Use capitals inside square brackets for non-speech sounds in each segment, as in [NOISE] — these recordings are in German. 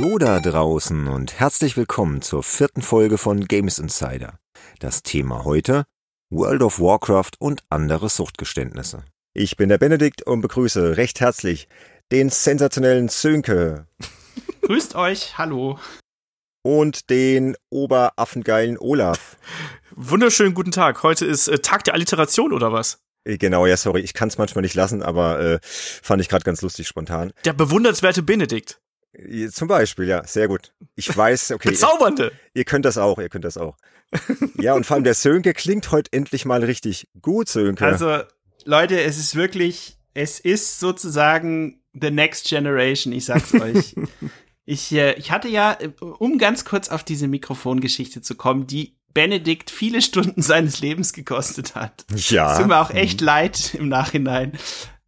Hallo da draußen und herzlich willkommen zur vierten Folge von Games Insider. Das Thema heute World of Warcraft und andere Suchtgeständnisse. Ich bin der Benedikt und begrüße recht herzlich den sensationellen Sönke. [LAUGHS] Grüßt euch, hallo. Und den oberaffengeilen Olaf. Wunderschönen guten Tag. Heute ist äh, Tag der Alliteration oder was? Äh, Genau, ja, sorry, ich kann es manchmal nicht lassen, aber äh, fand ich gerade ganz lustig spontan. Der bewundernswerte Benedikt. Äh, Zum Beispiel, ja, sehr gut. Ich weiß, okay, ihr, Bezaubernde. ihr könnt das auch, ihr könnt das auch. Ja, und vor allem der Sönke klingt heute endlich mal richtig gut, Sönke. Also, Leute, es ist wirklich, es ist sozusagen the next generation, ich sag's [LAUGHS] euch. Ich, äh, ich hatte ja, äh, um ganz kurz auf diese Mikrofongeschichte zu kommen, die Benedikt viele Stunden seines Lebens gekostet hat. ja. Es tut mir auch echt leid im Nachhinein.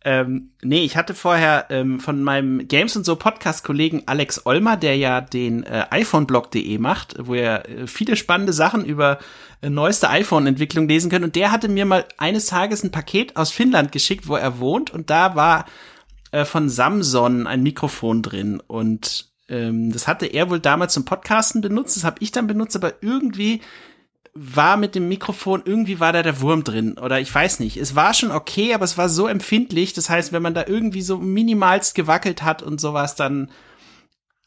Ähm, nee, ich hatte vorher ähm, von meinem Games und so Podcast-Kollegen Alex Olmer, der ja den äh, iPhoneblog.de macht, wo ihr äh, viele spannende Sachen über äh, neueste iPhone-Entwicklung lesen könnt. Und der hatte mir mal eines Tages ein Paket aus Finnland geschickt, wo er wohnt. Und da war äh, von Samsung ein Mikrofon drin. Und ähm, das hatte er wohl damals zum Podcasten benutzt. Das habe ich dann benutzt, aber irgendwie war mit dem Mikrofon, irgendwie war da der Wurm drin. Oder ich weiß nicht. Es war schon okay, aber es war so empfindlich. Das heißt, wenn man da irgendwie so minimalst gewackelt hat und sowas, dann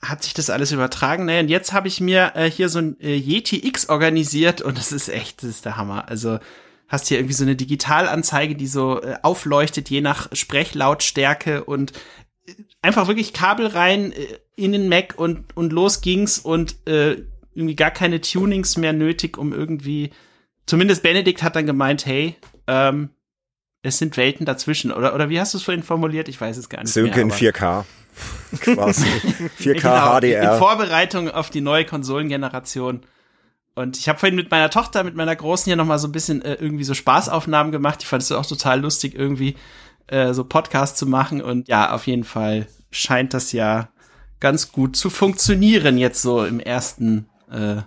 hat sich das alles übertragen. Naja, und jetzt habe ich mir äh, hier so ein äh, Yeti X organisiert und das ist echt, das ist der Hammer. Also hast hier irgendwie so eine Digitalanzeige, die so äh, aufleuchtet, je nach Sprechlautstärke und äh, einfach wirklich Kabel rein äh, in den Mac und, und los ging's und äh, irgendwie gar keine Tunings mehr nötig, um irgendwie, zumindest Benedikt hat dann gemeint, hey, ähm, es sind Welten dazwischen. Oder, oder wie hast du es vorhin formuliert? Ich weiß es gar nicht Sönke in mehr. 4K. Quasi. 4K [LAUGHS] Genau, in HDR. Vorbereitung auf die neue Konsolengeneration. Und ich habe vorhin mit meiner Tochter, mit meiner Großen hier noch mal so ein bisschen äh, irgendwie so Spaßaufnahmen gemacht. Ich fand es auch total lustig, irgendwie äh, so Podcasts zu machen. Und ja, auf jeden Fall scheint das ja ganz gut zu funktionieren jetzt so im ersten äh,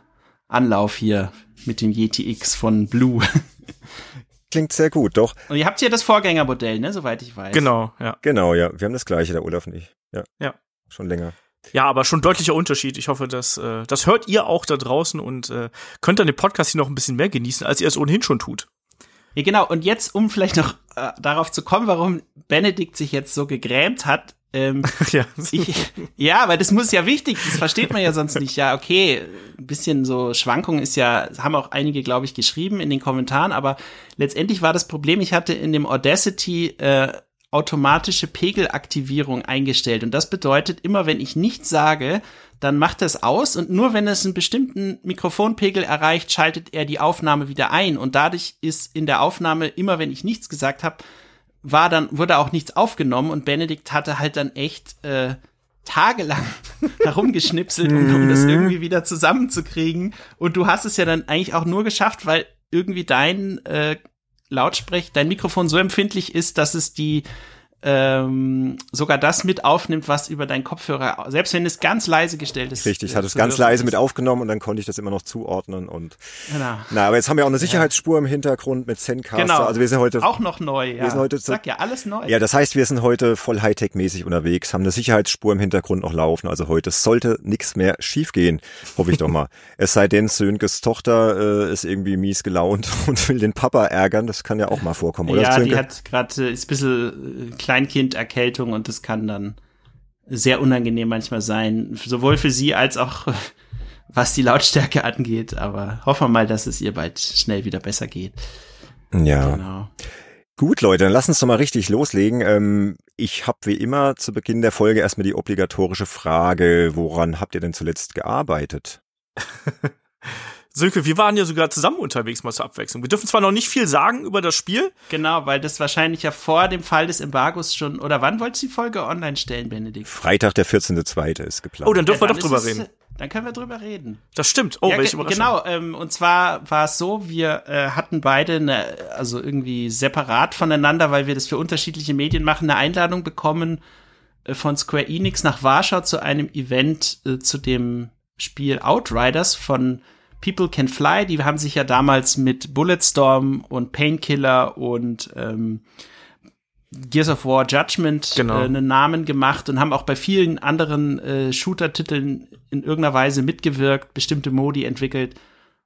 Anlauf hier mit dem Yeti X von Blue. [LAUGHS] Klingt sehr gut, doch. Und ihr habt hier das Vorgängermodell, ne, soweit ich weiß. Genau, ja. Genau, ja. Wir haben das gleiche, der Olaf und ich. Ja. Ja. Schon länger. Ja, aber schon deutlicher Unterschied. Ich hoffe, dass äh, das hört ihr auch da draußen und äh, könnt dann den Podcast hier noch ein bisschen mehr genießen, als ihr es ohnehin schon tut. Ja, genau. Und jetzt, um vielleicht noch äh, darauf zu kommen, warum Benedikt sich jetzt so gegrämt hat. Ähm, [LAUGHS] ja. ich, ja, weil das muss ja wichtig, das versteht man ja sonst nicht. Ja, okay, ein bisschen so Schwankungen ist ja, haben auch einige, glaube ich, geschrieben in den Kommentaren, aber letztendlich war das Problem, ich hatte in dem Audacity äh, automatische Pegelaktivierung eingestellt. Und das bedeutet, immer wenn ich nichts sage, dann macht es aus und nur wenn es einen bestimmten Mikrofonpegel erreicht, schaltet er die Aufnahme wieder ein. Und dadurch ist in der Aufnahme, immer wenn ich nichts gesagt habe, war dann, wurde auch nichts aufgenommen und Benedikt hatte halt dann echt äh, tagelang [LAUGHS] herumgeschnipselt, um, um das irgendwie wieder zusammenzukriegen. Und du hast es ja dann eigentlich auch nur geschafft, weil irgendwie dein äh, Lautsprech, dein Mikrofon so empfindlich ist, dass es die ähm, sogar das mit aufnimmt, was über deinen Kopfhörer, selbst wenn es ganz leise gestellt ist. Richtig, ich äh, hatte es zu ganz leise ist. mit aufgenommen und dann konnte ich das immer noch zuordnen und Genau. na, aber jetzt haben wir auch eine Sicherheitsspur im Hintergrund mit Zencaster. Genau. Also wir sind heute Auch noch neu, ja. Wir sind heute zu- Sag ja, alles neu. Ja, das heißt, wir sind heute voll Hightech-mäßig unterwegs, haben eine Sicherheitsspur im Hintergrund noch laufen. Also heute sollte nichts mehr schiefgehen, hoffe ich doch mal. [LAUGHS] es sei denn, Sönkes Tochter äh, ist irgendwie mies gelaunt [LAUGHS] und will den Papa ärgern. Das kann ja auch mal vorkommen, oder ja, Sönke? die hat gerade ist ein bisschen äh, Kleinkinderkältung und das kann dann sehr unangenehm manchmal sein, sowohl für sie als auch [LAUGHS] was die Lautstärke angeht. Aber hoffen wir mal, dass es ihr bald schnell wieder besser geht. ja. Genau. Gut, Leute, dann lasst uns doch mal richtig loslegen. Ähm, ich habe wie immer zu Beginn der Folge erstmal die obligatorische Frage, woran habt ihr denn zuletzt gearbeitet? [LAUGHS] Sönke, wir waren ja sogar zusammen unterwegs mal zur Abwechslung. Wir dürfen zwar noch nicht viel sagen über das Spiel. Genau, weil das wahrscheinlich ja vor dem Fall des Embargos schon. Oder wann wolltest du die Folge online stellen, Benedikt? Freitag, der 14.2. ist geplant. Oh, dann dürfen Ja, wir dann doch drüber reden. Dann können wir drüber reden. Das stimmt. Oh, ja, welche Überraschung. genau, ähm, und zwar war es so, wir äh, hatten beide eine, also irgendwie separat voneinander, weil wir das für unterschiedliche Medien machen, eine Einladung bekommen äh, von Square Enix nach Warschau zu einem Event äh, zu dem Spiel Outriders von People Can Fly. Die haben sich ja damals mit Bulletstorm und Painkiller und ähm, Gears of War Judgment Genau. äh, einen Namen gemacht und haben auch bei vielen anderen äh, Shooter-Titeln in irgendeiner Weise mitgewirkt, bestimmte Modi entwickelt.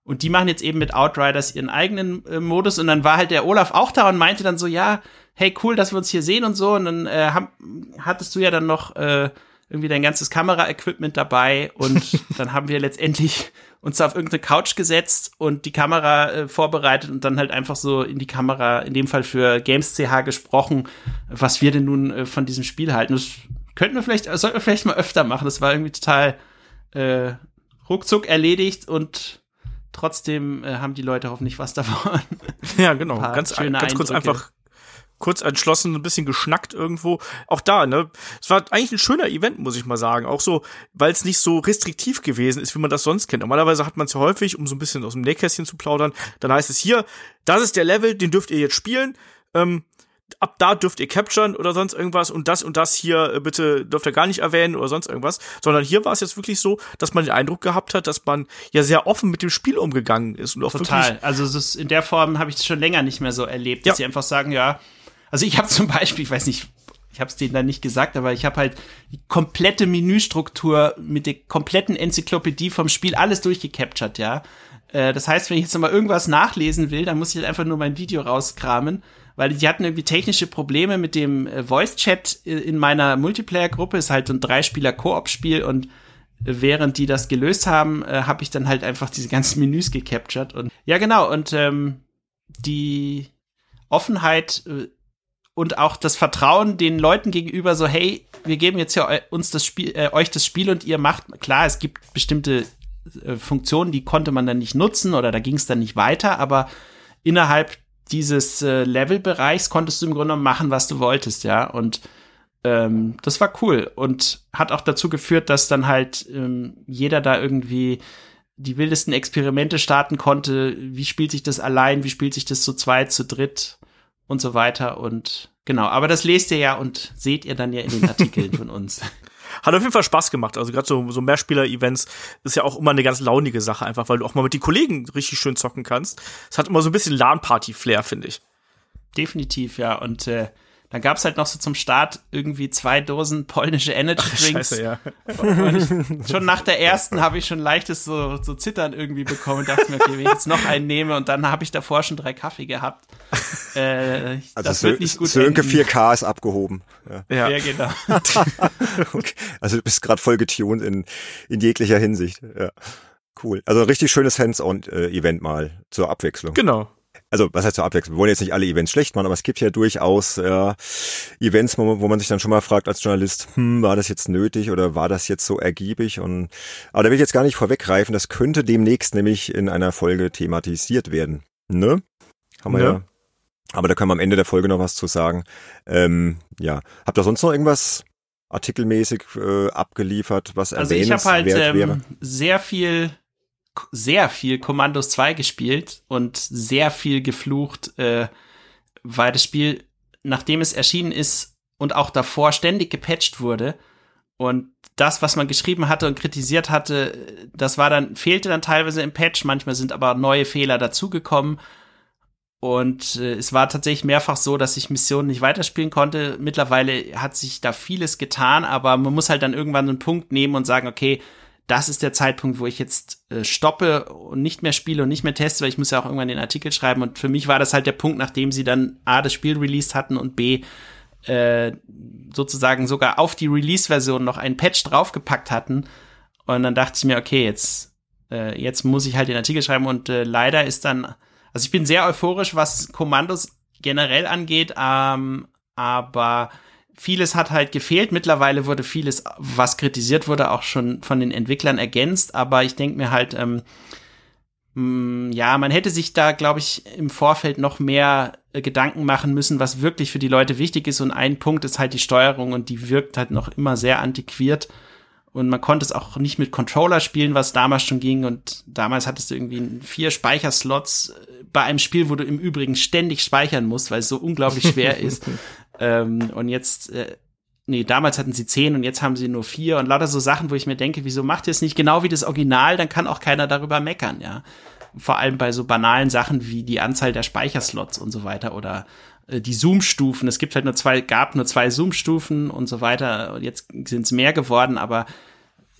Und die machen jetzt eben mit Outriders ihren eigenen äh, Modus. Und dann war halt der Olaf auch da und meinte dann so, ja, hey, cool, dass wir uns hier sehen und so. Und dann äh, hab, hattest du ja dann noch äh, irgendwie dein ganzes Kamera-Equipment dabei. Und [LAUGHS] dann haben wir letztendlich uns auf irgendeine Couch gesetzt und die Kamera äh, vorbereitet und dann halt einfach so in die Kamera, in dem Fall für Games CH gesprochen, was wir denn nun äh, von diesem Spiel halten. Das könnten wir vielleicht, sollten wir vielleicht mal öfter machen. Das war irgendwie total äh, ruckzuck erledigt und trotzdem äh, haben die Leute hoffentlich was davon. Ja, genau. Ganz, ganz kurz einfach kurz entschlossen, ein bisschen geschnackt irgendwo. Auch da, ne? Es war eigentlich ein schöner Event, muss ich mal sagen. Auch so, weil es nicht so restriktiv gewesen ist, wie man das sonst kennt. Normalerweise hat man es ja häufig, um so ein bisschen aus dem Nähkästchen zu plaudern. Dann heißt es hier, das ist der Level, den dürft ihr jetzt spielen. Ähm, ab da dürft ihr capturen oder sonst irgendwas und das und das hier äh, bitte dürft ihr gar nicht erwähnen oder sonst irgendwas, sondern hier war es jetzt wirklich so, dass man den Eindruck gehabt hat, dass man ja sehr offen mit dem Spiel umgegangen ist und auch Total. Also in der Form habe ich es schon länger nicht mehr so erlebt, dass Ja. sie einfach sagen, ja. Also ich habe [LAUGHS] zum Beispiel, ich weiß nicht, ich habe es denen dann nicht gesagt, aber ich habe halt die komplette Menüstruktur mit der kompletten Enzyklopädie vom Spiel alles durchgecaptured, ja. Äh, Das heißt, wenn ich jetzt noch mal irgendwas nachlesen will, dann muss ich halt einfach nur mein Video rauskramen, weil die hatten irgendwie technische Probleme mit dem äh, Voice-Chat äh, in meiner Multiplayer-Gruppe. Ist halt ein Dreispieler-Koop-Spiel und während die das gelöst haben, äh, habe ich dann halt einfach diese ganzen Menüs gecaptured und ja genau und ähm, die Offenheit äh, und auch das Vertrauen den Leuten gegenüber so hey wir geben jetzt ja uns das Spiel äh, euch das Spiel und ihr macht klar es gibt bestimmte äh, Funktionen die konnte man dann nicht nutzen oder da ging es dann nicht weiter aber innerhalb dieses äh, Levelbereichs konntest du im Grunde machen was du wolltest ja und ähm, das war cool und hat auch dazu geführt, dass dann halt ähm, jeder da irgendwie die wildesten Experimente starten konnte. Wie spielt sich das allein? Wie spielt sich das zu zweit, zu dritt und so weiter? Und genau, aber das lest ihr ja und seht ihr dann ja in den Artikeln von uns. [LAUGHS] Hat auf jeden Fall Spaß gemacht. Also gerade so, so Mehrspieler-Events ist ja auch immer eine ganz launige Sache, einfach weil du auch mal mit den Kollegen richtig schön zocken kannst. Es hat immer so ein bisschen LAN-Party-Flair, finde ich. Definitiv, ja. Und äh, dann gab's halt noch so zum Start irgendwie zwei Dosen polnische Energy Drinks. Scheiße, ja. Und ich, schon nach der ersten habe ich schon leichtes so, so Zittern irgendwie bekommen und dachte mir, okay, wenn ich jetzt noch einen nehme und dann habe ich davor schon drei Kaffee gehabt. Äh, Also das wird Sö- nicht gut Sönke enden. 4K ist abgehoben. Ja. Ja. Ja, genau. [LAUGHS] Okay. Also du bist gerade voll getuned in, in jeglicher Hinsicht. Ja. Cool. Also ein richtig schönes Hands-on-Event mal zur Abwechslung. Genau. Also was heißt zur Abwechslung? Wir wollen jetzt nicht alle Events schlecht machen, aber es gibt ja durchaus äh, Events, wo, wo man sich dann schon mal fragt als Journalist, hm, war das jetzt nötig oder war das jetzt so ergiebig? Und aber da will ich jetzt gar nicht vorweggreifen, das könnte demnächst nämlich in einer Folge thematisiert werden. Ne? Haben wir Ne? ja. Aber da können wir am Ende der Folge noch was zu sagen. Ähm, ja. Habt ihr sonst noch irgendwas artikelmäßig äh, abgeliefert, was Also ich habe erwähnenswert halt wäre? ähm, sehr viel, sehr viel Commandos 2 gespielt und sehr viel geflucht, äh, weil das Spiel, nachdem es erschienen ist und auch davor ständig gepatcht wurde und das, was man geschrieben hatte und kritisiert hatte, das war dann, fehlte dann teilweise im Patch, manchmal sind aber neue Fehler dazugekommen. Und äh, es war tatsächlich mehrfach so, dass ich Missionen nicht weiterspielen konnte. Mittlerweile hat sich da vieles getan, aber man muss halt dann irgendwann einen Punkt nehmen und sagen, okay, das ist der Zeitpunkt, wo ich jetzt äh, stoppe und nicht mehr spiele und nicht mehr teste, weil ich muss ja auch irgendwann den Artikel schreiben. Und für mich war das halt der Punkt, nachdem sie dann A, das Spiel released hatten und B, äh, sozusagen sogar auf die Release-Version noch einen Patch draufgepackt hatten. Und dann dachte ich mir, okay, jetzt, äh, jetzt muss ich halt den Artikel schreiben und äh, leider ist dann, also ich bin sehr euphorisch, was Kommandos generell angeht, ähm, aber vieles hat halt gefehlt. Mittlerweile wurde vieles, was kritisiert wurde, auch schon von den Entwicklern ergänzt, aber ich denke mir halt, ähm, mh, ja, man hätte sich da, glaube ich, im Vorfeld noch mehr äh, Gedanken machen müssen, was wirklich für die Leute wichtig ist. Und ein Punkt ist halt die Steuerung und die wirkt halt noch immer sehr antiquiert. Und man konnte es auch nicht mit Controller spielen, was damals schon ging. Und damals hattest du irgendwie vier Speicherslots äh, bei einem Spiel, wo du im Übrigen ständig speichern musst, weil es so unglaublich schwer ist. [LAUGHS] Ähm, und jetzt, äh, nee, damals hatten sie zehn und jetzt haben sie nur vier und lauter so Sachen, wo ich mir denke, wieso macht ihr es nicht genau wie das Original? Dann kann auch keiner darüber meckern, ja. vor allem bei so banalen Sachen wie die Anzahl der Speicherslots und so weiter oder äh, die Zoom-Stufen. Es gibt halt nur zwei, gab nur zwei Zoom-Stufen und so weiter. Jetzt sind es mehr geworden, aber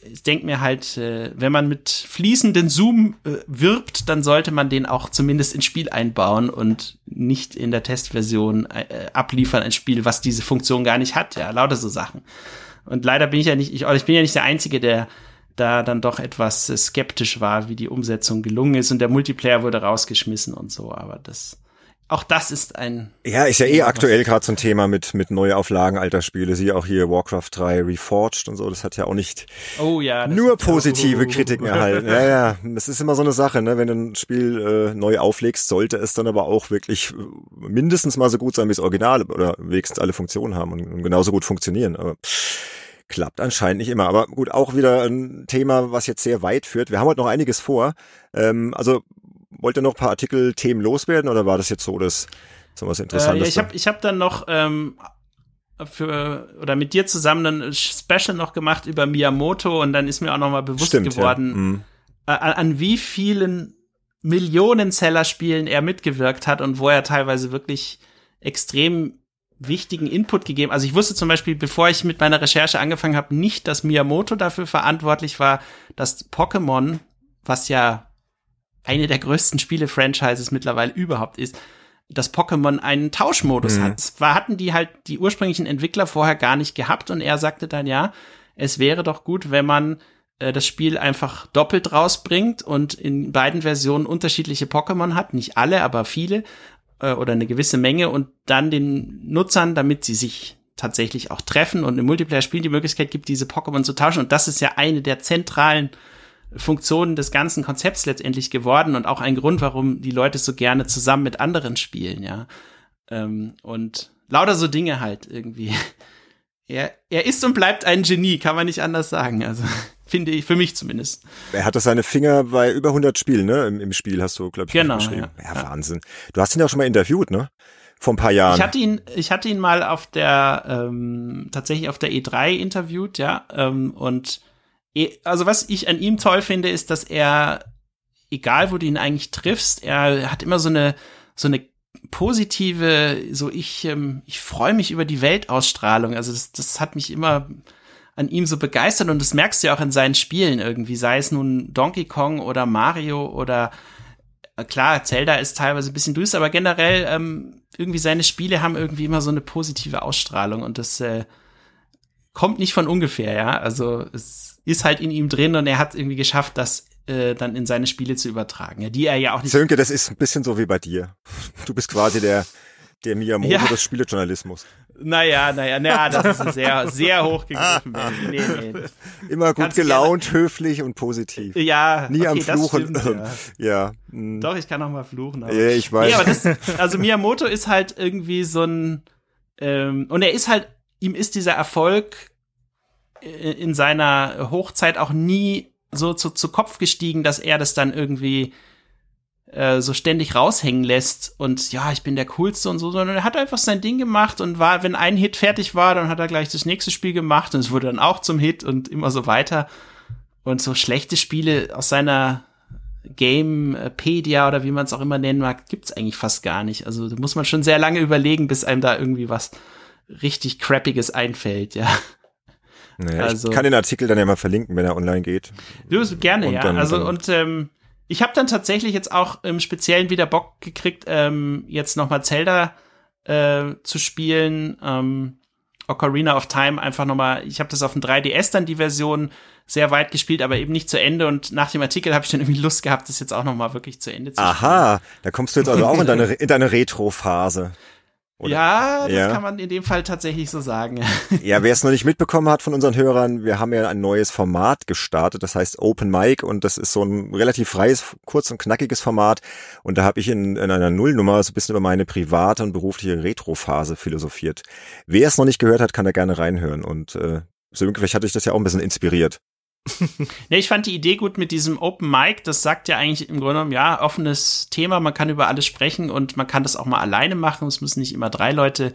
ich denke mir halt, äh, wenn man mit fließenden Zoom äh, wirbt, dann sollte man den auch zumindest ins Spiel einbauen und nicht in der Testversion äh, abliefern, ein Spiel, was diese Funktion gar nicht hat. Ja, lauter so Sachen. Und leider bin ich ja nicht, ich, ich bin ja nicht der Einzige, der da dann doch etwas skeptisch war, wie die Umsetzung gelungen ist und der Multiplayer wurde rausgeschmissen und so, aber das auch das ist ein. Ja, ist ja eh aktuell gerade so ein Thema mit, mit Neuauflagen alter Spiele. Siehe auch hier Warcraft 3 Reforged und so. Das hat ja auch nicht oh, ja, nur positive [LAUGHS] Kritiken erhalten. Ja, ja. Das ist immer so eine Sache, ne? Wenn du ein Spiel äh, neu auflegst, sollte es dann aber auch wirklich äh, mindestens mal so gut sein wie das Original oder wenigstens alle Funktionen haben und, und genauso gut funktionieren. Aber klappt anscheinend nicht immer. Aber gut, auch wieder ein Thema, was jetzt sehr weit führt. Wir haben heute noch einiges vor. Ähm, also wollt ihr noch ein paar Artikel, Themen loswerden oder war das jetzt so das so was Interessantes? Äh, ja, ich habe ich hab dann noch ähm, für oder mit dir zusammen ein Special noch gemacht über Miyamoto und dann ist mir auch noch mal bewusst Stimmt, geworden, ja. mhm. an, an wie vielen Millionen Seller-Spielen er mitgewirkt hat und wo er teilweise wirklich extrem wichtigen Input gegeben. Also ich wusste zum Beispiel, bevor ich mit meiner Recherche angefangen habe, nicht, dass Miyamoto dafür verantwortlich war, dass Pokémon, was ja eine der größten Spiele-Franchises mittlerweile überhaupt ist, dass Pokémon einen Tauschmodus mhm. hat. Zwar hatten die halt die ursprünglichen Entwickler vorher gar nicht gehabt und er sagte dann ja, es wäre doch gut, wenn man äh, das Spiel einfach doppelt rausbringt und in beiden Versionen unterschiedliche Pokémon hat, nicht alle, aber viele äh, oder eine gewisse Menge und dann den Nutzern, damit sie sich tatsächlich auch treffen und im Multiplayer-Spiel die Möglichkeit gibt, diese Pokémon zu tauschen. Und das ist ja eine der zentralen Funktionen des ganzen Konzepts letztendlich geworden und auch ein Grund, warum die Leute so gerne zusammen mit anderen spielen, ja. Ähm, und lauter so Dinge halt irgendwie. [LAUGHS] Er, er ist und bleibt ein Genie, kann man nicht anders sagen. Also [LAUGHS] finde ich, für mich zumindest. Er hatte seine Finger bei über 100 Spielen, ne? Im, im Spiel hast du, glaube ich, genau, geschrieben. Ja, ja, Wahnsinn. Du hast ihn ja auch schon mal interviewt, ne? Vor ein paar Jahren. Ich hatte ihn, ich hatte ihn mal auf der, ähm, tatsächlich auf der E3 interviewt, ja. Ähm, und also was ich an ihm toll finde, ist, dass er, egal wo du ihn eigentlich triffst, er hat immer so eine, so eine positive, so ich, ähm, ich freue mich über die Weltausstrahlung. Also das, das hat mich immer an ihm so begeistert und das merkst du ja auch in seinen Spielen irgendwie, sei es nun Donkey Kong oder Mario oder äh, klar, Zelda ist teilweise ein bisschen düster, aber generell ähm, irgendwie seine Spiele haben irgendwie immer so eine positive Ausstrahlung und das äh, kommt nicht von ungefähr, ja. Also es ist halt in ihm drin und er hat irgendwie geschafft, das äh, dann in seine Spiele zu übertragen, ja, die er ja auch nicht. Sönke, das ist ein bisschen so wie bei dir. Du bist quasi der der Miyamoto ja. des Spielejournalismus. Naja, naja, naja, das ist sehr, sehr hochgegriffen. nee, nee. Immer gut gelaunt, höflich und positiv. Ja, nie okay, am Fluchen. Stimmt, ja. [LAUGHS] ja. Hm. Doch, ich kann auch mal fluchen. Aber. Ja, ich weiß. Nee, aber das, also Miyamoto ist halt irgendwie so ein ähm, und er ist halt, ihm ist dieser Erfolg in seiner Hochzeit auch nie so zu, zu Kopf gestiegen, dass er das dann irgendwie äh, so ständig raushängen lässt und ja, ich bin der Coolste und so, sondern er hat einfach sein Ding gemacht und war, wenn ein Hit fertig war, dann hat er gleich das nächste Spiel gemacht und es wurde dann auch zum Hit und immer so weiter. Und so schlechte Spiele aus seiner Gamepedia oder wie man es auch immer nennen mag, gibt's eigentlich fast gar nicht. Also da muss man schon sehr lange überlegen, bis einem da irgendwie was richtig crappiges einfällt, ja. Naja, also, ich kann den Artikel dann ja mal verlinken, wenn er online geht. Du, gerne, und ja. Dann, also dann und ähm, ich habe dann tatsächlich jetzt auch im Speziellen wieder Bock gekriegt, ähm, jetzt nochmal Zelda äh, zu spielen. Ähm, Ocarina of Time einfach nochmal, ich habe das auf dem 3DS dann die Version sehr weit gespielt, aber eben nicht zu Ende und nach dem Artikel habe ich dann irgendwie Lust gehabt, das jetzt auch nochmal wirklich zu Ende zu spielen. Aha, da kommst du jetzt also auch in deine, in deine Retro-Phase. Oder? Ja, das ja. kann man in dem Fall tatsächlich so sagen. [LAUGHS] ja, wer es noch nicht mitbekommen hat von unseren Hörern, wir haben ja ein neues Format gestartet, das heißt Open Mic und das ist so ein relativ freies, kurz und knackiges Format und da habe ich in, in einer Nullnummer so ein bisschen über meine private und berufliche Retrophase philosophiert. Wer es noch nicht gehört hat, kann da gerne reinhören und äh, so vielleicht hatte ich das ja auch ein bisschen inspiriert. [LAUGHS] ne, ich fand die Idee gut mit diesem Open Mic. Das sagt ja eigentlich im Grunde genommen, ja, offenes Thema, man kann über alles sprechen und man kann das auch mal alleine machen. Es müssen nicht immer drei Leute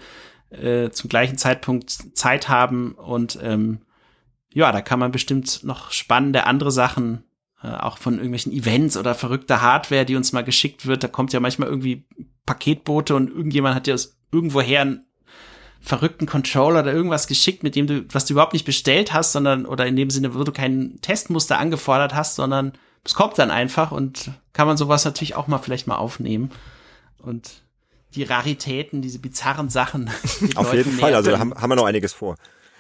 äh, zum gleichen Zeitpunkt Zeit haben und ähm, ja, da kann man bestimmt noch spannende andere Sachen Äh, auch von irgendwelchen Events oder verrückter Hardware, die uns mal geschickt wird. Da kommt ja manchmal irgendwie Paketbote und irgendjemand hat dir aus irgendwoher einen verrückten Controller oder irgendwas geschickt, mit dem du, was du überhaupt nicht bestellt hast, sondern, oder in dem Sinne, wo du kein Testmuster angefordert hast, sondern es kommt dann einfach und kann man sowas natürlich auch mal vielleicht mal aufnehmen. Und die Raritäten, diese bizarren Sachen. [LAUGHS] Auf jeden Fall, also da haben, haben wir noch einiges vor.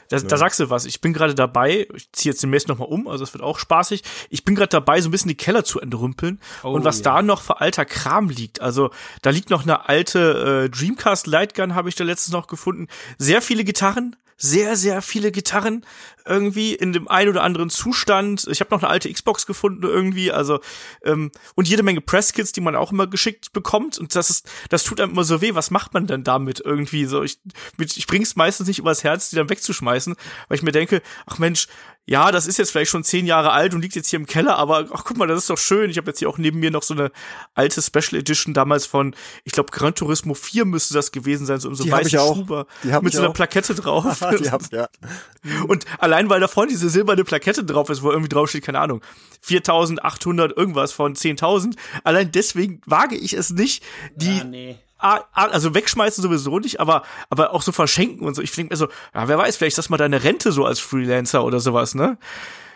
Da, da sagst du was. Ich bin gerade dabei, ich ziehe jetzt demnächst nochmal um, also es wird auch spaßig. Ich bin gerade dabei, so ein bisschen die Keller zu entrümpeln. Oh, und was ja. da noch für alter Kram liegt. Also da liegt noch eine alte äh, Dreamcast Lightgun, habe ich da letztens noch gefunden. Sehr viele Gitarren, sehr, sehr viele Gitarren irgendwie in dem ein oder anderen Zustand. Ich habe noch eine alte Xbox gefunden irgendwie, also ähm, und jede Menge Presskits, die man auch immer geschickt bekommt. Und das ist, das tut einem immer so weh. Was macht man denn damit irgendwie? So, ich, ich bring's meistens nicht übers Herz, die dann wegzuschmeißen, weil ich mir denke, ach Mensch, ja, das ist jetzt vielleicht schon zehn Jahre alt und liegt jetzt hier im Keller, aber ach guck mal, das ist doch schön. Ich habe jetzt hier auch neben mir noch so eine alte Special Edition damals von, ich glaube, Gran Turismo 4 müsste das gewesen sein, so, um so die weißen Schuber mit so einer auch. Plakette drauf. [LAUGHS] die hab's, ja. [LAUGHS] Und allein weil da vorne diese silberne Plakette drauf ist, wo irgendwie drauf steht, keine Ahnung, 4800 irgendwas von 10.000, allein deswegen wage ich es nicht, die ja, nee also wegschmeißen sowieso nicht, aber aber auch so verschenken und so. Ich denke mir so, ja, wer weiß, vielleicht ist das mal deine Rente so als Freelancer oder sowas, ne?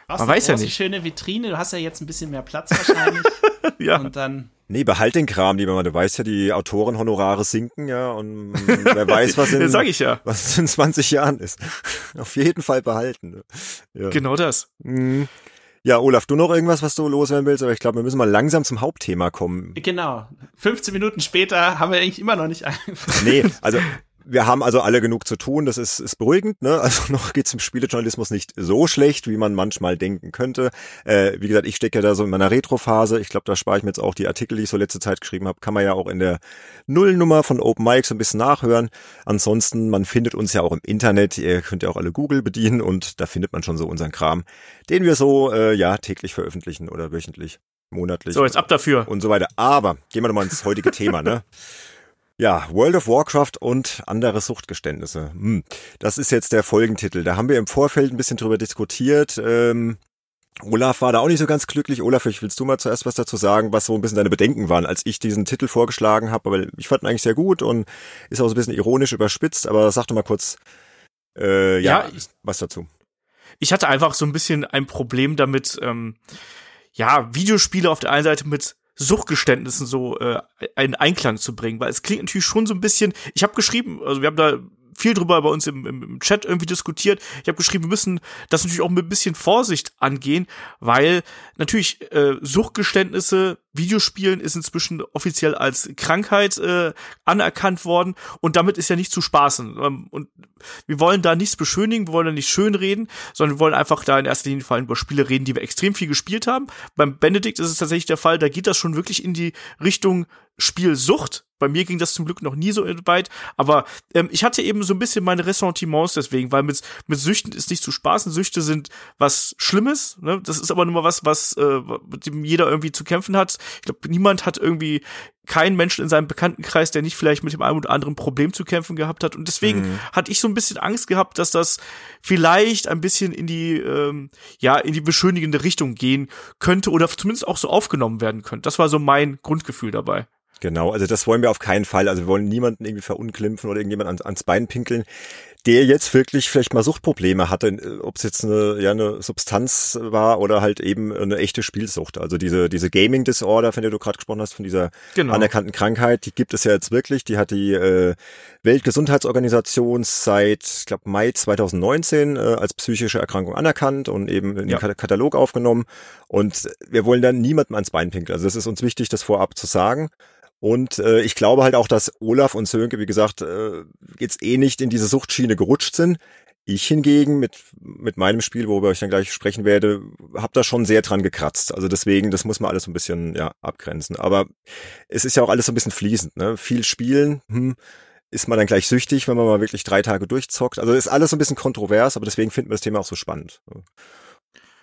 Man weiß ja nicht. schöne Vitrine, du hast ja jetzt ein bisschen mehr Platz wahrscheinlich. [LAUGHS] ja. Und dann Nee, behalt den Kram lieber mal. Du weißt ja, die Autorenhonorare sinken, ja, und wer weiß, was [LAUGHS] in, sag ich ja. was in 20 Jahren ist. [LAUGHS] Auf jeden Fall behalten. Ne? Ja. Genau das. Mhm. Ja, Olaf, du noch irgendwas, was du loswerden willst? Aber ich glaube, wir müssen mal langsam zum Hauptthema kommen. Genau. 15 Minuten später haben wir eigentlich immer noch nicht angefangen. Nee, also wir haben also alle genug zu tun, das ist, ist beruhigend. Ne? Also [LAUGHS] noch geht's im Spielejournalismus nicht so schlecht, wie man manchmal denken könnte. Äh, wie gesagt, ich stecke ja da so in meiner Retro-Phase. Ich glaube, da spare ich mir jetzt auch die Artikel, die ich so letzte Zeit geschrieben habe. Kann man ja auch in der Nullnummer von Open Mic so ein bisschen nachhören. Ansonsten, man findet uns ja auch im Internet. Ihr könnt ja auch alle Google bedienen und da findet man schon so unseren Kram, den wir so äh, ja täglich veröffentlichen oder wöchentlich, monatlich. So, jetzt ab dafür. Und so weiter. Aber gehen wir doch mal ins heutige Thema, ne? [LAUGHS] Ja, World of Warcraft und andere Suchtgeständnisse. Hm. Das ist jetzt der Folgentitel. Da haben wir im Vorfeld ein bisschen drüber diskutiert. Ähm, Olaf war da auch nicht so ganz glücklich. Olaf, ich willst du mal zuerst was dazu sagen, was so ein bisschen deine Bedenken waren, als ich diesen Titel vorgeschlagen habe. Aber ich fand ihn eigentlich sehr gut und ist auch so ein bisschen ironisch überspitzt. Aber sag doch mal kurz, äh, ja, ja ich, was dazu. Ich hatte einfach so ein bisschen ein Problem damit, ähm, ja, Videospiele auf der einen Seite mit Suchtgeständnissen so äh, einen Einklang zu bringen, weil es klingt natürlich schon so ein bisschen, ich habe geschrieben, also wir haben da viel drüber bei uns im, im Chat irgendwie diskutiert. Ich habe geschrieben, wir müssen das natürlich auch mit ein bisschen Vorsicht angehen, weil natürlich äh, Suchtgeständnisse, Videospielen ist inzwischen offiziell als Krankheit äh, anerkannt worden und damit ist ja nicht zu spaßen. Ähm, und wir wollen da nichts beschönigen, wir wollen da nicht schönreden, sondern wir wollen einfach da in erster Linie vor allem über Spiele reden, die wir extrem viel gespielt haben. Beim Benedikt ist es tatsächlich der Fall, da geht das schon wirklich in die Richtung Spielsucht. Bei mir ging das zum Glück noch nie so weit, aber ähm, ich hatte eben so ein bisschen meine Ressentiments deswegen, weil mit, mit Süchten ist nicht zu spaßen. Süchte sind was Schlimmes, ne? Das ist aber nur mal was, was äh, mit dem jeder irgendwie zu kämpfen hat. Ich glaube, niemand hat irgendwie keinen Menschen in seinem Bekanntenkreis, der nicht vielleicht mit dem einen oder anderen Problem zu kämpfen gehabt hat. Und deswegen mhm. hatte ich so ein bisschen Angst gehabt, dass das vielleicht ein bisschen in die, ähm, ja, in die beschönigende Richtung gehen könnte oder zumindest auch so aufgenommen werden könnte. Das war so mein Grundgefühl dabei. Genau, also das wollen wir auf keinen Fall. Also wir wollen niemanden irgendwie verunglimpfen oder irgendjemand ans, ans Bein pinkeln der jetzt wirklich vielleicht mal Suchtprobleme hatte, ob es jetzt eine, ja, eine Substanz war oder halt eben eine echte Spielsucht. Also diese, diese Gaming Disorder, von der du gerade gesprochen hast, von dieser genau. anerkannten Krankheit, die gibt es ja jetzt wirklich. Die hat die äh, Weltgesundheitsorganisation seit, ich glaube, Mai 2019 äh, als psychische Erkrankung anerkannt und eben in ja. den Katalog aufgenommen. Und wir wollen dann niemandem ans Bein pinkeln. Also es ist uns wichtig, das vorab zu sagen. Und äh, ich glaube halt auch, dass Olaf und Sönke, wie gesagt, äh, jetzt eh nicht in diese Suchtschiene gerutscht sind. Ich hingegen mit, mit meinem Spiel, worüber ich dann gleich sprechen werde, habe da schon sehr dran gekratzt. Also deswegen, das muss man alles so ein bisschen ja, abgrenzen. Aber es ist ja auch alles so ein bisschen fließend. Ne? Viel spielen, hm, ist man dann gleich süchtig, wenn man mal wirklich drei Tage durchzockt. Also ist alles so ein bisschen kontrovers, aber deswegen finden wir das Thema auch so spannend.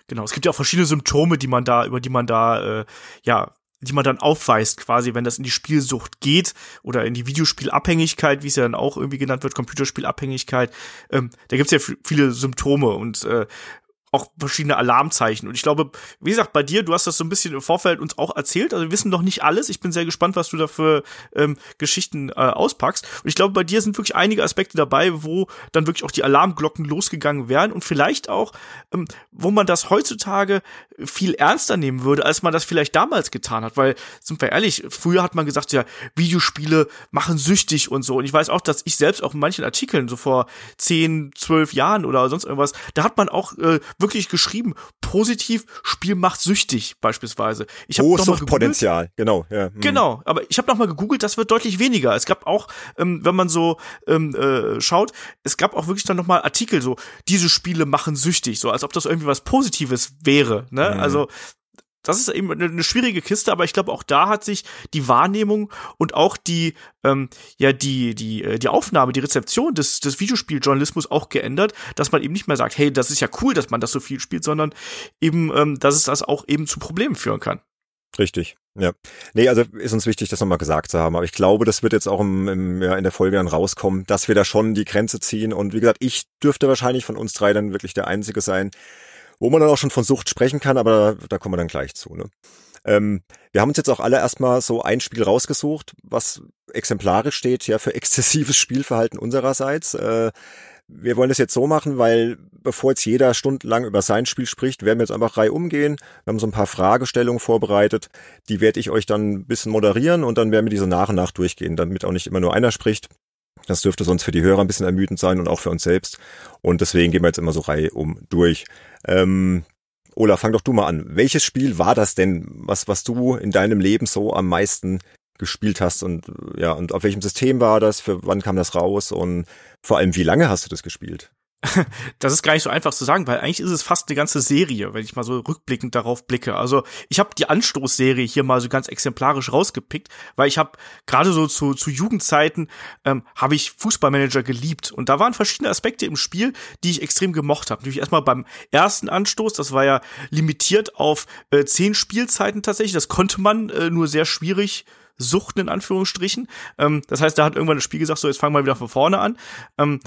Genau, es gibt ja auch verschiedene Symptome, die man da, über die man da äh, ja die man dann aufweist, quasi, wenn das in die Spielsucht geht oder in die Videospielabhängigkeit, wie es ja dann auch irgendwie genannt wird, Computerspielabhängigkeit. Ähm, da gibt's ja viele Symptome und äh, auch verschiedene Alarmzeichen. Und ich glaube, wie gesagt, bei dir, du hast das so ein bisschen im Vorfeld uns auch erzählt. Also wir wissen noch nicht alles. Ich bin sehr gespannt, was du da für ähm, Geschichten äh, auspackst. Und ich glaube, bei dir sind wirklich einige Aspekte dabei, wo dann wirklich auch die Alarmglocken losgegangen wären und vielleicht auch, ähm, wo man das heutzutage viel ernster nehmen würde, als man das vielleicht damals getan hat. Weil, sind wir ehrlich, früher hat man gesagt, ja, Videospiele machen süchtig und so. Und ich weiß auch, dass ich selbst auch in manchen Artikeln, so vor zehn, zwölf Jahren oder sonst irgendwas, da hat man auch äh, wirklich geschrieben, positiv, Spiel macht süchtig beispielsweise. Ich habe noch Potenzial, genau. Ja. Mhm. Genau, aber ich habe noch mal gegoogelt, das wird deutlich weniger. Es gab auch, ähm, wenn man so ähm, äh, schaut, es gab auch wirklich dann noch mal Artikel so, diese Spiele machen süchtig, so als ob das irgendwie was Positives wäre. Ne? Mhm. Also das ist eben eine, schwierige Kiste, aber ich glaube, auch da hat sich die Wahrnehmung und auch die, ähm, ja, die, die, äh, die Aufnahme, die Rezeption des, des Videospieljournalismus auch geändert, dass man eben nicht mehr sagt, hey, das ist ja cool, dass man das so viel spielt, sondern eben, ähm, dass es das auch eben zu Problemen führen kann. Richtig, ja. Nee, also ist uns wichtig, das nochmal gesagt zu haben. Aber ich glaube, das wird jetzt auch im, im, ja, in der Folge dann rauskommen, dass wir da schon die Grenze ziehen. Und wie gesagt, ich dürfte wahrscheinlich von uns drei dann wirklich der Einzige sein, wo man dann auch schon von Sucht sprechen kann, aber da, da kommen wir dann gleich zu. Ne? Ähm, wir haben uns jetzt auch alle erstmal so ein Spiel rausgesucht, was exemplarisch steht ja für [LAUGHS] exzessives Spielverhalten unsererseits. Äh, wir wollen das jetzt so machen, weil bevor jetzt jeder stundenlang über sein Spiel spricht, werden wir jetzt einfach rei umgehen. Wir haben so ein paar Fragestellungen vorbereitet, die werde ich euch dann ein bisschen moderieren und dann werden wir diese nach und nach durchgehen, damit auch nicht immer nur einer spricht. Das dürfte sonst für die Hörer ein bisschen ermüdend sein und auch für uns selbst. Und deswegen gehen wir jetzt immer so Reihe um durch. Ähm, Ola, fang doch du mal an. Welches Spiel war das denn, was, was du in deinem Leben so am meisten gespielt hast und ja, und auf welchem System war das? Für wann kam das raus? Und vor allem, wie lange hast du das gespielt? [LAUGHS] Das ist gar nicht so einfach zu sagen, weil eigentlich ist es fast eine ganze Serie, wenn ich mal so rückblickend darauf blicke. Also ich habe die Anstoßserie hier mal so ganz exemplarisch rausgepickt, weil ich habe gerade so zu, zu Jugendzeiten ähm, habe ich Fußballmanager geliebt und da waren verschiedene Aspekte im Spiel, die ich extrem gemocht habe. Natürlich erstmal beim ersten Anstoß, das war ja limitiert auf äh, zehn Spielzeiten tatsächlich. Das konnte man äh, nur sehr schwierig suchten in Anführungsstrichen. Ähm, das heißt, da hat irgendwann das Spiel gesagt, so jetzt fangen wir wieder von vorne an. Ähm,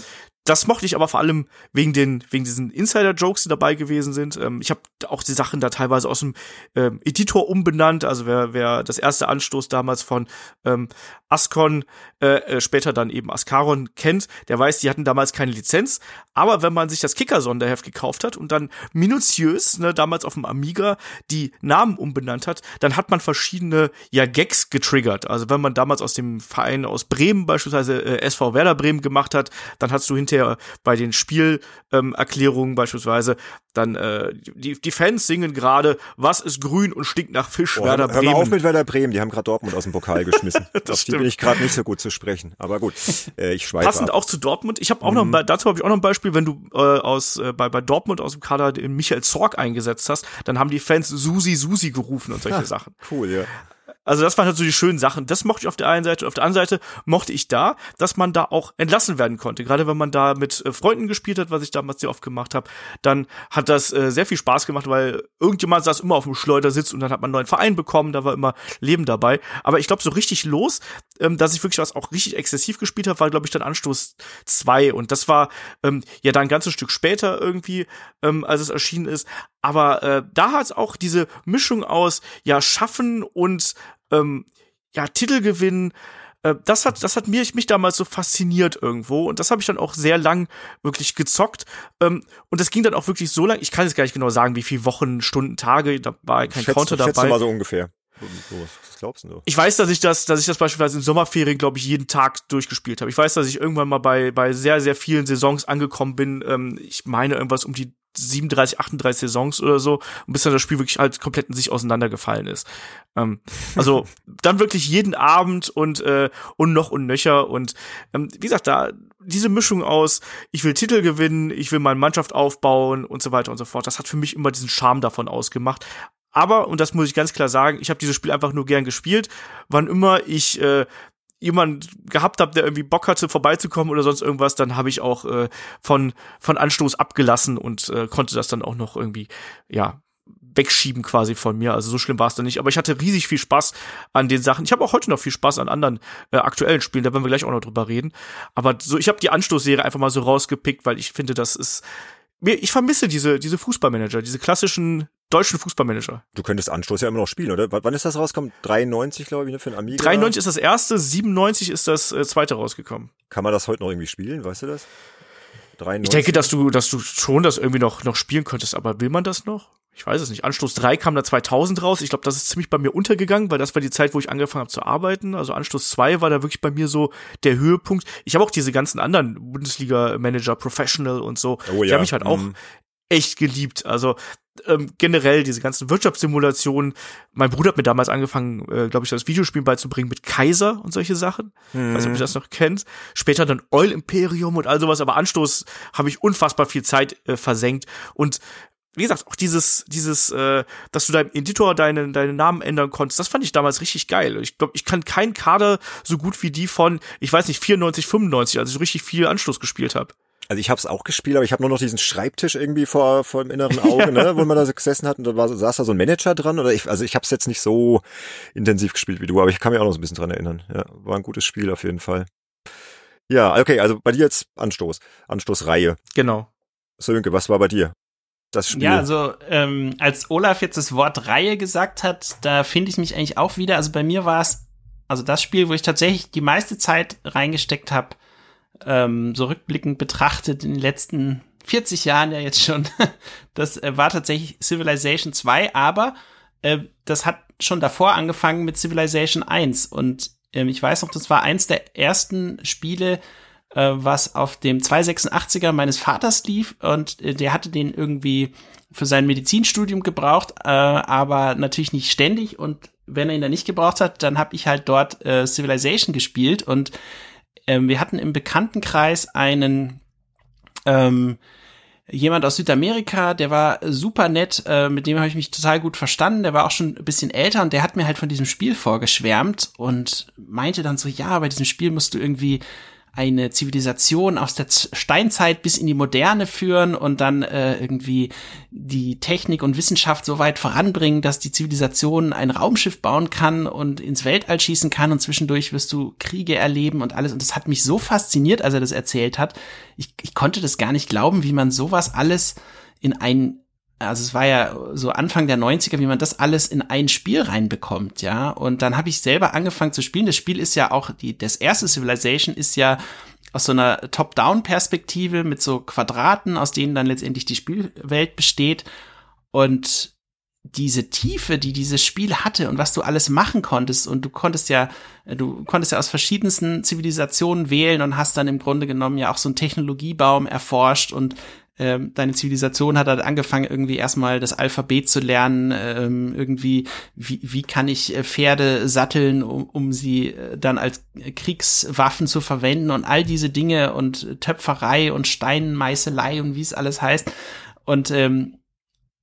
das mochte ich aber vor allem wegen den wegen diesen Insider-Jokes, die dabei gewesen sind. Ähm, ich habe auch die Sachen da teilweise aus dem ähm, Editor umbenannt. Also wer wer das erste Anstoß damals von ähm, Ascon, äh, äh, später dann eben Ascaron kennt, der weiß, die hatten damals keine Lizenz. Aber wenn man sich das Kicker-Sonderheft gekauft hat und dann minutiös, ne, damals auf dem Amiga, die Namen umbenannt hat, dann hat man verschiedene ja Gags getriggert. Also wenn man damals aus dem Verein aus Bremen beispielsweise äh, SV Werder Bremen gemacht hat, dann hast du hinter hinterher bei den Spielerklärungen ähm, beispielsweise dann äh, die, die Fans singen gerade, was ist grün und stinkt nach Fisch, oh, Werder hör, Bremen. Hör mal auf mit Werder Bremen, die haben gerade Dortmund aus dem Pokal geschmissen. [LAUGHS] das auf die bin ich gerade nicht so gut zu sprechen, aber gut, äh, ich schweife Passend ab. auch zu Dortmund, ich habe auch mhm. noch dazu habe ich auch noch ein Beispiel, wenn du äh, aus äh, bei bei Dortmund aus dem Kader den Michael Zorg eingesetzt hast, dann haben die Fans Susi Susi gerufen und solche ha, Sachen. Cool, ja. Also das waren halt so die schönen Sachen. Das mochte ich auf der einen Seite. Auf der anderen Seite mochte ich da, dass man da auch entlassen werden konnte. Gerade wenn man da mit äh, Freunden gespielt hat, was ich damals sehr oft gemacht habe, dann hat das äh, sehr viel Spaß gemacht, weil irgendjemand saß immer auf dem Schleudersitz und dann hat man einen neuen Verein bekommen, da war immer Leben dabei. Aber ich glaube, so richtig los, ähm, dass ich wirklich was auch richtig exzessiv gespielt habe, war, glaube ich, dann Anstoß 2. Und das war ähm, ja dann ein ganzes Stück später irgendwie, ähm, als es erschienen ist. Aber äh, da hat es auch diese Mischung aus ja Schaffen und ähm, ja Titel gewinnen. Äh, das hat das hat mich mich damals so fasziniert irgendwo und das habe ich dann auch sehr lang wirklich gezockt ähm, und das ging dann auch wirklich so lang. Ich kann jetzt gar nicht genau sagen, wie viele Wochen, Stunden, Tage. Da war kein schätze, Counter dabei. mal so ungefähr. Was glaubst du? Ich weiß, dass ich das, dass ich das beispielsweise in Sommerferien, glaube ich, jeden Tag durchgespielt habe. Ich weiß, dass ich irgendwann mal bei bei sehr sehr vielen Saisons angekommen bin. Ähm, ich meine irgendwas um die 37, 38 Saisons oder so, und bis dann das Spiel wirklich halt komplett in sich auseinandergefallen ist. Ähm, also [LAUGHS] dann wirklich jeden Abend und äh, und noch und nöcher und ähm, wie gesagt, da diese Mischung aus, ich will Titel gewinnen, ich will meine Mannschaft aufbauen und so weiter und so fort, das hat für mich immer diesen Charme davon ausgemacht. Aber, und das muss ich ganz klar sagen, ich habe dieses Spiel einfach nur gern gespielt. Wann immer ich äh, jemand gehabt habe, der irgendwie Bock hatte, vorbeizukommen oder sonst irgendwas, dann habe ich auch äh, von, von Anstoß abgelassen und äh, konnte das dann auch noch irgendwie, ja, wegschieben quasi von mir. Also so schlimm war es dann nicht. Aber ich hatte riesig viel Spaß an den Sachen. Ich habe auch heute noch viel Spaß an anderen äh, aktuellen Spielen. Da werden wir gleich auch noch drüber reden. Aber so, ich habe die Anstoßserie einfach mal so rausgepickt, weil ich finde, das ist ich vermisse diese, diese Fußballmanager, diese klassischen deutschen Fußballmanager. Du könntest Anstoß ja immer noch spielen, oder? W wann ist das rausgekommen? 93, glaube ich, ne, für ein Amiga? 93 ist das erste, 97 ist das äh, zweite rausgekommen. Kann man das heute noch irgendwie spielen, weißt du das? 93? Ich denke, dass du, dass du schon das irgendwie noch, noch spielen könntest, aber will man das noch? Ich weiß es nicht. Anstoß 3 kam da 2000 raus. Ich glaube, das ist ziemlich bei mir untergegangen, weil das war die Zeit, wo ich angefangen habe zu arbeiten. Also Anstoß 2 war da wirklich bei mir so der Höhepunkt. Ich habe auch diese ganzen anderen Bundesliga-Manager, Professional und so. Oh, ja. Die habe ich halt auch mhm. echt geliebt. Also ähm, generell diese ganzen Wirtschaftssimulationen. Mein Bruder hat mir damals angefangen, äh, glaube ich, das Videospiel beizubringen mit Kaiser und solche Sachen. Mhm. Weiß nicht, ob ihr das noch kennt. Später dann Oil Imperium und all sowas, aber Anstoß habe ich unfassbar viel Zeit äh, versenkt. Und wie gesagt, auch dieses, dieses, äh, dass du deinem Editor deinen, deinen Namen ändern konntest, das fand ich damals richtig geil. Ich glaube, ich kann keinen Kader so gut wie die von, ich weiß nicht, 94, 95, als ich so richtig viel Anschluss gespielt habe. Also ich habe es auch gespielt, aber ich habe nur noch diesen Schreibtisch irgendwie vor, vor dem inneren Auge, [LAUGHS] ne, wo man da so gesessen hat und da war, saß da so ein Manager dran. Oder ich, also ich habe es jetzt nicht so intensiv gespielt wie du, aber ich kann mich auch noch so ein bisschen dran erinnern. Ja, war ein gutes Spiel auf jeden Fall. Ja, okay, also bei dir jetzt Anstoß, Anstoßreihe. Genau. Sönke, was war bei dir? das Spiel. Ja, also ähm, als Olaf jetzt das Wort Reihe gesagt hat, da finde ich mich eigentlich auch wieder. Also bei mir war es also das Spiel, wo ich tatsächlich die meiste Zeit reingesteckt habe, ähm, so rückblickend betrachtet in den letzten 40 Jahren ja jetzt schon. [LAUGHS] Das äh, war tatsächlich Civilization 2, aber äh, das hat schon davor angefangen mit Civilization 1 und ähm, ich weiß noch, das war eins der ersten Spiele, äh, was auf dem 286er meines Vaters lief. Und äh, der hatte den irgendwie für sein Medizinstudium gebraucht, äh, aber natürlich nicht ständig. Und wenn er ihn dann nicht gebraucht hat, dann habe ich halt dort äh, Civilization gespielt. Und ähm, wir hatten im Bekanntenkreis einen ähm, jemand aus Südamerika, der war super nett, äh, mit dem habe ich mich total gut verstanden, der war auch schon ein bisschen älter und der hat mir halt von diesem Spiel vorgeschwärmt und meinte dann so, ja, bei diesem Spiel musst du irgendwie eine Zivilisation aus der Steinzeit bis in die Moderne führen und dann äh, irgendwie die Technik und Wissenschaft so weit voranbringen, dass die Zivilisation ein Raumschiff bauen kann und ins Weltall schießen kann und zwischendurch wirst du Kriege erleben und alles. Und das hat mich so fasziniert, als er das erzählt hat. Ich, ich konnte das gar nicht glauben, wie man sowas alles in ein also es war ja so Anfang der 90er, wie man das alles in ein Spiel reinbekommt, ja. Und dann habe ich selber angefangen zu spielen. Das Spiel ist ja auch, die, das erste Civilization ist ja aus so einer Top-Down-Perspektive mit so Quadraten, aus denen dann letztendlich die Spielwelt besteht. Und diese Tiefe, die dieses Spiel hatte und was du alles machen konntest und du konntest ja, du konntest ja aus verschiedensten Zivilisationen wählen und hast dann im Grunde genommen ja auch so einen Technologiebaum erforscht und ähm, deine Zivilisation hat halt angefangen, irgendwie erstmal das Alphabet zu lernen, ähm, irgendwie, wie, wie kann ich äh, Pferde satteln, um, um sie äh, dann als Kriegswaffen zu verwenden und all diese Dinge und Töpferei und Steinmeißelei und wie es alles heißt. Und ähm,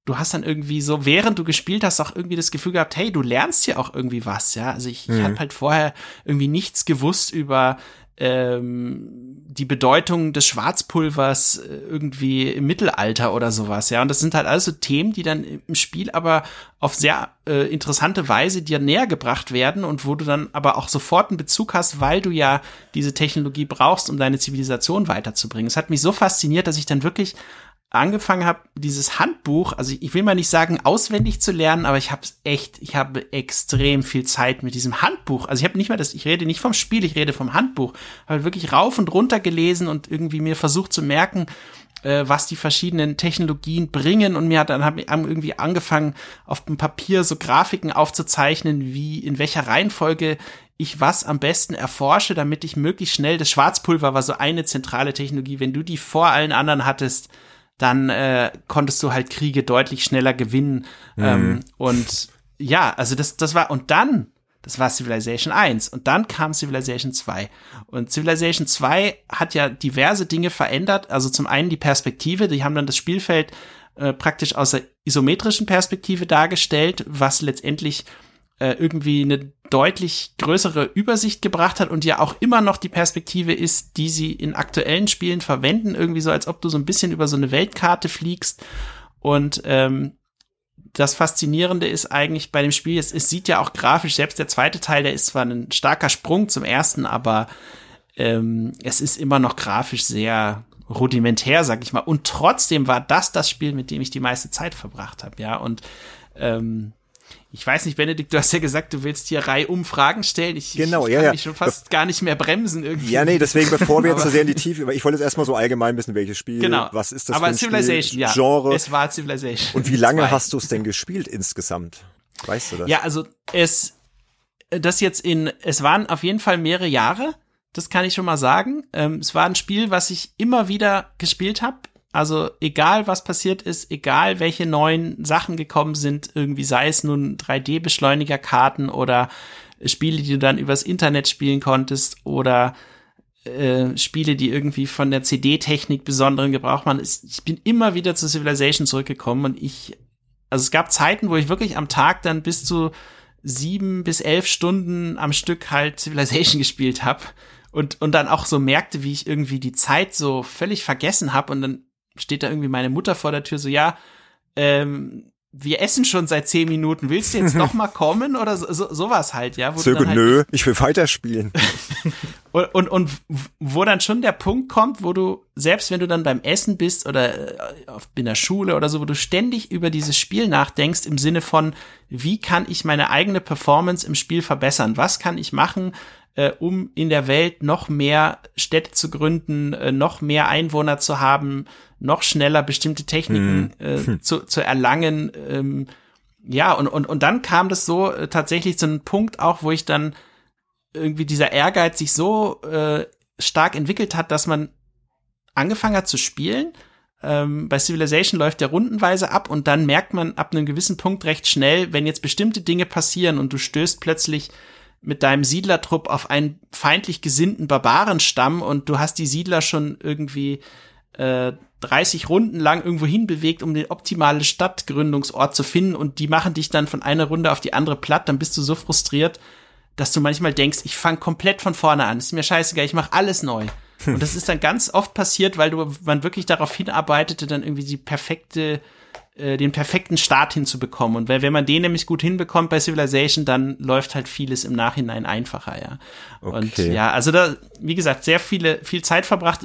du hast dann irgendwie so, während du gespielt hast, auch irgendwie das Gefühl gehabt, hey, du lernst hier auch irgendwie was, ja. Also ich, mhm. ich habe halt vorher irgendwie nichts gewusst über ähm, die Bedeutung des Schwarzpulvers äh, irgendwie im Mittelalter oder sowas, ja. Und das sind halt alles so Themen, die dann im Spiel aber auf sehr äh, interessante Weise dir näher gebracht werden und wo du dann aber auch sofort einen Bezug hast, weil du ja diese Technologie brauchst, um deine Zivilisation weiterzubringen. Es hat mich so fasziniert, dass ich dann wirklich angefangen habe, dieses Handbuch, also ich will mal nicht sagen, auswendig zu lernen, aber ich habe echt, ich habe extrem viel Zeit mit diesem Handbuch. Also ich habe nicht mal das, ich rede nicht vom Spiel, ich rede vom Handbuch. Habe wirklich rauf und runter gelesen und irgendwie mir versucht zu merken, äh, was die verschiedenen Technologien bringen und mir hat dann hab irgendwie angefangen, auf dem Papier so Grafiken aufzuzeichnen, wie in welcher Reihenfolge ich was am besten erforsche, damit ich möglichst schnell das Schwarzpulver war so eine zentrale Technologie, wenn du die vor allen anderen hattest, dann äh, konntest du halt Kriege deutlich schneller gewinnen. Mhm. Ähm, und ja, also das, das war, und dann, das war Civilization 1 und dann kam Civilization 2. Und Civilization 2 hat ja diverse Dinge verändert. Also zum einen die Perspektive, die haben dann das Spielfeld äh, praktisch aus der isometrischen Perspektive dargestellt, was letztendlich äh, irgendwie eine deutlich größere Übersicht gebracht hat und ja auch immer noch die Perspektive ist, die sie in aktuellen Spielen verwenden, irgendwie so, als ob du so ein bisschen über so eine Weltkarte fliegst. Und ähm, das Faszinierende ist eigentlich bei dem Spiel, es, es sieht ja auch grafisch, selbst der zweite Teil, der ist zwar ein starker Sprung zum ersten, aber ähm, es ist immer noch grafisch sehr rudimentär, sag ich mal. Und trotzdem war das das Spiel, mit dem ich die meiste Zeit verbracht habe, ja. Und ähm, ich weiß nicht, Benedikt, du hast ja gesagt, du willst hier Reihe um Fragen stellen. Ich, genau, ich ja, kann ja. mich schon fast Be gar nicht mehr bremsen irgendwie. Ja, nee, deswegen, bevor wir jetzt [LAUGHS] so sehr in die Tiefe, ich wollte jetzt erstmal so allgemein wissen, welches Spiel, genau. was ist das Aber für ein Civilization, Spiel, ja. Genre. Es war Civilization. Und wie lange 2. hast du es denn gespielt insgesamt? Weißt du das? Ja, also es, das jetzt in, es waren auf jeden Fall mehrere Jahre. Das kann ich schon mal sagen. Ähm, es war ein Spiel, was ich immer wieder gespielt habe. Also egal, was passiert ist, egal welche neuen Sachen gekommen sind, irgendwie sei es nun 3D-Beschleunigerkarten oder Spiele, die du dann übers Internet spielen konntest oder äh, Spiele, die irgendwie von der CD-Technik besonderen Gebrauch machen. Ich bin immer wieder zu Civilization zurückgekommen und ich, also es gab Zeiten, wo ich wirklich am Tag dann bis zu sieben bis elf Stunden am Stück halt Civilization [LAUGHS] gespielt habe und und dann auch so merkte, wie ich irgendwie die Zeit so völlig vergessen habe und dann steht da irgendwie meine Mutter vor der Tür so ja ähm, wir essen schon seit zehn Minuten. Willst du jetzt noch mal [LAUGHS] kommen oder so, so, sowas halt, ja? Wo Zöge, halt nö, ich will weiterspielen. [LAUGHS] und, und, und wo dann schon der Punkt kommt, wo du, selbst wenn du dann beim Essen bist oder äh, in der Schule oder so, wo du ständig über dieses Spiel nachdenkst im Sinne von, wie kann ich meine eigene Performance im Spiel verbessern? Was kann ich machen, äh, um in der Welt noch mehr Städte zu gründen, äh, noch mehr Einwohner zu haben, noch schneller bestimmte Techniken hm. äh, zu, zu erlangen. Ähm, ja, und, und, und dann kam das so äh, tatsächlich zu einem Punkt auch, wo ich dann irgendwie dieser Ehrgeiz sich so äh, stark entwickelt hat, dass man angefangen hat zu spielen. Ähm, bei Civilization läuft der rundenweise ab und dann merkt man ab einem gewissen Punkt recht schnell, wenn jetzt bestimmte Dinge passieren und du stößt plötzlich mit deinem Siedlertrupp auf einen feindlich gesinnten Barbarenstamm und du hast die Siedler schon irgendwie äh, 30 Runden lang irgendwo hinbewegt, um den optimalen Stadtgründungsort zu finden und die machen dich dann von einer Runde auf die andere platt, dann bist du so frustriert, dass du manchmal denkst, ich fange komplett von vorne an, ist mir scheißegal, ich mache alles neu. [LAUGHS] Und das ist dann ganz oft passiert, weil du man wirklich darauf hinarbeitete, dann irgendwie die perfekte äh, den perfekten Start hinzubekommen. Und wenn, wenn man den nämlich gut hinbekommt bei Civilization, dann läuft halt vieles im Nachhinein einfacher, ja. Okay. Und ja, also da, wie gesagt, sehr viele, viel Zeit verbracht.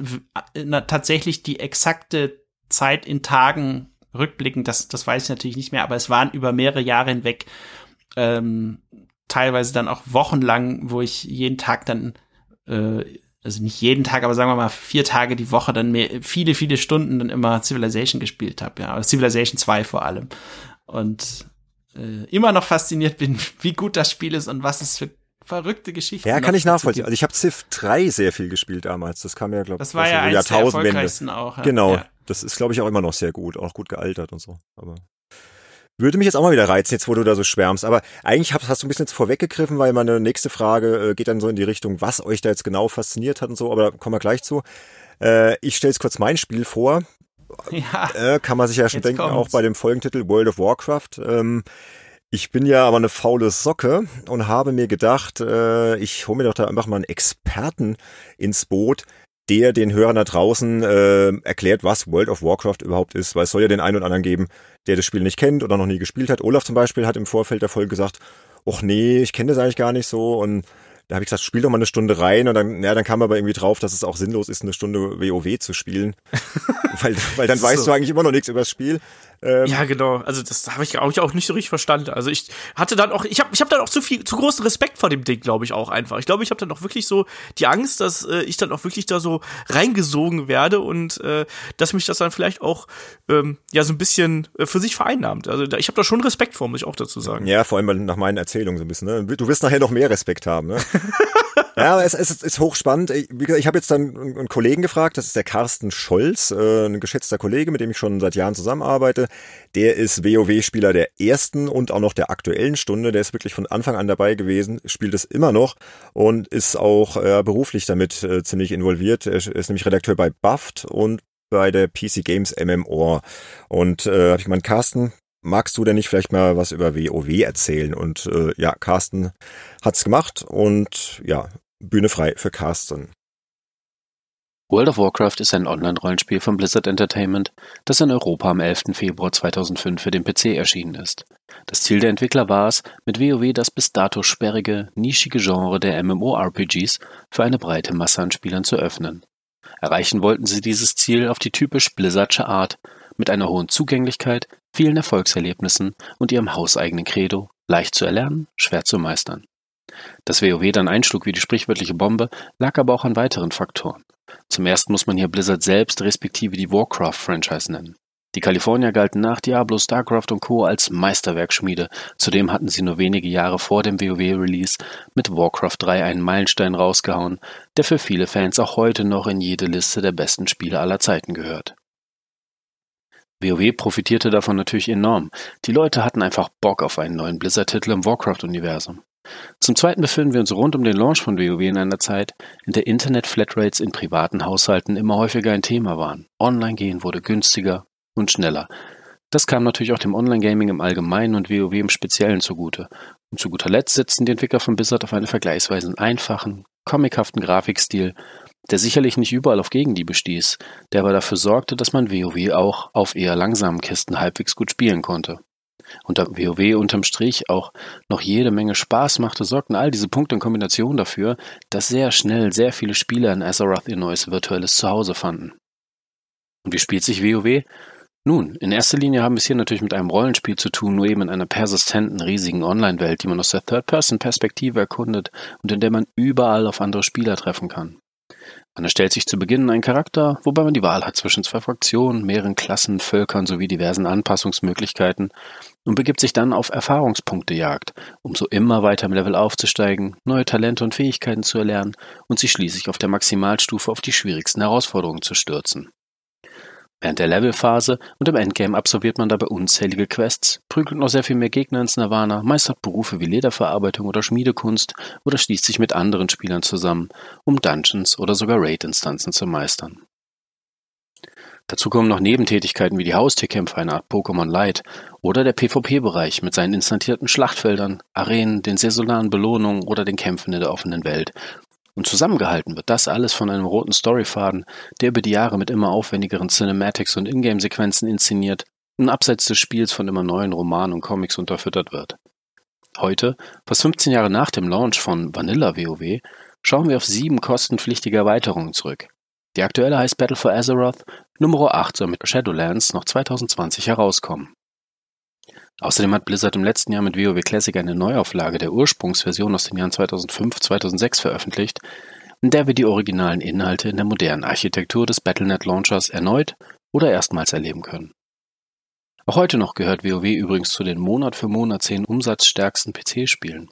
Na, tatsächlich die exakte Zeit in Tagen rückblickend, das, das weiß ich natürlich nicht mehr, aber es waren über mehrere Jahre hinweg ähm, teilweise dann auch wochenlang, wo ich jeden Tag dann äh, also nicht jeden Tag, aber sagen wir mal vier Tage die Woche dann mehr, viele, viele Stunden dann immer Civilization gespielt habe, ja, oder Civilization 2 vor allem. Und äh, immer noch fasziniert bin, [LAUGHS] wie gut das Spiel ist und was es für verrückte Geschichten. Ja, kann ich nachvollziehen. Also ich habe Civ 3 sehr viel gespielt damals. Das kam ja, glaube ich, das war ja so eins der erfolgreichsten auch. Ja. Genau. Ja. Das ist, glaube ich, auch immer noch sehr gut, auch gut gealtert und so. Aber würde mich jetzt auch mal wieder reizen, jetzt wo du da so schwärmst. Aber eigentlich hast, hast du ein bisschen jetzt vorweggegriffen, weil meine nächste Frage äh, geht dann so in die Richtung, was euch da jetzt genau fasziniert hat und so, aber da kommen wir gleich zu. Äh, ich stelle jetzt kurz mein Spiel vor. [LAUGHS] Ja, äh, kann man sich ja schon denken, kommt's. auch bei dem Folgentitel World of Warcraft. Ähm, ich bin ja aber eine faule Socke und habe mir gedacht, äh, ich hole mir doch da einfach mal einen Experten ins Boot, der den Hörern da draußen äh, erklärt, was World of Warcraft überhaupt ist, weil es soll ja den einen oder anderen geben, der das Spiel nicht kennt oder noch nie gespielt hat. Olaf zum Beispiel hat im Vorfeld der Folge gesagt, ach nee, ich kenne das eigentlich gar nicht so und da habe ich gesagt, spiel doch mal eine Stunde rein und dann, ja, dann kam aber irgendwie drauf, dass es auch sinnlos ist, eine Stunde WoW zu spielen, [LAUGHS] weil, weil dann weißt so. du eigentlich immer noch nichts über das Spiel. Ähm, ja, genau. Also das habe ich auch, nicht so richtig verstanden. Also ich hatte dann auch, ich habe ich hab dann auch zu viel, zu großen Respekt vor dem Ding, glaube ich auch einfach. Ich glaube, ich habe dann auch wirklich so die Angst, dass äh, ich dann auch wirklich da so reingesogen werde und äh, dass mich das dann vielleicht auch ähm, ja so ein bisschen äh, für sich vereinnahmt. Also da, ich habe da schon Respekt vor, muss ich auch dazu sagen. Ja, vor allem nach meinen Erzählungen so ein bisschen. Ne? Du wirst nachher noch mehr Respekt haben. Ne? [LAUGHS] ja, es, es ist hochspannend. Ich, ich habe jetzt dann einen Kollegen gefragt, das ist der Carsten Scholz, äh, ein geschätzter Kollege, mit dem ich schon seit Jahren zusammenarbeite. Der ist WoW-Spieler der ersten und auch noch der aktuellen Stunde. Der ist wirklich von Anfang an dabei gewesen, spielt es immer noch und ist auch äh, beruflich damit äh, ziemlich involviert. Er ist nämlich Redakteur bei Buffed und bei der PC Games MMO. Und äh, habe ich gemeint, Carsten, magst du denn nicht vielleicht mal was über WoW erzählen? Und äh, ja, Carsten hat's gemacht und ja, Bühne frei für Carsten. World of Warcraft ist ein Online-Rollenspiel von Blizzard Entertainment, das in Europa am 11. Februar 2005 für den PC erschienen ist. Das Ziel der Entwickler war es, mit WoW das bis dato sperrige, nischige Genre der MMORPGs für eine breite Masse an Spielern zu öffnen. Erreichen wollten sie dieses Ziel auf die typisch Blizzardsche Art, mit einer hohen Zugänglichkeit, vielen Erfolgserlebnissen und ihrem hauseigenen Credo, leicht zu erlernen, schwer zu meistern. Dass WoW dann einschlug wie die sprichwörtliche Bombe, lag aber auch an weiteren Faktoren. Zum ersten muss man hier Blizzard selbst respektive die Warcraft-Franchise nennen. Die Kalifornier galten nach Diablo, StarCraft und Co. als Meisterwerkschmiede. Zudem hatten sie nur wenige Jahre vor dem WoW-Release mit Warcraft 3 einen Meilenstein rausgehauen, der für viele Fans auch heute noch in jede Liste der besten Spiele aller Zeiten gehört. WoW profitierte davon natürlich enorm. Die Leute hatten einfach Bock auf einen neuen Blizzard-Titel im Warcraft-Universum. Zum Zweiten befinden wir uns rund um den Launch von WoW in einer Zeit, in der Internet-Flatrates in privaten Haushalten immer häufiger ein Thema waren. Online-Gehen wurde günstiger und schneller. Das kam natürlich auch dem Online-Gaming im Allgemeinen und WoW im Speziellen zugute. Und zu guter Letzt setzten die Entwickler von Blizzard auf einen vergleichsweise einfachen, comichaften Grafikstil, der sicherlich nicht überall auf Gegenliebe stieß, der aber dafür sorgte, dass man WoW auch auf eher langsamen Kisten halbwegs gut spielen konnte. Da WoW unterm Strich auch noch jede Menge Spaß machte, sorgten all diese Punkte in Kombination dafür, dass sehr schnell sehr viele Spieler in Azeroth ihr neues virtuelles Zuhause fanden. Und wie spielt sich WoW? Nun, in erster Linie haben wir es hier natürlich mit einem Rollenspiel zu tun, nur eben in einer persistenten, riesigen Online-Welt, die man aus der Third-Person-Perspektive erkundet und in der man überall auf andere Spieler treffen kann. Man erstellt sich zu Beginn einen Charakter, wobei man die Wahl hat zwischen zwei Fraktionen, mehreren Klassen, Völkern sowie diversen Anpassungsmöglichkeiten und begibt sich dann auf Erfahrungspunktejagd, um so immer weiter im Level aufzusteigen, neue Talente und Fähigkeiten zu erlernen und sich schließlich auf der Maximalstufe auf die schwierigsten Herausforderungen zu stürzen. Während der Levelphase und im Endgame absolviert man dabei unzählige Quests, prügelt noch sehr viel mehr Gegner ins Nirvana, meistert Berufe wie Lederverarbeitung oder Schmiedekunst oder schließt sich mit anderen Spielern zusammen, um Dungeons oder sogar Raid-Instanzen zu meistern. Dazu kommen noch Nebentätigkeiten wie die Haustierkämpfe, eine Art Pokémon Light, oder der PvP-Bereich mit seinen instantierten Schlachtfeldern, Arenen, den saisonalen Belohnungen oder den Kämpfen in der offenen Welt, und zusammengehalten wird das alles von einem roten Storyfaden, der über die Jahre mit immer aufwendigeren Cinematics und Ingame-Sequenzen inszeniert und abseits des Spiels von immer neuen Romanen und Comics unterfüttert wird. Heute, fast 15 Jahre nach dem Launch von Vanilla WoW, schauen wir auf sieben kostenpflichtige Erweiterungen zurück. Die aktuelle heißt Battle for Azeroth, Nummer 8 soll mit Shadowlands noch 2020 herauskommen. Außerdem hat Blizzard im letzten Jahr mit WoW Classic eine Neuauflage der Ursprungsversion aus den Jahren 2005/2006 veröffentlicht, in der wir die originalen Inhalte in der modernen Architektur des Battle.net Launchers erneut oder erstmals erleben können. Auch heute noch gehört WoW übrigens zu den Monat für Monat zehn umsatzstärksten PC-Spielen.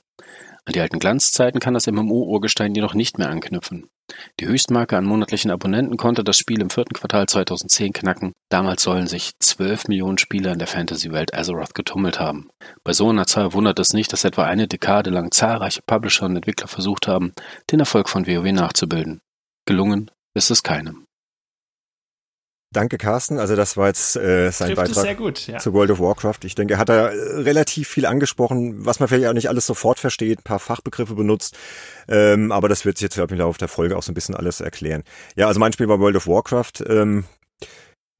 An die alten Glanzzeiten kann das MMO-Urgestein jedoch nicht mehr anknüpfen. Die Höchstmarke an monatlichen Abonnenten konnte das Spiel im vierten Quartal 2010 knacken. Damals sollen sich 12 Millionen Spieler in der Fantasy-Welt Azeroth getummelt haben. Bei so einer Zahl wundert es nicht, dass etwa eine Dekade lang zahlreiche Publisher und Entwickler versucht haben, den Erfolg von WoW nachzubilden. Gelungen ist es keinem. Danke, Carsten. Also das war jetzt äh, sein Trifft Beitrag sehr gut, ja. zu World of Warcraft. Ich denke, er hat da äh, relativ viel angesprochen, was man vielleicht auch nicht alles sofort versteht, ein paar Fachbegriffe benutzt. Ähm, aber das wird sich jetzt, glaube ich, im Laufe der Folge auch so ein bisschen alles erklären. Ja, also mein Spiel war World of Warcraft. Ähm,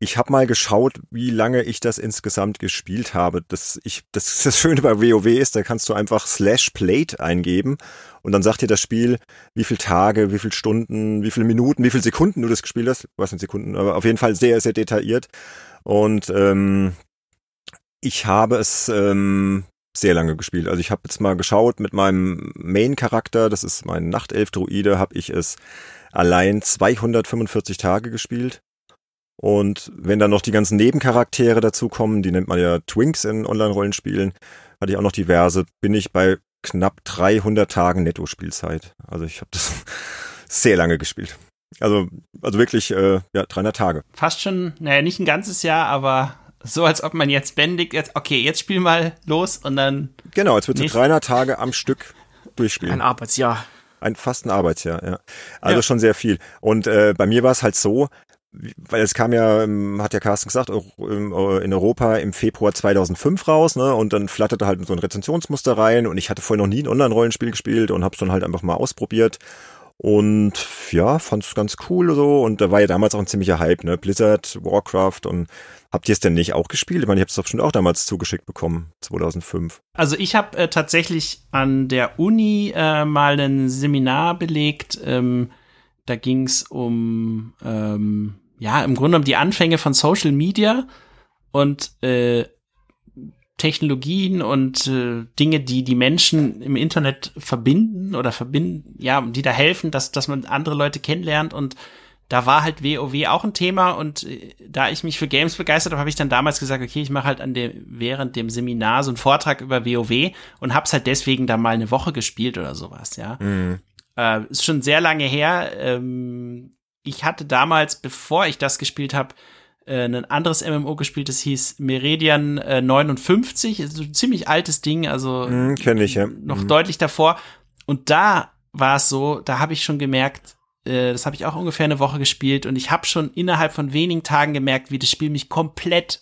ich habe mal geschaut, wie lange ich das insgesamt gespielt habe. Das, ich, das, das Schöne bei WoW ist, da kannst du einfach slash played eingeben und dann sagt dir das Spiel, wie viele Tage, wie viele Stunden, wie viele Minuten, wie viele Sekunden du das gespielt hast. Was sind Sekunden, aber auf jeden Fall sehr, sehr detailliert. Und ähm, ich habe es ähm, sehr lange gespielt. Also ich habe jetzt mal geschaut mit meinem Main-Charakter, das ist mein Nachtelf-Druide, habe ich es allein 245 Tage gespielt. Und wenn dann noch die ganzen Nebencharaktere dazukommen, die nennt man ja Twinks in Online-Rollenspielen, hatte ich auch noch diverse, bin ich bei knapp 300 Tagen Netto-Spielzeit. Also ich habe das [LAUGHS] sehr lange gespielt. Also, also wirklich, äh, ja, 300 Tage. Fast schon, naja, nicht ein ganzes Jahr, aber so, als ob man jetzt bändigt, jetzt, okay, jetzt spiel mal los und dann. Genau, jetzt wird so Nicht- 300 Tage am Stück durchspielen. Ein Arbeitsjahr. Ein fast ein Arbeitsjahr, ja. Also Ja. schon sehr viel. Und äh, bei mir war es halt so, weil es kam ja, ähm, hat ja Carsten gesagt, ähm, äh, in Europa im Februar 2005 raus, ne? Und dann flatterte halt so ein Rezensionsmuster rein und ich hatte vorher noch nie ein Online-Rollenspiel gespielt und habe es dann halt einfach mal ausprobiert. Und ja, fand es ganz cool so. Und da war ja damals auch ein ziemlicher Hype, ne? Blizzard, Warcraft und habt ihr es denn nicht auch gespielt? Ich meine, ich habe es doch schon auch damals zugeschickt bekommen, 2005. Also ich habe äh, tatsächlich an der Uni äh, mal ein Seminar belegt. Ähm, da ging es um, ähm, ja, im Grunde um die Anfänge von Social Media und äh, Technologien und äh, Dinge, die die Menschen im Internet verbinden oder verbinden, ja, die da helfen, dass, dass man andere Leute kennenlernt und da war halt WoW auch ein Thema und äh, da ich mich für Games begeistert habe, habe ich dann damals gesagt, okay, ich mache halt an dem während dem Seminar so einen Vortrag über WoW und hab's halt deswegen da mal eine Woche gespielt oder sowas, ja. Mhm. Äh, ist schon sehr lange her. Ähm, ich hatte damals, bevor ich das gespielt habe, äh, ein anderes MMO gespielt, das hieß Meridian äh, 59, also ein ziemlich altes Ding, also mm, ich, ja. noch mm. deutlich davor. Und da war es so, da habe ich schon gemerkt, äh, das habe ich auch ungefähr eine Woche gespielt und ich habe schon innerhalb von wenigen Tagen gemerkt, wie das Spiel mich komplett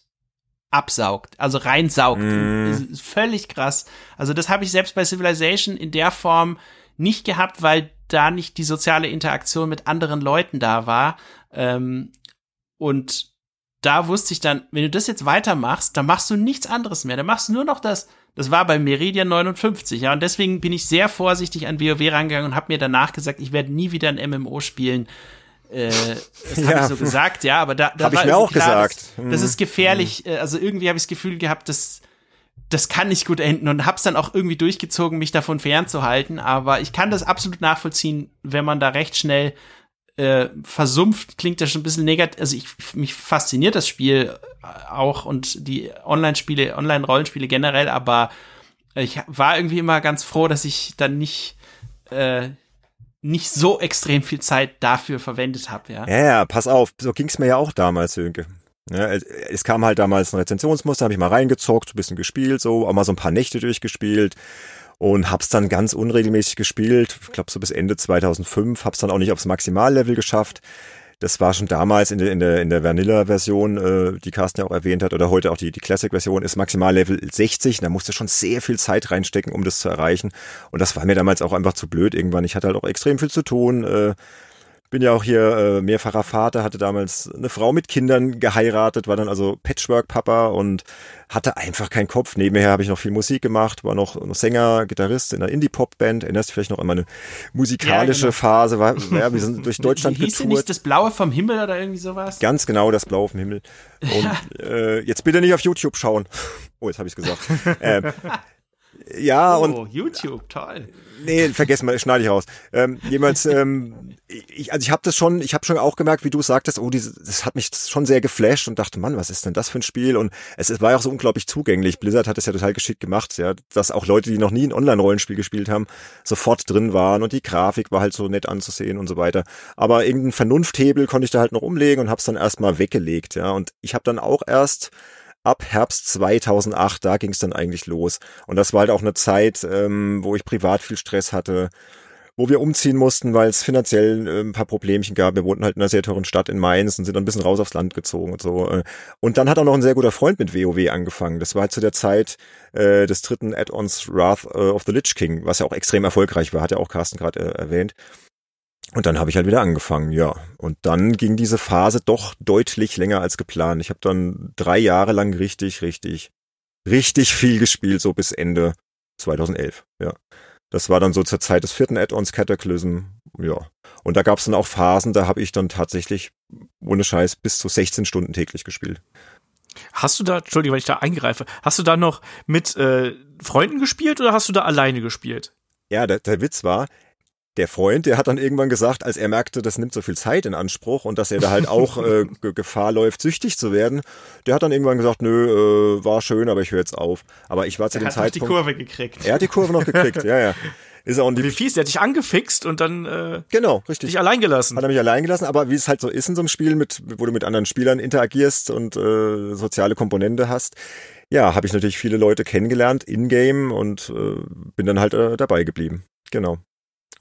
absaugt, also reinsaugt. Mm. völlig krass. Also das habe ich selbst bei Civilization in der Form nicht gehabt, weil da nicht die soziale Interaktion mit anderen Leuten da war. Ähm, und da wusste ich dann, wenn du das jetzt weitermachst, dann machst du nichts anderes mehr. Dann machst du nur noch das. Das war bei Meridian 59, ja. Und deswegen bin ich sehr vorsichtig an WoW rangegangen und habe mir danach gesagt, ich werde nie wieder ein MMO spielen. Äh, das [LAUGHS] ja. habe ich so gesagt, ja, aber da, da hab war ich mir auch klar, gesagt. Das, das ist mhm. gefährlich. Mhm. Also irgendwie habe ich das Gefühl gehabt, dass das kann nicht gut enden und hab's dann auch irgendwie durchgezogen, mich davon fernzuhalten. Aber ich kann das absolut nachvollziehen, wenn man da recht schnell äh, versumpft, klingt das schon ein bisschen negativ. Also ich, mich fasziniert das Spiel auch und die Online-Spiele, Online-Rollenspiele generell, aber ich war irgendwie immer ganz froh, dass ich dann nicht äh, nicht so extrem viel Zeit dafür verwendet habe, ja. Ja, ja, pass auf, so ging's mir ja auch damals, Sönke. Ja, es kam halt damals ein Rezensionsmuster, habe ich mal reingezockt, ein bisschen gespielt, so, auch mal so ein paar Nächte durchgespielt und hab's dann ganz unregelmäßig gespielt. Ich glaube so bis Ende 2005, hab's dann auch nicht aufs Maximallevel geschafft. Das war schon damals in der, in der, in der Vanilla-Version, äh, die Carsten ja auch erwähnt hat, oder heute auch die, die Classic-Version, ist Maximallevel 60. Da musste schon sehr viel Zeit reinstecken, um das zu erreichen. Und das war mir damals auch einfach zu blöd irgendwann. Ich hatte halt auch extrem viel zu tun. Äh, bin ja auch hier äh, mehrfacher Vater, hatte damals eine Frau mit Kindern geheiratet, war dann also Patchwork-Papa und hatte einfach keinen Kopf. Nebenher habe ich noch viel Musik gemacht, war noch, noch Sänger, Gitarrist in einer Indie-Pop-Band. Erinnerst du vielleicht noch an meine musikalische ja, genau. Phase? War, [LAUGHS] ja, wir sind durch Deutschland Hieß getourt. nicht das Blaue vom Himmel oder irgendwie sowas? Ganz genau, das Blaue vom Himmel. Und äh, jetzt bitte nicht auf YouTube schauen. [LAUGHS] Oh, jetzt habe ich gesagt. [LAUGHS] äh, ja, oh, und. YouTube, toll. Nee, vergessen wir, schneide ich raus. Ähm, jemals, [LAUGHS] ähm, ich, also ich habe das schon, ich habe schon auch gemerkt, wie du sagtest, oh, diese, das hat mich schon sehr geflasht und dachte, Mann, was ist denn das für ein Spiel? Und es, es war ja auch so unglaublich zugänglich. Blizzard hat es ja total geschickt gemacht, ja, dass auch Leute, die noch nie ein Online-Rollenspiel gespielt haben, sofort drin waren und die Grafik war halt so nett anzusehen und so weiter. Aber irgendeinen Vernunfthebel konnte ich da halt noch umlegen und habe es dann erstmal weggelegt, ja. Und ich habe dann auch erst ab Herbst 2008, da ging es dann eigentlich los. Und das war halt auch eine Zeit, ähm, wo ich privat viel Stress hatte, wo wir umziehen mussten, weil es finanziell äh, ein paar Problemchen gab. Wir wohnten halt in einer sehr teuren Stadt in Mainz und sind dann ein bisschen raus aufs Land gezogen und so. Äh. Und dann hat auch noch ein sehr guter Freund mit WoW angefangen. Das war halt zu der Zeit äh, des dritten Add-ons Wrath äh, of the Lich King, was ja auch extrem erfolgreich war, hat ja auch Carsten gerade äh, erwähnt. Und dann habe ich halt wieder angefangen, ja. Und dann ging diese Phase doch deutlich länger als geplant. Ich habe dann drei Jahre lang richtig, richtig, richtig viel gespielt, so bis Ende 2011, ja. Das war dann so zur Zeit des vierten Add-ons Cataclysm, ja. Und da gab es dann auch Phasen, da habe ich dann tatsächlich, ohne Scheiß, bis zu 16 Stunden täglich gespielt. Hast du da, Entschuldigung, wenn ich da eingreife, hast du da noch mit äh, Freunden gespielt oder hast du da alleine gespielt? Ja, der, der Witz war, der Freund, der hat dann irgendwann gesagt, als er merkte, das nimmt so viel Zeit in Anspruch und dass er da halt [LAUGHS] auch äh, Gefahr läuft, süchtig zu werden, der hat dann irgendwann gesagt, nö, äh, war schön, aber ich höre jetzt auf. Aber ich war zu er dem Zeitpunkt. Er hat die Kurve gekriegt. Er hat die Kurve noch gekriegt, [LAUGHS] ja, ja. Ist er auch Wie fies, der hat dich angefixt und dann äh, genau, richtig. dich allein gelassen. Hat er mich allein gelassen, aber wie es halt so ist in so einem Spiel, mit, wo du mit anderen Spielern interagierst und äh, soziale Komponente hast, ja, habe ich natürlich viele Leute kennengelernt in-game und äh, bin dann halt äh, dabei geblieben. Genau.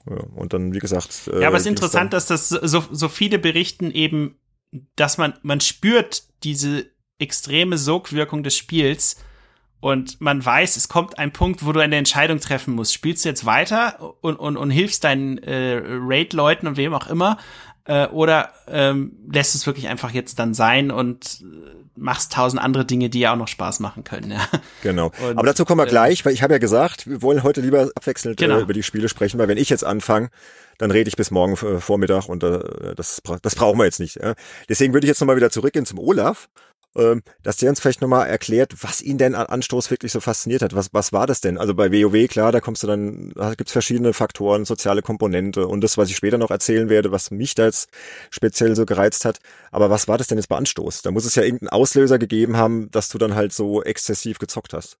Ja, und dann, wie gesagt. Äh, ja, aber es ist interessant, dass das so, so viele berichten eben, dass man, man spürt diese extreme Sogwirkung des Spiels und man weiß, es kommt ein Punkt, wo du eine Entscheidung treffen musst. Spielst du jetzt weiter und, und, und hilfst deinen äh, Raid-Leuten und wem auch immer Äh, oder ähm, lässt es wirklich einfach jetzt dann sein und äh, machst tausend andere Dinge, die ja auch noch Spaß machen können. Ja. Genau. [LAUGHS] Und, Aber dazu kommen wir äh, gleich, weil ich habe ja gesagt, wir wollen heute lieber abwechselnd genau. äh, über die Spiele sprechen, weil wenn ich jetzt anfange, dann rede ich bis morgen äh, Vormittag und äh, das, das brauchen wir jetzt nicht. Deswegen würde ich jetzt nochmal wieder zurückgehen zum Olaf dass der uns vielleicht nochmal erklärt, was ihn denn an Anstoß wirklich so fasziniert hat. Was, was war das denn? Also bei WoW, klar, da kommst du dann, da gibt's verschiedene Faktoren, soziale Komponente und das, was ich später noch erzählen werde, was mich da jetzt speziell so gereizt hat. Aber was war das denn jetzt bei Anstoß? Da muss es ja irgendeinen Auslöser gegeben haben, dass du dann halt so exzessiv gezockt hast.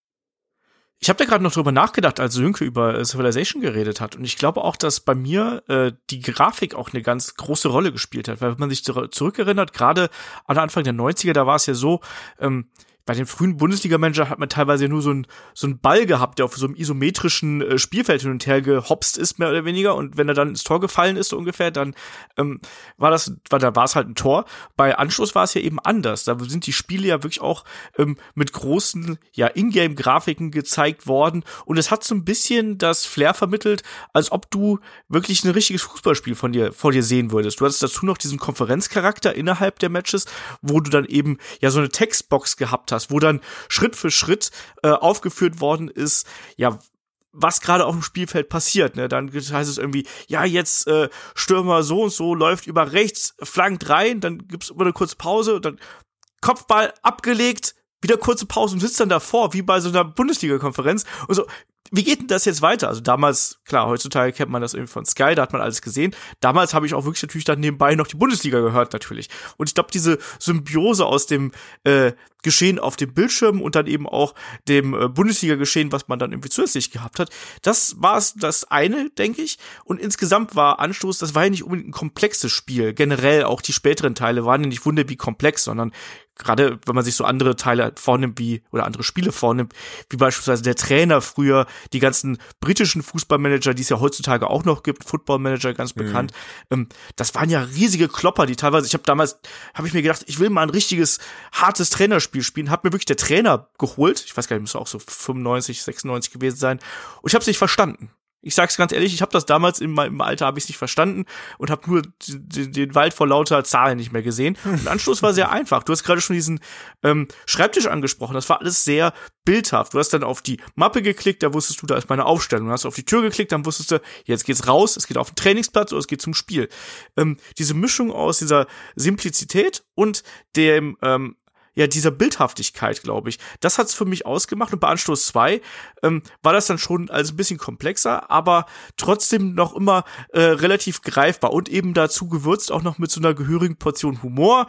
Ich habe da gerade noch drüber nachgedacht, als Sönke über Civilization geredet hat. Und ich glaube auch, dass bei mir äh, die Grafik auch eine ganz große Rolle gespielt hat. Weil wenn man sich zurückerinnert, gerade an Anfang der 90er, da war es ja so, ähm, bei den frühen Bundesliga-Manager hat man teilweise nur so einen so einen Ball gehabt, der auf so einem isometrischen äh, Spielfeld hin und her gehopst ist, mehr oder weniger. Und wenn er dann ins Tor gefallen ist, so ungefähr, dann ähm, war das, war, da war es halt ein Tor. Bei Anschluss war es ja eben anders. Da sind die Spiele ja wirklich auch ähm, mit großen, ja, Ingame-Grafiken gezeigt worden. Und es hat so ein bisschen das Flair vermittelt, als ob du wirklich ein richtiges Fußballspiel von dir, vor dir sehen würdest. Du hattest dazu noch diesen Konferenzcharakter innerhalb der Matches, wo du dann eben ja so eine Textbox gehabt hast hast, wo dann Schritt für Schritt äh, aufgeführt worden ist, ja, was gerade auf dem Spielfeld passiert. Ne? Dann heißt es irgendwie, ja, jetzt äh, Stürmer so und so läuft über rechts, flankt rein, dann gibt's immer eine kurze Pause, dann Kopfball abgelegt, wieder kurze Pause und sitzt dann davor, wie bei so einer Bundesliga-Konferenz und so, wie geht denn das jetzt weiter? Also damals, klar, heutzutage kennt man das irgendwie von Sky, da hat man alles gesehen. Damals habe ich auch wirklich natürlich dann nebenbei noch die Bundesliga gehört, natürlich. Und ich glaube, diese Symbiose aus dem äh, Geschehen auf dem Bildschirm und dann eben auch dem äh, Bundesliga-Geschehen, was man dann irgendwie zusätzlich gehabt hat, das war es das eine, denke ich. Und insgesamt war Anstoß, das war ja nicht unbedingt ein komplexes Spiel. Generell auch die späteren Teile waren ja nicht wunder wie komplex, sondern gerade wenn man sich so andere Teile vornimmt wie oder andere Spiele vornimmt, wie beispielsweise der Trainer früher, die ganzen britischen Fußballmanager, die es ja heutzutage auch noch gibt, Footballmanager ganz mhm. bekannt, ähm, das waren ja riesige Klopper, die teilweise, ich habe damals, habe ich mir gedacht, ich will mal ein richtiges hartes Trainerspiel spielen, hat mir wirklich der Trainer geholt, ich weiß gar nicht, muss auch so 95, 96 gewesen sein, und ich habe es nicht verstanden. Ich sag's ganz ehrlich, ich habe das damals in meinem Alter habe ich nicht verstanden und habe nur den, den, Wald vor lauter Zahlen nicht mehr gesehen. [LAUGHS] Und Anschluss war sehr einfach. Du hast gerade schon diesen ähm, Schreibtisch angesprochen. Das war alles sehr bildhaft. Du hast dann auf die Mappe geklickt, da wusstest du, da ist meine Aufstellung. Du hast auf die Tür geklickt, dann wusstest du, jetzt geht's raus, es geht auf den Trainingsplatz oder es geht zum Spiel. Ähm, diese Mischung aus dieser Simplizität und dem ähm, ja, dieser Bildhaftigkeit, glaube ich. Das hat's für mich ausgemacht und bei Anstoß 2 ähm, war das dann schon als ein bisschen komplexer, aber trotzdem noch immer äh, relativ greifbar und eben dazu gewürzt auch noch mit so einer gehörigen Portion Humor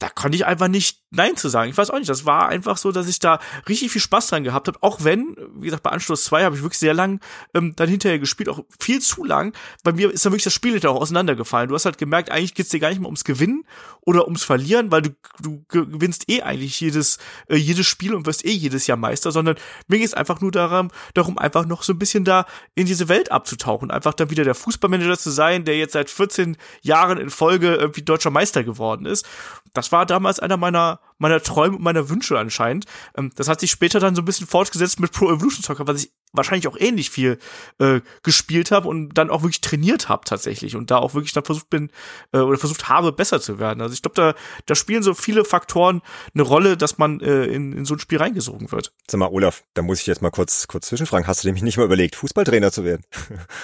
da konnte ich einfach nicht Nein zu sagen. Ich weiß auch nicht, das war einfach so, dass ich da richtig viel Spaß dran gehabt habe. Auch wenn, wie gesagt, bei Anschluss 2 habe ich wirklich sehr lang ähm, dann hinterher gespielt, auch viel zu lang. Bei mir ist dann wirklich das Spiel hinterher auch auseinandergefallen. Du hast halt gemerkt, eigentlich geht's dir gar nicht mehr ums Gewinnen oder ums Verlieren, weil du, du gewinnst eh eigentlich jedes, äh, jedes Spiel und wirst eh jedes Jahr Meister, sondern mir geht es einfach nur darum, darum, einfach noch so ein bisschen da in diese Welt abzutauchen. Einfach dann wieder der Fußballmanager zu sein, der jetzt seit 14 Jahren in Folge irgendwie deutscher Meister geworden ist. Das war damals einer meiner meiner Träume und meiner Wünsche anscheinend. Ähm, das hat sich später dann so ein bisschen fortgesetzt mit Pro Evolution Soccer, was ich wahrscheinlich auch ähnlich viel äh, gespielt habe und dann auch wirklich trainiert habe tatsächlich und da auch wirklich dann versucht bin äh, oder versucht habe, besser zu werden. Also ich glaube, da, da spielen so viele Faktoren eine Rolle, dass man äh, in, in so ein Spiel reingesogen wird. Sag mal, Olaf, da muss ich jetzt mal kurz, kurz zwischenfragen. Hast du nämlich nicht mal überlegt, Fußballtrainer zu werden?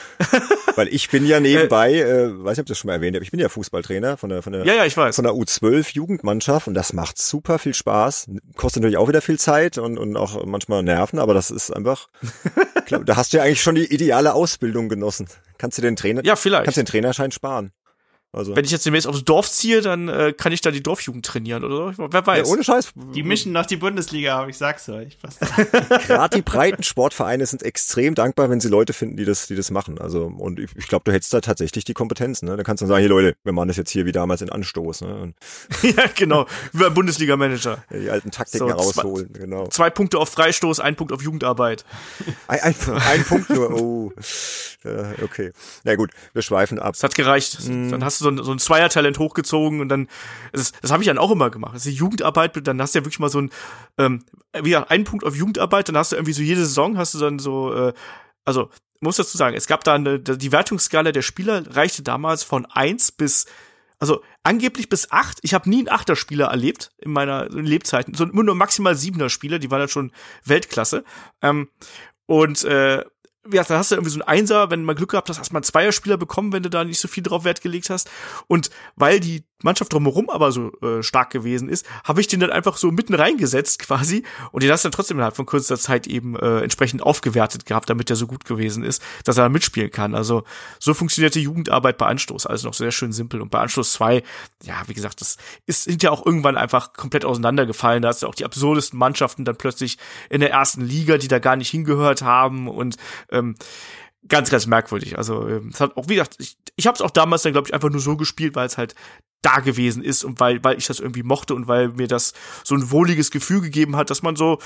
[LAUGHS] Weil ich bin ja nebenbei, äh, weiß nicht, ob ich das schon mal erwähnt habe, ich bin ja Fußballtrainer von der, von der, ja, ja, ich weiß. von der U12 Jugendmannschaft und das macht super viel Spaß. Kostet natürlich auch wieder viel Zeit und, und auch manchmal Nerven, aber das ist einfach, [LAUGHS] da hast du ja eigentlich schon die ideale Ausbildung genossen. Kannst du den Trainer, ja, vielleicht. kannst den Trainerschein sparen. Also. Wenn ich jetzt demnächst aufs Dorf ziehe, dann äh, kann ich da die Dorfjugend trainieren oder so. Wer weiß. Ja, ohne Scheiß. Die mischen noch die Bundesliga, aber ich sag's euch. [LAUGHS] Gerade die breiten Sportvereine sind extrem dankbar, wenn sie Leute finden, die das, die das machen. Also und ich, ich glaube, du hättest da tatsächlich die Kompetenz. Ne? Da kannst du sagen, hier Leute, wir machen das jetzt hier wie damals in Anstoß. Ne? [LAUGHS] ja, genau. Wie ein Bundesliga-Manager. Ja, die alten Taktiken so, rausholen. Zwei, genau. Zwei Punkte auf Freistoß, ein Punkt auf Jugendarbeit. Ein, ein, ein Punkt nur. Oh, okay. Na gut, wir schweifen ab. Das hat gereicht. Mm. Dann hast du so ein, so ein Zweiertalent hochgezogen und dann, das, das habe ich dann auch immer gemacht. Das ist die Jugendarbeit, dann hast du ja wirklich mal so ein, ähm, wie gesagt, einen Punkt auf Jugendarbeit, dann hast du irgendwie so jede Saison hast du dann so, äh, also muss dazu sagen, es gab da eine, die Wertungsskala der Spieler reichte damals von eins bis also angeblich bis acht. Ich habe nie einen Achterspieler erlebt in meiner Lebzeiten, sondern nur maximal siebener Spieler, die waren dann schon Weltklasse. Ähm, und äh, ja, da hast du irgendwie so ein Einser, wenn mal Glück gehabt hast, hast du mal einen Zweierspieler bekommen, wenn du da nicht so viel drauf Wert gelegt hast. Und weil die Mannschaft drumherum aber so äh, stark gewesen ist, habe ich den dann einfach so mitten reingesetzt quasi und den hast dann trotzdem innerhalb von kurzer Zeit eben äh, entsprechend aufgewertet gehabt, damit er so gut gewesen ist, dass er mitspielen kann. Also so funktionierte Jugendarbeit bei Anstoß, also noch sehr schön simpel. Und bei Anstoß 2, ja, wie gesagt, das ist sind ja auch irgendwann einfach komplett auseinandergefallen. Da hast du auch die absurdesten Mannschaften dann plötzlich in der ersten Liga, die da gar nicht hingehört haben und ähm, ganz, ganz merkwürdig. Also ähm, es hat auch, wie gesagt, ich, ich habe es auch damals dann, glaube ich, einfach nur so gespielt, weil es halt da gewesen ist und weil, weil ich das irgendwie mochte und weil mir das so ein wohliges Gefühl gegeben hat, dass man so,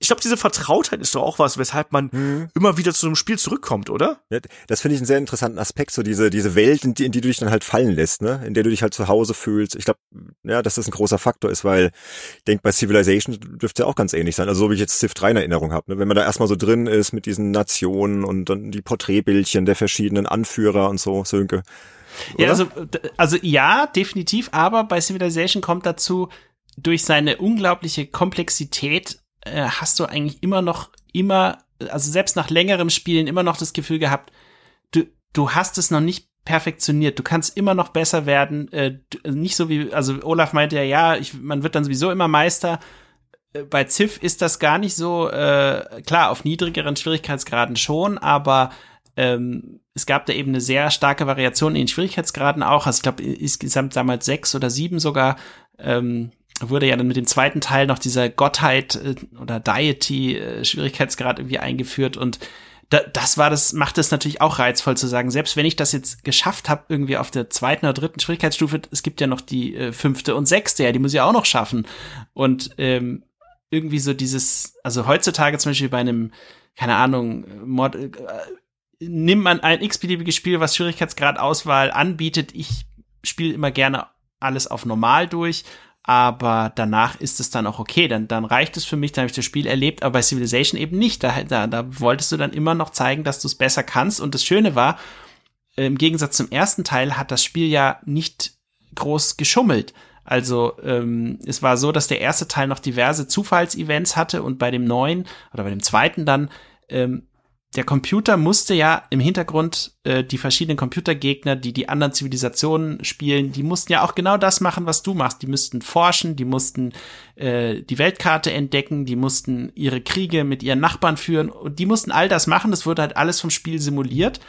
ich glaube, diese Vertrautheit ist doch auch was, weshalb man mhm. immer wieder zu einem Spiel zurückkommt, oder? Ja, das finde ich einen sehr interessanten Aspekt, so diese, diese Welt, in die, in die du dich dann halt fallen lässt, ne? in der du dich halt zu Hause fühlst. Ich glaube, ja, dass das ein großer Faktor ist, weil ich denke, bei Civilization dürfte ja auch ganz ähnlich sein. Also so wie ich jetzt Civ 3 in Erinnerung habe. Ne? Wenn man da erstmal so drin ist mit diesen Nationen und dann die Porträtbildchen der verschiedenen Anführer und so, Sönke. Ja, also, also ja, definitiv, aber bei Civilization kommt dazu, durch seine unglaubliche Komplexität äh, hast du eigentlich immer noch, immer, also selbst nach längerem Spielen immer noch das Gefühl gehabt, du, du hast es noch nicht perfektioniert. Du kannst immer noch besser werden. Äh, nicht so wie, also Olaf meinte ja, ja, ich, man wird dann sowieso immer Meister. Äh, bei Civ ist das gar nicht so, äh, klar, auf niedrigeren Schwierigkeitsgraden schon, aber ähm, es gab da eben eine sehr starke Variation in den Schwierigkeitsgraden auch. Also ich glaube insgesamt damals sechs oder sieben sogar. Ähm, wurde ja dann mit dem zweiten Teil noch dieser Gottheit äh, oder Deity äh, Schwierigkeitsgrad irgendwie eingeführt und da, das war das macht es natürlich auch reizvoll zu sagen, selbst wenn ich das jetzt geschafft habe irgendwie auf der zweiten oder dritten Schwierigkeitsstufe, es gibt ja noch die äh, fünfte und sechste, ja, die muss ich auch noch schaffen und ähm, irgendwie so dieses, also heutzutage zum Beispiel bei einem keine Ahnung, Mod, äh, nimmt man ein x-beliebiges Spiel, was Schwierigkeitsgradauswahl anbietet. Ich spiele immer gerne alles auf normal durch, aber danach ist es dann auch okay, dann, dann reicht es für mich, dann habe ich das Spiel erlebt, aber bei Civilization eben nicht. Da, da, da wolltest du dann immer noch zeigen, dass du es besser kannst. Und das Schöne war, im Gegensatz zum ersten Teil hat das Spiel ja nicht groß geschummelt. Also ähm, es war so, dass der erste Teil noch diverse Zufallsevents hatte und bei dem neuen oder bei dem zweiten dann ähm, der Computer musste ja im Hintergrund äh, die verschiedenen Computergegner, die die anderen Zivilisationen spielen, die mussten ja auch genau das machen, was du machst. Die mussten forschen, die mussten äh, die Weltkarte entdecken, die mussten ihre Kriege mit ihren Nachbarn führen und die mussten all das machen. Das wurde halt alles vom Spiel simuliert.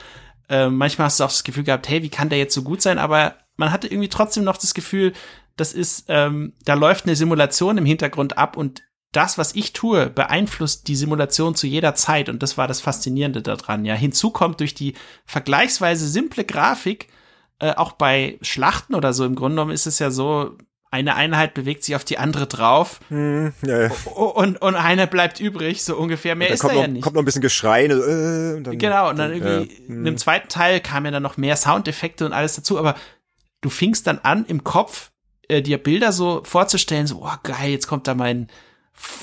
Äh, manchmal hast du auch das Gefühl gehabt, hey, wie kann der jetzt so gut sein? Aber man hatte irgendwie trotzdem noch das Gefühl, das ist, ähm, da läuft eine Simulation im Hintergrund ab und das, was ich tue, beeinflusst die Simulation zu jeder Zeit und das war das Faszinierende daran. Ja, hinzu kommt durch die vergleichsweise simple Grafik, äh, auch bei Schlachten oder so, im Grunde genommen ist es ja so, eine Einheit bewegt sich auf die andere drauf hm, ja, ja. und, und eine bleibt übrig, so ungefähr. Mehr ist da noch, ja nicht. Kommt noch ein bisschen Geschrei. Äh, und dann, genau, und dann, irgendwie äh, in dem zweiten Teil kamen ja dann noch mehr Soundeffekte und alles dazu, aber du fingst dann an, im Kopf äh, dir Bilder so vorzustellen, so, oh geil, jetzt kommt da mein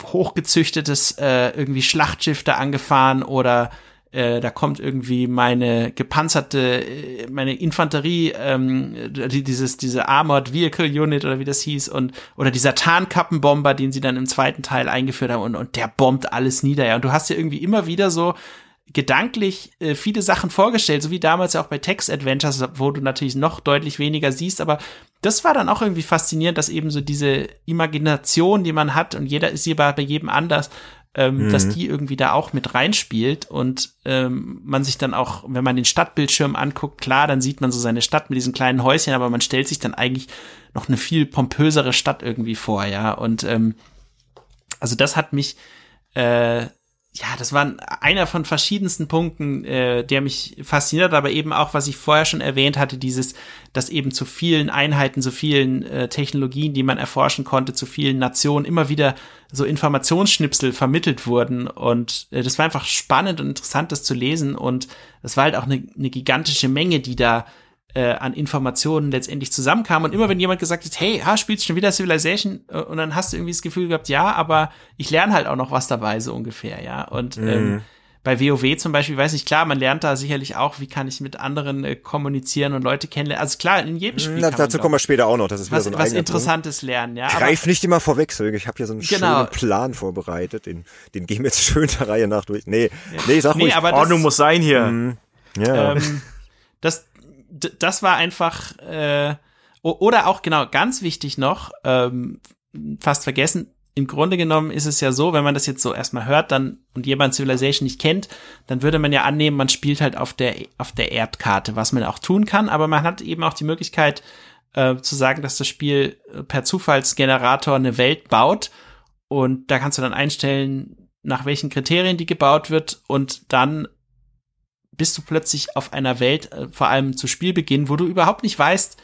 hochgezüchtetes äh, irgendwie Schlachtschiff da angefahren oder äh, da kommt irgendwie meine gepanzerte, äh, meine Infanterie, ähm, dieses, diese Armored Vehicle Unit oder wie das hieß und oder dieser Tarnkappenbomber, den sie dann im zweiten Teil eingeführt haben und, und der bombt alles nieder, ja. Und du hast ja irgendwie immer wieder so gedanklich äh, viele Sachen vorgestellt, so wie damals ja auch bei Text Adventures, wo du natürlich noch deutlich weniger siehst, aber das war dann auch irgendwie faszinierend, dass eben so diese Imagination, die man hat, und jeder ist hier bei, bei jedem anders, ähm, mhm. dass die irgendwie da auch mit reinspielt und ähm, man sich dann auch, wenn man den Stadtbildschirm anguckt, klar, dann sieht man so seine Stadt mit diesen kleinen Häuschen, aber man stellt sich dann eigentlich noch eine viel pompösere Stadt irgendwie vor, ja. Und ähm, also das hat mich äh, ja, das war einer von verschiedensten Punkten, äh, der mich fasziniert, aber eben auch, was ich vorher schon erwähnt hatte, dieses, dass eben zu vielen Einheiten, zu vielen äh, Technologien, die man erforschen konnte, zu vielen Nationen immer wieder so Informationsschnipsel vermittelt wurden. Und äh, das war einfach spannend und interessant, das zu lesen. Und es war halt auch eine, eine gigantische Menge, die da äh, an Informationen letztendlich zusammenkam. Und immer wenn jemand gesagt hat, hey, ha, spielst du schon wieder Civilization? Äh, und dann hast du irgendwie das Gefühl gehabt, ja, aber ich lerne halt auch noch was dabei, so ungefähr, ja. Und mhm. ähm, bei WoW zum Beispiel, weiß ich, klar, man lernt da sicherlich auch, wie kann ich mit anderen äh, kommunizieren und Leute kennenlernen. Also klar, in jedem Spiel. Na, dazu kommen wir später auch noch. Das ist wieder was, so ein was Interessantes Punkt. lernen, ja. Greif nicht immer vorweg, Söge. Ich habe hier so einen genau. schönen Plan vorbereitet. Den, den gehen wir jetzt [LAUGHS] schön der Reihe nach durch. Nee, ja. nee, sag nee, ruhig. Aber Ordnung muss sein hier. Mm, ja. Ähm, das, das war einfach, äh, oder auch, genau, ganz wichtig noch, ähm, fast vergessen, im Grunde genommen ist es ja so, wenn man das jetzt so erstmal hört, dann und jemand Civilization nicht kennt, dann würde man ja annehmen, man spielt halt auf der auf der Erdkarte, was man auch tun kann, aber man hat eben auch die Möglichkeit äh, zu sagen, dass das Spiel äh, per Zufallsgenerator eine Welt baut und da kannst du dann einstellen, nach welchen Kriterien die gebaut wird und dann bist du plötzlich auf einer Welt, äh, vor allem zu Spielbeginn, wo du überhaupt nicht weißt,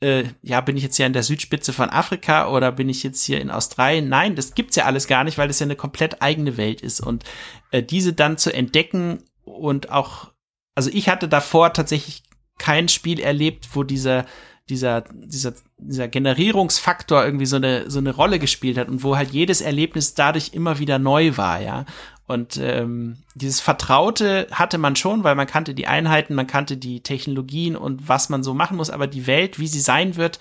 äh, ja, bin ich jetzt hier an der Südspitze von Afrika oder bin ich jetzt hier in Australien? Nein, das gibt's ja alles gar nicht, weil das ja eine komplett eigene Welt ist. Und äh, diese dann zu entdecken und auch, also ich hatte davor tatsächlich kein Spiel erlebt, wo dieser dieser, dieser, dieser Generierungsfaktor irgendwie so eine, so eine Rolle gespielt hat und wo halt jedes Erlebnis dadurch immer wieder neu war, ja. Und ähm, dieses Vertraute hatte man schon, weil man kannte die Einheiten, man kannte die Technologien und was man so machen muss, aber die Welt, wie sie sein wird,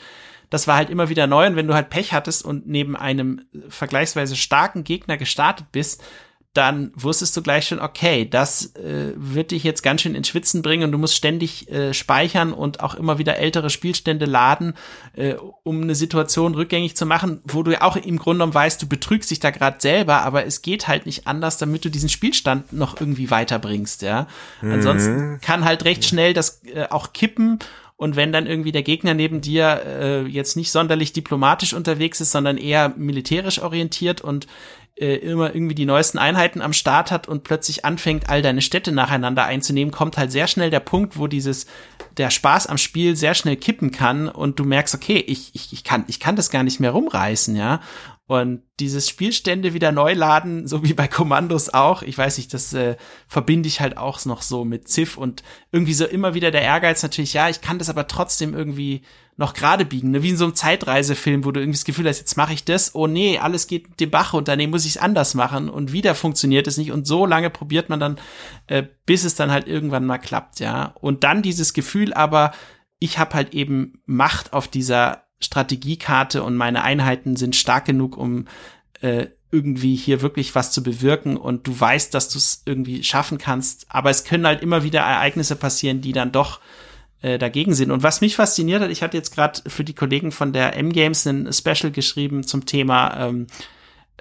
das war halt immer wieder neu. Und wenn du halt Pech hattest und neben einem vergleichsweise starken Gegner gestartet bist, dann wusstest du gleich schon, okay, das äh, wird dich jetzt ganz schön ins Schwitzen bringen und du musst ständig äh, speichern und auch immer wieder ältere Spielstände laden, äh, um eine Situation rückgängig zu machen, wo du ja auch im Grunde genommen weißt, du betrügst dich da gerade selber, aber es geht halt nicht anders, damit du diesen Spielstand noch irgendwie weiterbringst, ja. Mhm. Ansonsten kann halt recht schnell das äh, auch kippen und wenn dann irgendwie der Gegner neben dir äh, jetzt nicht sonderlich diplomatisch unterwegs ist, sondern eher militärisch orientiert und äh, immer irgendwie die neuesten Einheiten am Start hat und plötzlich anfängt, all deine Städte nacheinander einzunehmen, kommt halt sehr schnell der Punkt, wo dieses der Spaß am Spiel sehr schnell kippen kann und du merkst, okay, ich, ich, ich kann ich kann das gar nicht mehr rumreißen, ja. Und dieses Spielstände wieder neu laden, so wie bei Kommandos auch, ich weiß nicht, das äh, verbinde ich halt auch noch so mit Ziff und irgendwie so immer wieder der Ehrgeiz natürlich, ja, ich kann das aber trotzdem irgendwie noch gerade biegen, ne? wie in so einem Zeitreisefilm, wo du irgendwie das Gefühl hast, jetzt mache ich das, oh nee, alles geht den Bach runter, nee, muss ich es anders machen und wieder funktioniert es nicht und so lange probiert man dann, äh, bis es dann halt irgendwann mal klappt, ja. Und dann dieses Gefühl aber, ich habe halt eben Macht auf dieser Strategiekarte und meine Einheiten sind stark genug, um äh, irgendwie hier wirklich was zu bewirken und du weißt, dass du es irgendwie schaffen kannst. Aber es können halt immer wieder Ereignisse passieren, die dann doch äh, dagegen sind. Und was mich fasziniert hat, ich hatte jetzt gerade für die Kollegen von der M-Games ein Special geschrieben zum Thema ähm,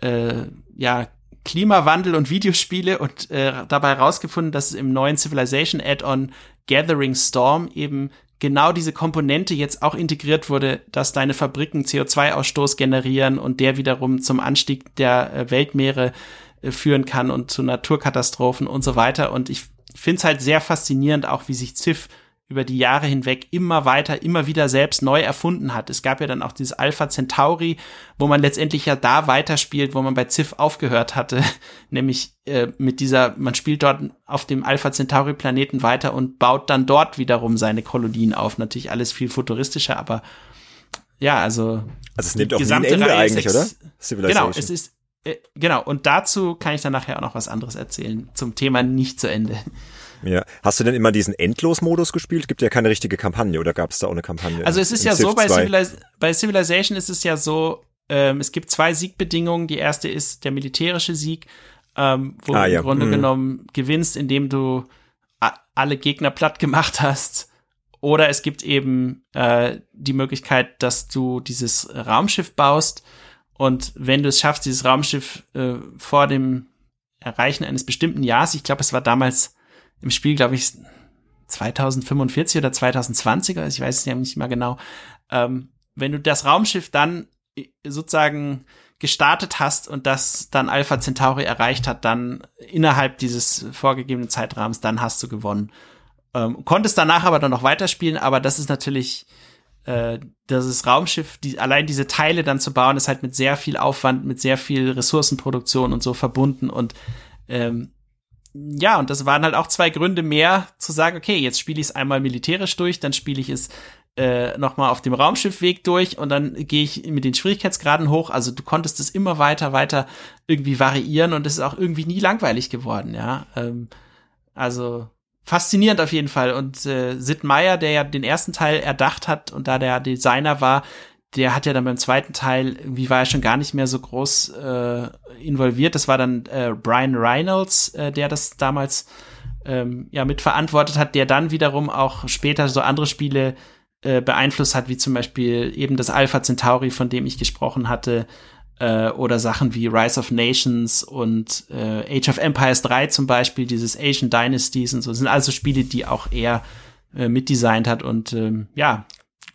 äh, ja, Klimawandel und Videospiele und äh, dabei herausgefunden, dass im neuen Civilization Add-on Gathering Storm eben genau diese Komponente jetzt auch integriert wurde, dass deine Fabriken CO2-Ausstoß generieren und der wiederum zum Anstieg der äh, Weltmeere äh, führen kann und zu Naturkatastrophen und so weiter. Und ich finde es halt sehr faszinierend, auch wie sich Ziff über die Jahre hinweg immer weiter, immer wieder selbst neu erfunden hat. Es gab ja dann auch dieses Alpha Centauri, wo man letztendlich ja da weiterspielt, wo man bei Ziff aufgehört hatte, [LAUGHS] nämlich äh, mit dieser, man spielt dort auf dem Alpha Centauri Planeten weiter und baut dann dort wiederum seine Kolonien auf. Natürlich alles viel futuristischer, aber ja, also also es nimmt auch nie ein Ende Reihe eigentlich, oder? Genau, es ist äh, genau und dazu kann ich dann nachher auch noch was anderes erzählen zum Thema nicht zu Ende. Ja. Hast du denn immer diesen Endlos-Modus gespielt? Gibt ja keine richtige Kampagne oder gab es da auch eine Kampagne? Also es ist ja Civ so, bei, Civilis bei, Civilization ist es ja so, ähm, es gibt zwei Siegbedingungen. Die erste ist der militärische Sieg, ähm, wo ah, du im Grunde hm. genommen gewinnst, indem du alle Gegner platt gemacht [LAUGHS] hast. Oder es gibt eben äh, die Möglichkeit, dass du dieses Raumschiff baust und wenn du es schaffst, dieses Raumschiff äh, vor dem Erreichen eines bestimmten Jahres, ich glaube, es war damals im Spiel, glaube ich, 2045 oder 2020, also ich weiß es ja nicht mehr genau. Ähm, wenn du das Raumschiff dann äh, sozusagen gestartet hast und das dann Alpha Centauri erreicht hat, dann innerhalb dieses vorgegebenen Zeitrahmens, dann hast du gewonnen. Ähm, konntest danach aber dann noch weiterspielen, aber das ist natürlich äh, das Raumschiff, die, allein diese Teile dann zu bauen, ist halt mit sehr viel Aufwand, mit sehr viel Ressourcenproduktion und so verbunden und ähm, ja, und das waren halt auch zwei Gründe mehr zu sagen, okay, jetzt spiele ich es einmal militärisch durch, dann spiele ich es äh, nochmal auf dem Raumschiffweg durch und dann gehe ich mit den Schwierigkeitsgraden hoch. Also du konntest es immer weiter, weiter irgendwie variieren und es ist auch irgendwie nie langweilig geworden, ja. Ähm, also faszinierend auf jeden Fall. Und äh, Sid Meier, der ja den ersten Teil erdacht hat und da der Designer war, der hat ja dann beim zweiten Teil, irgendwie war er schon gar nicht mehr so groß äh, involviert. Das war dann äh, Brian Reynolds, äh, der das damals ähm, ja mitverantwortet hat, der dann wiederum auch später so andere Spiele äh, beeinflusst hat, wie zum Beispiel eben das Alpha Centauri, von dem ich gesprochen hatte, äh, oder Sachen wie Rise of Nations und äh, Age of Empires 3 zum Beispiel, dieses Asian Dynasties und so, das sind also Spiele, die auch er äh, mitdesignt hat und ähm, ja,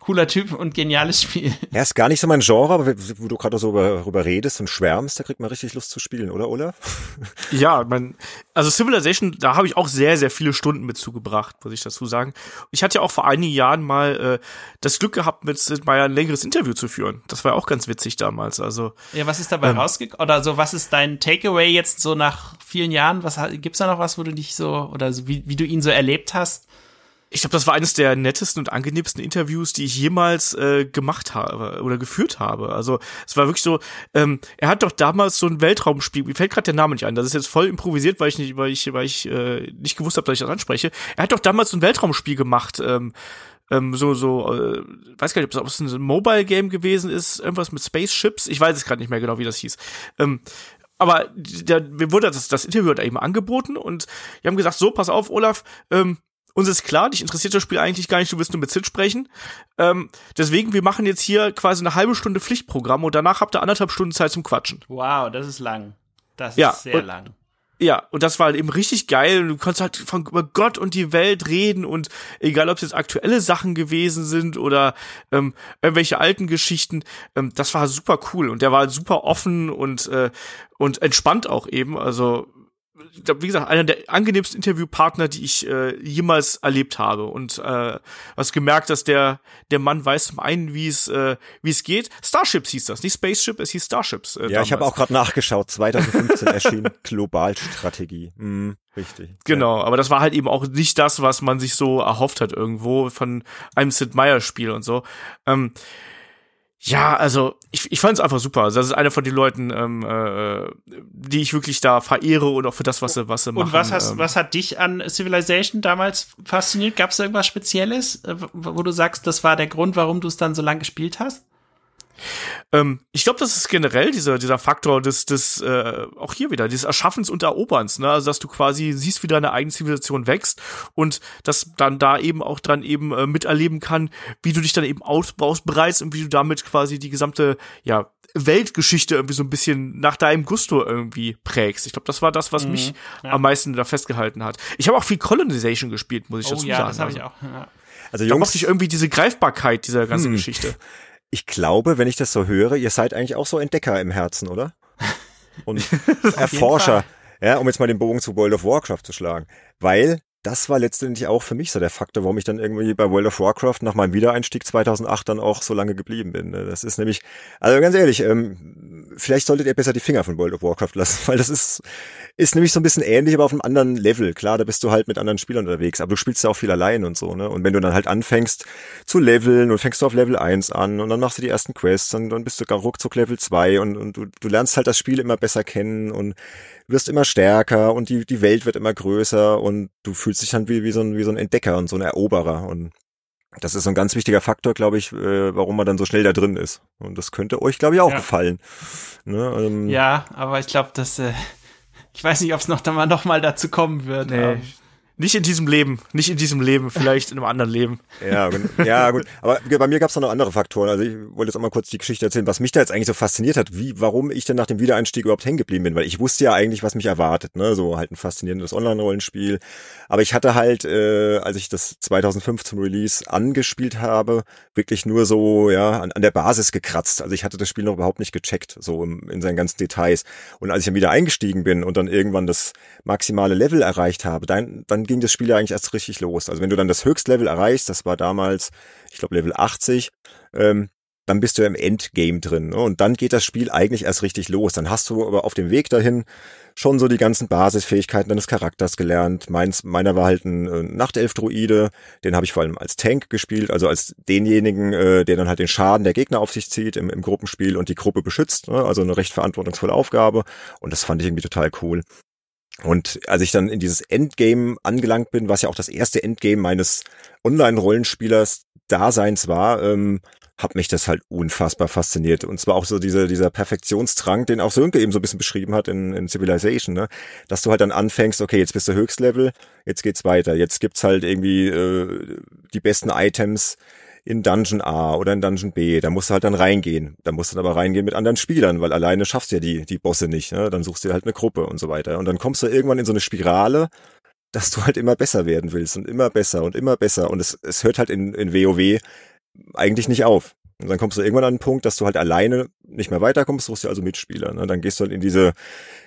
cooler Typ und geniales Spiel. [LAUGHS] Ja, ist gar nicht so mein Genre, aber wo du gerade so darüber redest und schwärmst, da kriegt man richtig Lust zu spielen, oder, Olaf? [LAUGHS] Ja, mein, also Civilization, da habe ich auch sehr, sehr viele Stunden mit zugebracht, muss ich dazu sagen. Ich hatte ja auch vor einigen Jahren mal äh, das Glück gehabt, mit mal ein längeres Interview zu führen. Das war auch ganz witzig damals. Also ja, was ist dabei ähm, rausgekommen? Oder so, was ist dein Takeaway jetzt so nach vielen Jahren? Was gibt's da noch was, wo du dich so oder so, wie, wie du ihn so erlebt hast? Ich glaube, das war eines der nettesten und angenehmsten Interviews, die ich jemals äh, gemacht habe oder geführt habe. Also es war wirklich so, ähm, er hat doch damals so ein Weltraumspiel, mir fällt gerade der Name nicht ein, das ist jetzt voll improvisiert, weil ich nicht, weil ich, weil ich äh, nicht gewusst habe, dass ich das anspreche. Er hat doch damals so ein Weltraumspiel gemacht, ähm, ähm, so, so, äh, weiß gar nicht, ob es ein Mobile-Game gewesen ist, irgendwas mit Spaceships, ich weiß es gerade nicht mehr genau, wie das hieß. Ähm, aber der, mir wurde das, das Interview hat eben angeboten und die haben gesagt, so, pass auf, Olaf, ähm, uns ist klar, dich interessiert das Spiel eigentlich gar nicht, du willst nur mit Sid sprechen. Ähm, deswegen, wir machen jetzt hier quasi eine halbe Stunde Pflichtprogramm und danach habt ihr anderthalb Stunden Zeit zum Quatschen. Wow, das ist lang. Das ja, ist sehr und, lang. Ja, und das war halt eben richtig geil. Du konntest halt von über Gott und die Welt reden und egal, ob es jetzt aktuelle Sachen gewesen sind oder ähm, irgendwelche alten Geschichten, ähm, das war super cool und der war super offen und äh, und entspannt auch eben. Also wie gesagt, einer der angenehmsten Interviewpartner, die ich äh, jemals erlebt habe. Und äh, hast gemerkt, dass der der Mann weiß zum einen, wie es äh, wie es geht. Starships hieß das, nicht Spaceship, es hieß Starships. Äh, ja, damals. ich habe auch gerade nachgeschaut. 2015 erschien [LAUGHS] Globalstrategie. Mm, richtig. Genau, ja. aber das war halt eben auch nicht das, was man sich so erhofft hat irgendwo von einem Sid Meier Spiel und so. Ähm, ja, also ich, ich fand es einfach super. Also das ist einer von den Leuten, ähm, äh, die ich wirklich da verehre und auch für das, was sie, was sie machen. Und was, hast, ähm, was hat dich an Civilization damals fasziniert? Gab es irgendwas Spezielles, äh, wo du sagst, das war der Grund, warum du es dann so lange gespielt hast? Ähm, ich glaube, das ist generell dieser, dieser Faktor des, des äh, auch hier wieder, des Erschaffens und Eroberns, ne? Also dass du quasi siehst, wie deine eigene Zivilisation wächst und dass dann da eben auch dran eben äh, miterleben kann, wie du dich dann eben ausbaust bereits und wie du damit quasi die gesamte, ja, Weltgeschichte irgendwie so ein bisschen nach deinem Gusto irgendwie prägst. Ich glaube, das war das, was mhm, mich ja. am meisten da festgehalten hat. Ich habe auch viel Colonization gespielt, muss ich oh, dazu ja, sagen. Das habe ich also auch. Ja. Also Jungs, da mochte ich irgendwie diese Greifbarkeit dieser ganzen hm. Geschichte. [LAUGHS] Ich glaube, wenn ich das so höre, ihr seid eigentlich auch so Entdecker im Herzen, oder? [LAUGHS] Und Erforscher. Ja, um jetzt mal den Bogen zu World of Warcraft zu schlagen. Weil das war letztendlich auch für mich so der Faktor, warum ich dann irgendwie bei World of Warcraft nach meinem Wiedereinstieg 2008 dann auch so lange geblieben bin. Ne? Das ist nämlich, also ganz ehrlich, ähm, vielleicht solltet ihr besser die Finger von World of Warcraft lassen, [LAUGHS] weil das ist, ist nämlich so ein bisschen ähnlich, aber auf einem anderen Level. Klar, da bist du halt mit anderen Spielern unterwegs, aber du spielst ja auch viel allein und so, ne? Und wenn du dann halt anfängst zu leveln und fängst du auf Level 1 an und dann machst du die ersten Quests und dann bist du gar ruckzuck Level 2 und, und du, du lernst halt das Spiel immer besser kennen und wirst immer stärker und die, die Welt wird immer größer und du fühlst dich dann wie, wie, so ein, wie so ein Entdecker und so ein Eroberer und das ist so ein ganz wichtiger Faktor, glaube ich, äh, warum man dann so schnell da drin ist. Und das könnte euch, glaube ich, auch ja. gefallen. Ne, ähm, ja, aber ich glaube, dass äh, [LAUGHS] ich weiß nicht, ob es noch, noch mal dazu kommen wird. Nee. Ähm, nicht in diesem Leben, nicht in diesem Leben, vielleicht in einem anderen Leben. Ja, ja gut. Aber bei mir gab es noch andere Faktoren. Also ich wollte jetzt auch mal kurz die Geschichte erzählen, was mich da jetzt eigentlich so fasziniert hat, wie, warum ich denn nach dem Wiedereinstieg überhaupt hängen geblieben bin, weil ich wusste ja eigentlich, was mich erwartet, ne, so halt ein faszinierendes Online-Rollenspiel. Aber ich hatte halt, äh, als ich das 2005 zum Release angespielt habe, wirklich nur so ja an, an der Basis gekratzt. Also ich hatte das Spiel noch überhaupt nicht gecheckt, so im, in seinen ganzen Details. Und als ich dann wieder eingestiegen bin und dann irgendwann das maximale Level erreicht habe, dann, dann ging das Spiel ja eigentlich erst richtig los. Also wenn du dann das Höchstlevel erreichst, das war damals, ich glaube Level 80, ähm, dann bist du im Endgame drin. Ne? Und dann geht das Spiel eigentlich erst richtig los. Dann hast du aber auf dem Weg dahin schon so die ganzen Basisfähigkeiten deines Charakters gelernt. Meins, meiner war halt ein äh, Nachtelf-Druide, den habe ich vor allem als Tank gespielt, also als denjenigen, äh, der dann halt den Schaden der Gegner auf sich zieht im, im Gruppenspiel und die Gruppe beschützt. Ne? Also eine recht verantwortungsvolle Aufgabe. Und das fand ich irgendwie total cool. Und als ich dann in dieses Endgame angelangt bin, was ja auch das erste Endgame meines Online-Rollenspielers Daseins war, ähm, hat mich das halt unfassbar fasziniert. Und zwar auch so diese, dieser Perfektionsdrang, den auch Sönke eben so ein bisschen beschrieben hat in, in Civilization, ne? Dass du halt dann anfängst, okay, jetzt bist du Höchstlevel, jetzt geht's weiter. Jetzt gibt's halt irgendwie äh, die besten Items in Dungeon A oder in Dungeon B. Da musst du halt dann reingehen. Da musst du dann aber reingehen mit anderen Spielern, weil alleine schaffst du ja die, die Bosse nicht. Ne? Dann suchst du dir halt eine Gruppe und so weiter. Und dann kommst du irgendwann in so eine Spirale, dass du halt immer besser werden willst und immer besser und immer besser. Und es, es hört halt in, in WoW eigentlich nicht auf. Und dann kommst du irgendwann an den Punkt, dass du halt alleine nicht mehr weiterkommst, suchst du also Mitspieler. Ne? Dann gehst du halt in diese,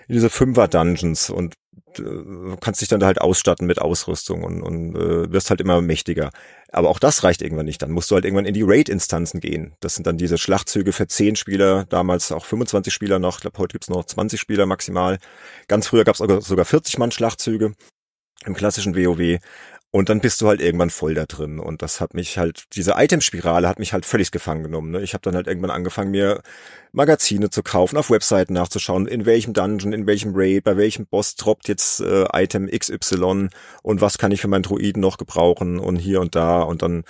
in diese Fünfer-Dungeons und äh, kannst dich dann da halt ausstatten mit Ausrüstung und, und äh, wirst halt immer mächtiger. Aber auch das reicht irgendwann nicht. Dann musst du halt irgendwann in die Raid-Instanzen gehen. Das sind dann diese Schlachtzüge für zehn Spieler, damals auch 25 Spieler noch. Ich glaube, heute gibt's noch 20 Spieler maximal. Ganz früher gab's sogar 40 Mann Schlachtzüge im klassischen WoW. Und dann bist du halt irgendwann voll da drin. Und das hat mich halt, diese Itemspirale hat mich halt völlig gefangen genommen. Ne? Ich habe dann halt irgendwann angefangen, mir Magazine zu kaufen, auf Webseiten nachzuschauen, in welchem Dungeon, in welchem Raid, bei welchem Boss droppt jetzt äh, Item XY und was kann ich für meinen Druiden noch gebrauchen und hier und da. Und dann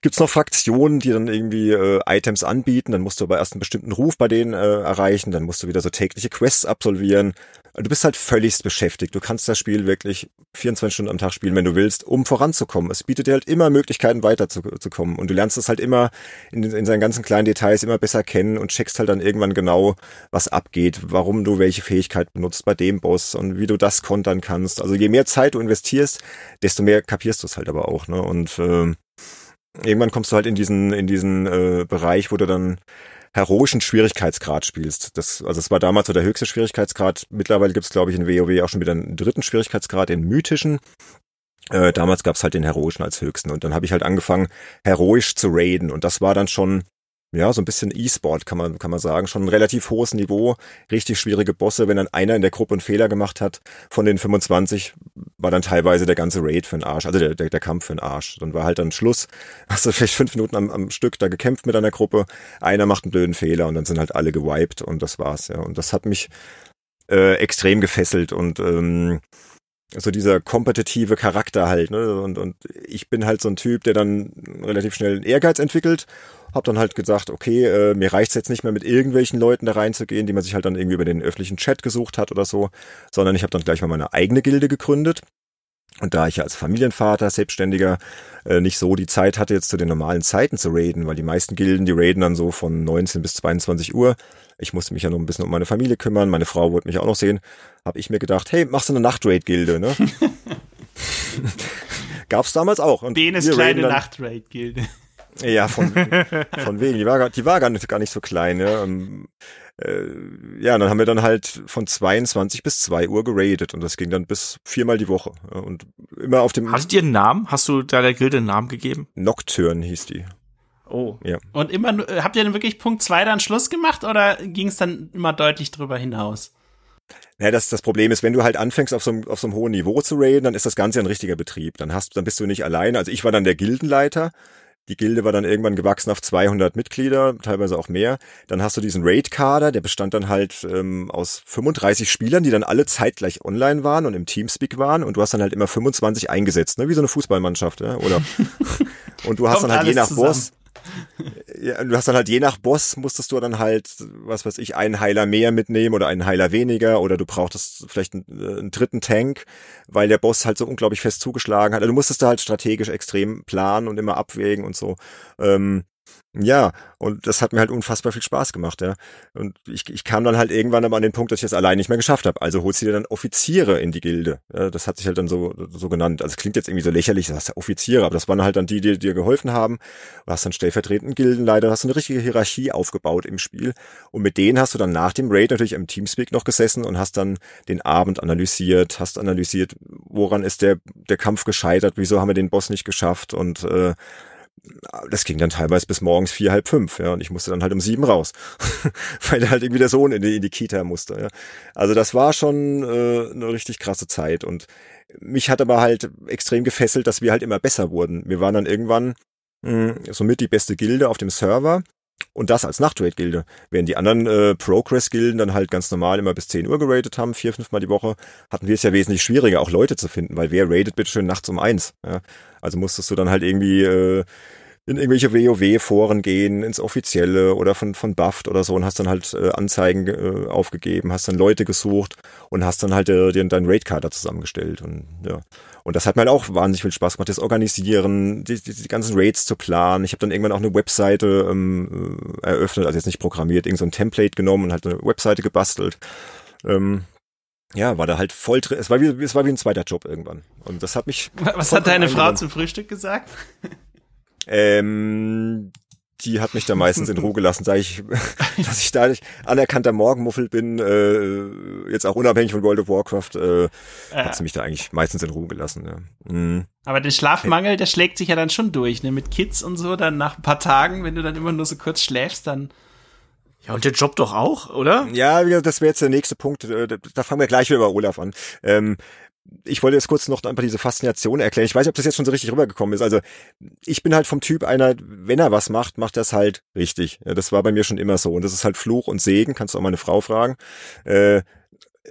gibt's noch Fraktionen, die dann irgendwie äh, Items anbieten. Dann musst du aber erst einen bestimmten Ruf bei denen äh, erreichen. Dann musst du wieder so tägliche Quests absolvieren. Du bist halt völligst beschäftigt. Du kannst das Spiel wirklich 24 Stunden am Tag spielen, wenn du willst, um voranzukommen. Es bietet dir halt immer Möglichkeiten, weiterzukommen. Und du lernst es halt immer in, in seinen ganzen kleinen Details immer besser kennen und checkst halt dann irgendwann genau, was abgeht, warum du welche Fähigkeit benutzt bei dem Boss und wie du das kontern kannst. Also je mehr Zeit du investierst, desto mehr kapierst du es halt aber auch. Ne? Und äh, irgendwann kommst du halt in diesen, in diesen äh, Bereich, wo du dann heroischen Schwierigkeitsgrad spielst. Das, also es war damals so der höchste Schwierigkeitsgrad. Mittlerweile gibt es, glaube ich, in WoW auch schon wieder einen dritten Schwierigkeitsgrad, den mythischen. Äh, damals gab es halt den heroischen als höchsten. Und dann habe ich halt angefangen, heroisch zu raiden. Und das war dann schon ja, so ein bisschen E-Sport kann man, kann man sagen. Schon ein relativ hohes Niveau, richtig schwierige Bosse. Wenn dann einer in der Gruppe einen Fehler gemacht hat, von den 25 war dann teilweise der ganze Raid für den Arsch, also der, der, der Kampf für den Arsch. Dann war halt dann Schluss. [LAUGHS] Hast du vielleicht fünf Minuten am, am Stück da gekämpft mit einer Gruppe. Einer macht einen blöden Fehler und dann sind halt alle gewiped und das war's, ja. Und das hat mich äh, extrem gefesselt und ähm, so dieser kompetitive Charakter halt, ne? Und, und ich bin halt so ein Typ, der dann relativ schnell Ehrgeiz entwickelt hab dann halt gesagt, okay, äh, mir reicht's jetzt nicht mehr mit irgendwelchen Leuten da reinzugehen, die man sich halt dann irgendwie über den öffentlichen Chat gesucht hat oder so, sondern ich habe dann gleich mal meine eigene Gilde gegründet. Und da ich ja als Familienvater, Selbstständiger, äh, nicht so die Zeit hatte, jetzt zu den normalen Zeiten zu raiden, weil die meisten Gilden, die raiden dann so von 19 bis 22 Uhr. Ich musste mich ja noch ein bisschen um meine Familie kümmern, meine Frau wollte mich auch noch sehen. Habe ich mir gedacht, hey, machst du eine Nachtraid-Gilde, ne? [LAUGHS] Gab's damals auch. Und Benes kleine Nachtraid-Gilde. Ja, von, [LAUGHS] von wegen. Die war, die war gar nicht, gar nicht so klein. Ja. Ähm, äh, ja, dann haben wir dann halt von 22 bis 2 Uhr geradet und das ging dann bis viermal die Woche. Und immer auf dem. Hast du dir einen Namen? Hast du da der Gilde einen Namen gegeben? Nocturne hieß die. Oh. Ja. Und immer, habt ihr denn wirklich Punkt 2 dann Schluss gemacht oder ging es dann immer deutlich drüber hinaus? Ja, das, das Problem ist, wenn du halt anfängst, auf so, einem, auf so einem hohen Niveau zu raiden, dann ist das Ganze ein richtiger Betrieb. Dann hast, dann bist du nicht alleine. Also ich war dann der Gildenleiter die Gilde war dann irgendwann gewachsen auf 200 Mitglieder, teilweise auch mehr. Dann hast du diesen Raid-Kader, der bestand dann halt ähm, aus 35 Spielern, die dann alle zeitgleich online waren und im Teamspeak waren. Und du hast dann halt immer 25 eingesetzt, ne? wie so eine Fußballmannschaft. Ja? Oder [LAUGHS] und du hast dann halt je nach zusammen. Boss [LAUGHS] ja, du hast dann halt je nach Boss musstest du dann halt, was weiß ich, einen Heiler mehr mitnehmen oder einen Heiler weniger oder du brauchtest vielleicht einen, äh, einen dritten Tank, weil der Boss halt so unglaublich fest zugeschlagen hat. Also du musstest da halt strategisch extrem planen und immer abwägen und so. Ähm, ja, und das hat mir halt unfassbar viel Spaß gemacht, ja. Und ich, ich kam dann halt irgendwann aber an den Punkt, dass ich das allein nicht mehr geschafft habe. Also holst du dir dann Offiziere in die Gilde. Ja, das hat sich halt dann so, so genannt. Also klingt jetzt irgendwie so lächerlich, das heißt Offiziere, aber das waren halt dann die, die dir geholfen haben. Du hast dann stellvertretend Gildenleiter, hast eine richtige Hierarchie aufgebaut im Spiel. Und mit denen hast du dann nach dem Raid natürlich im Teamspeak noch gesessen und hast dann den Abend analysiert, hast analysiert, woran ist der, der Kampf gescheitert, wieso haben wir den Boss nicht geschafft und äh, das ging dann teilweise bis morgens vier, halb fünf, ja, und ich musste dann halt um sieben raus, [LAUGHS] weil halt irgendwie der Sohn in die, in die Kita musste, ja. Also das war schon äh, eine richtig krasse Zeit und mich hat aber halt extrem gefesselt, dass wir halt immer besser wurden. Wir waren dann irgendwann mh, somit die beste Gilde auf dem Server und das als Nachtrate-Gilde. Während die anderen äh, Progress-Gilden dann halt ganz normal immer bis 10 Uhr geratet haben, vier, fünfmal die Woche, hatten wir es ja wesentlich schwieriger, auch Leute zu finden, weil wer ratet bitte schön nachts um eins. Ja? Also musstest du dann halt irgendwie äh, in irgendwelche WoW-Foren gehen, ins Offizielle oder von, von Buffed oder so und hast dann halt äh, Anzeigen äh, aufgegeben, hast dann Leute gesucht und hast dann halt äh, dir deinen Raid-Kader zusammengestellt und ja. Und das hat mir halt auch wahnsinnig viel Spaß gemacht, das Organisieren, die, die, die ganzen Raids zu planen. Ich habe dann irgendwann auch eine Webseite ähm, äh, eröffnet, also jetzt nicht programmiert, irgend so ein Template genommen und halt eine Webseite gebastelt. Ähm, ja, war da halt voll drin. Es war wie, es war wie ein zweiter Job irgendwann. Und das hat mich. [LAUGHS] Was hat deine Frau zum Frühstück gesagt? Ähm, die hat mich da meistens in Ruhe gelassen, sage ich, [LAUGHS] dass ich da nicht anerkannter Morgenmuffel bin, äh, jetzt auch unabhängig von World of Warcraft, äh, äh. hat sie mich da eigentlich meistens in Ruhe gelassen. Ja. Mhm. Aber der Schlafmangel, der schlägt sich ja dann schon durch, ne? Mit Kids und so, dann nach ein paar Tagen, wenn du dann immer nur so kurz schläfst, dann. Ja, und der Job doch auch, oder? Ja, das wäre jetzt der nächste Punkt. Äh, da fangen wir gleich wieder über Olaf an. Ähm, ich wollte jetzt kurz noch einfach diese Faszination erklären. Ich weiß nicht, ob das jetzt schon so richtig rübergekommen ist. Also ich bin halt vom Typ einer, wenn er was macht, macht er es halt richtig. Ja, das war bei mir schon immer so. Und das ist halt Fluch und Segen, kannst du auch meine Frau fragen. Äh,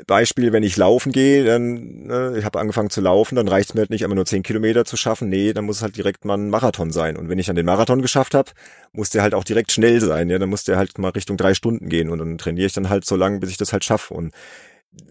Beispiel, wenn ich laufen gehe, dann, ne, ich habe angefangen zu laufen, dann reicht es mir halt nicht, immer nur zehn Kilometer zu schaffen. Nee, dann muss es halt direkt mal ein Marathon sein. Und wenn ich dann den Marathon geschafft habe, muss der halt auch direkt schnell sein. Ja, dann muss der halt mal Richtung drei Stunden gehen. Und dann trainiere ich dann halt so lange, bis ich das halt schaffe. Und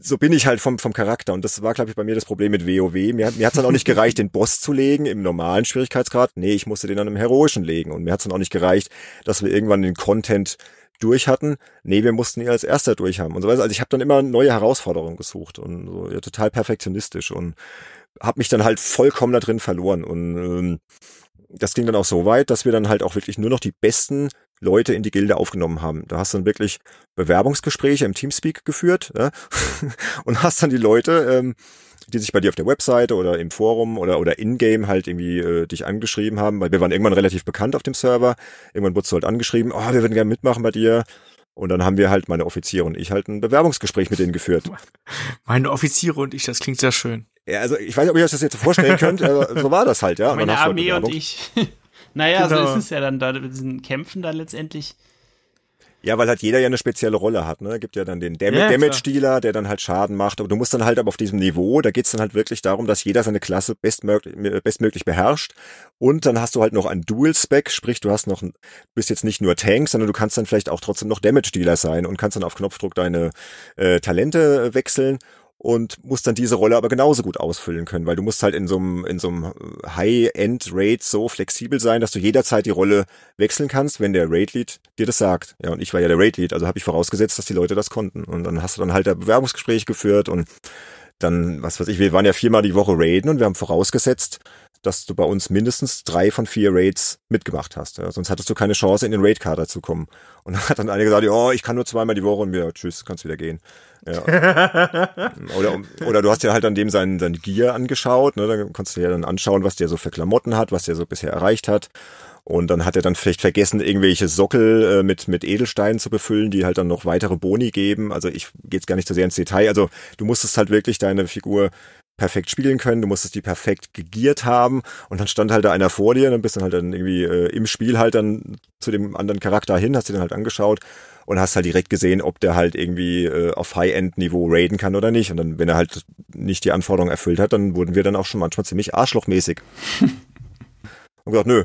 so bin ich halt vom, vom Charakter. Und das war, glaube ich, bei mir das Problem mit WoW. Mir, mir hat es dann auch nicht gereicht, den Boss zu legen im normalen Schwierigkeitsgrad. Nee, ich musste den dann im heroischen legen. Und mir hat es dann auch nicht gereicht, dass wir irgendwann den Content durch hatten. Nee, wir mussten ihn als erster durch haben und so weiter. Also ich habe dann immer neue Herausforderungen gesucht und so ja, total perfektionistisch und habe mich dann halt vollkommen da drin verloren. Und ähm, das ging dann auch so weit, dass wir dann halt auch wirklich nur noch die besten Leute in die Gilde aufgenommen haben. Da hast du dann wirklich Bewerbungsgespräche im Teamspeak geführt ja? [LAUGHS] und hast dann die Leute, ähm, die sich bei dir auf der Webseite oder im Forum oder, oder in-game halt irgendwie äh, dich angeschrieben haben, weil wir waren irgendwann relativ bekannt auf dem Server. Irgendwann wurdest du halt angeschrieben, oh, wir würden gerne mitmachen bei dir. Und dann haben wir halt, meine Offiziere und ich, halt ein Bewerbungsgespräch mit denen geführt. [LAUGHS] Meine Offiziere und ich, das klingt sehr schön. Ja, also ich weiß nicht, ob ihr euch das jetzt vorstellen könnt, [LAUGHS] aber so war das halt, ja. Meine halt Armee und ich. [LAUGHS] Naja, genau. so ist es ja dann da mit diesen Kämpfen dann letztendlich. Ja, weil halt jeder ja eine spezielle Rolle hat, ne? Gibt ja dann den Dam ja, Damage-Dealer, der dann halt Schaden macht. Aber du musst dann halt aber auf diesem Niveau, da geht's dann halt wirklich darum, dass jeder seine Klasse bestmöglich, bestmöglich beherrscht. Und dann hast du halt noch ein Dual-Spec, sprich, du hast noch, ein, bist jetzt nicht nur Tank, sondern du kannst dann vielleicht auch trotzdem noch Damage-Dealer sein und kannst dann auf Knopfdruck deine äh, Talente wechseln und musst dann diese Rolle aber genauso gut ausfüllen können, weil du musst halt in so einem, in so einem High-End-Raid so flexibel sein, dass du jederzeit die Rolle wechseln kannst, wenn der Raid-Lead dir das sagt. Ja, und ich war ja der Raid-Lead, also habe ich vorausgesetzt, dass die Leute das konnten. Und dann hast du dann halt ein Bewerbungsgespräch geführt und dann, was weiß ich, wir waren ja viermal die Woche raiden und wir haben vorausgesetzt, dass du bei uns mindestens drei von vier Raids mitgemacht hast. Ja? Sonst hattest du keine Chance, in den Raid-Kader zu kommen. Und dann hat dann einer gesagt, oh, ich kann nur zweimal die Woche und mir, tschüss, kannst wieder gehen. Ja. [LAUGHS] oder, oder du hast ja halt an dem sein, sein Gear angeschaut, ne? Dann kannst du dir dann anschauen, was der so für Klamotten hat, was der so bisher erreicht hat. Und dann hat er dann vielleicht vergessen, irgendwelche Sockel äh, mit, mit Edelsteinen zu befüllen, die halt dann noch weitere Boni geben. Also ich gehe jetzt gar nicht so sehr ins Detail. Also du musstest halt wirklich deine Figur perfekt spielen können, du musstest die perfekt gegiert haben und dann stand halt da einer vor dir und dann bist du halt dann irgendwie äh, im Spiel halt dann zu dem anderen Charakter hin, hast dir dann halt angeschaut und hast halt direkt gesehen, ob der halt irgendwie äh, auf High-End-Niveau raiden kann oder nicht. Und dann, wenn er halt nicht die Anforderungen erfüllt hat, dann wurden wir dann auch schon manchmal ziemlich arschlochmäßig. [LAUGHS] und gesagt, nö,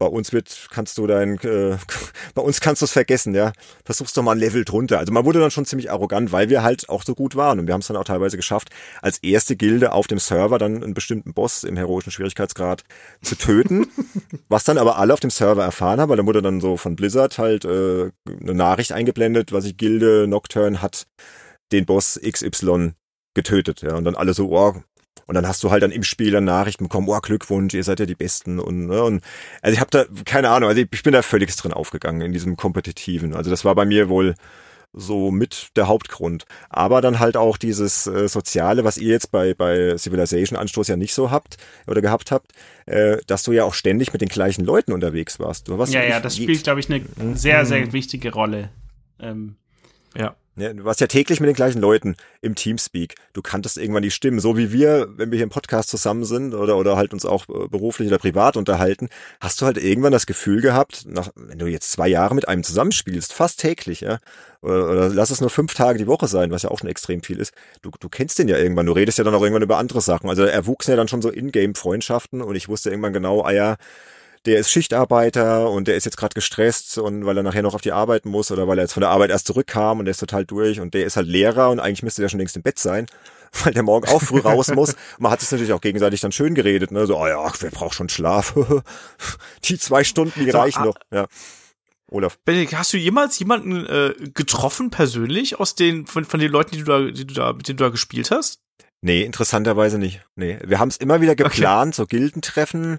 bei uns wird, kannst du dein, äh, [LAUGHS] bei uns kannst du es vergessen, ja. Versuchst doch mal ein Level drunter. Also man wurde dann schon ziemlich arrogant, weil wir halt auch so gut waren und wir haben es dann auch teilweise geschafft, als erste Gilde auf dem Server dann einen bestimmten Boss im heroischen Schwierigkeitsgrad zu töten, [LAUGHS] was dann aber alle auf dem Server erfahren haben, weil dann wurde dann so von Blizzard halt äh, eine Nachricht eingeblendet, was ich Gilde Nocturne hat den Boss XY getötet, ja, und dann alle so, oh, und dann hast du halt dann im Spiel dann Nachrichten bekommen, oh Glückwunsch, ihr seid ja die Besten und, ne, und also ich habe da keine Ahnung, also ich bin da völlig drin aufgegangen in diesem kompetitiven. Also das war bei mir wohl so mit der Hauptgrund. Aber dann halt auch dieses äh, Soziale, was ihr jetzt bei, bei Civilization Anstoß ja nicht so habt oder gehabt habt, äh, dass du ja auch ständig mit den gleichen Leuten unterwegs warst. Du warst ja, ja, das spielt, glaube ich, eine sehr, sehr wichtige Rolle. Ähm, ja. Ja, du warst ja täglich mit den gleichen Leuten im Teamspeak. Du kanntest irgendwann die Stimmen, so wie wir, wenn wir hier im Podcast zusammen sind oder, oder halt uns auch äh, beruflich oder privat unterhalten, hast du halt irgendwann das Gefühl gehabt, nach, wenn du jetzt zwei Jahre mit einem zusammenspielst, fast täglich, ja, oder, oder lass es nur fünf Tage die Woche sein, was ja auch schon extrem viel ist, du, du kennst den ja irgendwann, du redest ja dann auch irgendwann über andere Sachen. Also er wuchs ja dann schon so in-game-Freundschaften und ich wusste irgendwann genau, ah ja, der ist Schichtarbeiter und der ist jetzt gerade gestresst und weil er nachher noch auf die Arbeit muss oder weil er jetzt von der Arbeit erst zurückkam und der ist total durch und der ist halt Lehrer und eigentlich müsste der schon längst im Bett sein, [LAUGHS] weil der morgen auch früh raus muss. Man hat es natürlich auch gegenseitig dann schön geredet, ne? So, oh ja, wer braucht schon Schlaf? [LAUGHS] die zwei Stunden, die so, reichen ah, noch. Ja. Olaf. Benedikt, hast du jemals jemanden äh, getroffen persönlich aus den von, von den Leuten, die du da, die du da, mit denen du da gespielt hast? Nee, interessanterweise nicht. Nee, wir haben es immer wieder geplant, okay. so Gildentreffen,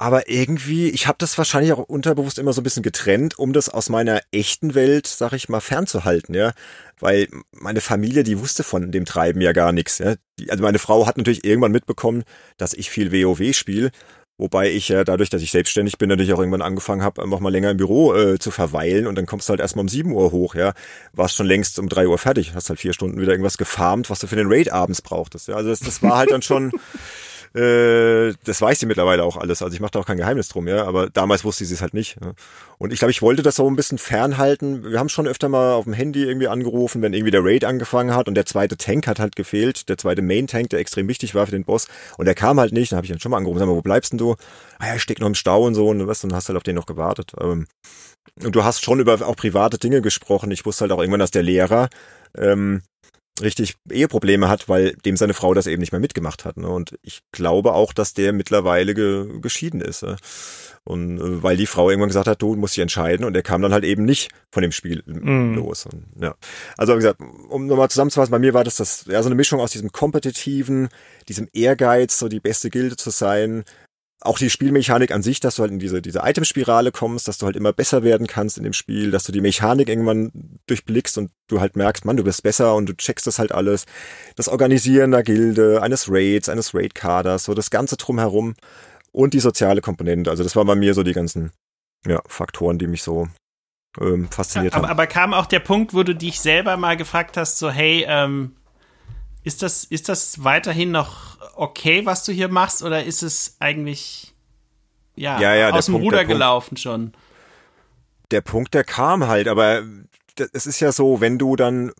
aber irgendwie, ich habe das wahrscheinlich auch unterbewusst immer so ein bisschen getrennt, um das aus meiner echten Welt, sag ich mal, fernzuhalten, ja. Weil meine Familie, die wusste von dem Treiben ja gar nichts. Ja? Also meine Frau hat natürlich irgendwann mitbekommen, dass ich viel WoW spiele. Wobei ich ja dadurch, dass ich selbstständig bin, natürlich auch irgendwann angefangen habe, noch mal länger im Büro äh, zu verweilen und dann kommst du halt erstmal um 7 Uhr hoch, ja. Warst schon längst um 3 Uhr fertig, hast halt vier Stunden wieder irgendwas gefarmt, was du für den Raid abends brauchtest. Ja. Also das, das war halt dann schon [LAUGHS] Äh, das weiß sie mittlerweile auch alles. Also ich mache da auch kein Geheimnis drum, ja. Aber damals wusste sie es halt nicht. Ja. Und ich glaube, ich wollte das so ein bisschen fernhalten. Wir haben schon öfter mal auf dem Handy irgendwie angerufen, wenn irgendwie der Raid angefangen hat und der zweite Tank hat halt gefehlt, der zweite Main Tank, der extrem wichtig war für den Boss. Und der kam halt nicht. Dann habe ich ihn schon mal angerufen. Sag mal, wo bleibst denn du? Ah ja, ich steck noch im Stau und so und was. Und hast halt auf den noch gewartet. Ähm, und du hast schon über auch private Dinge gesprochen. Ich wusste halt auch irgendwann, dass der Lehrer ähm, richtig Eheprobleme hat, weil dem seine Frau das eben nicht mehr mitgemacht hat. Ne? Und ich glaube auch, dass der mittlerweile ge geschieden ist. Ne? Und äh, weil die Frau irgendwann gesagt hat, du musst dich entscheiden und er kam dann halt eben nicht von dem Spiel mm. los. Und, ja. Also wie gesagt, um nochmal zusammenzufassen, bei mir war das das ja so eine Mischung aus diesem kompetitiven, diesem Ehrgeiz, so die beste Gilde zu sein, auch die Spielmechanik an sich, dass du halt in diese, diese Itemspirale kommst, dass du halt immer besser werden kannst in dem Spiel, dass du die Mechanik irgendwann durchblickst und du halt merkst, man, du bist besser und du checkst das halt alles. Das Organisieren der Gilde, eines Raids, eines Raid-Kaders, so das Ganze drumherum und die soziale Komponente. Also das waren bei mir so die ganzen ja, Faktoren, die mich so ähm, fasziniert aber, haben. Aber kam auch der Punkt, wo du dich selber mal gefragt hast, so hey, ähm, ist das, ist das weiterhin noch okay, was du hier machst, oder ist es eigentlich ja, ja, ja aus dem Punkt, Ruder gelaufen schon? Der Punkt, der kam halt, aber es ist ja so, wenn du dann,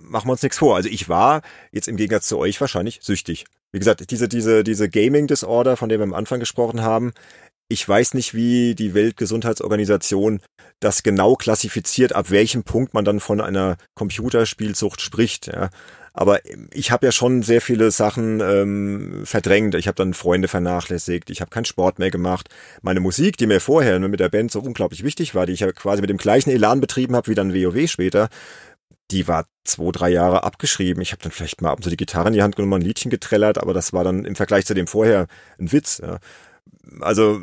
machen wir uns nichts vor. Also ich war jetzt im Gegensatz zu euch wahrscheinlich süchtig. Wie gesagt, diese, diese, diese Gaming Disorder, von der wir am Anfang gesprochen haben, ich weiß nicht, wie die Weltgesundheitsorganisation das genau klassifiziert, ab welchem Punkt man dann von einer Computerspielsucht spricht. Ja. Aber ich habe ja schon sehr viele Sachen ähm, verdrängt. Ich habe dann Freunde vernachlässigt. Ich habe keinen Sport mehr gemacht. Meine Musik, die mir vorher mit der Band so unglaublich wichtig war, die ich ja quasi mit dem gleichen Elan betrieben habe wie dann WoW später, die war zwei, drei Jahre abgeschrieben. Ich habe dann vielleicht mal ab und zu die Gitarre in die Hand genommen, ein Liedchen getrellert, aber das war dann im Vergleich zu dem vorher ein Witz. Ja. Also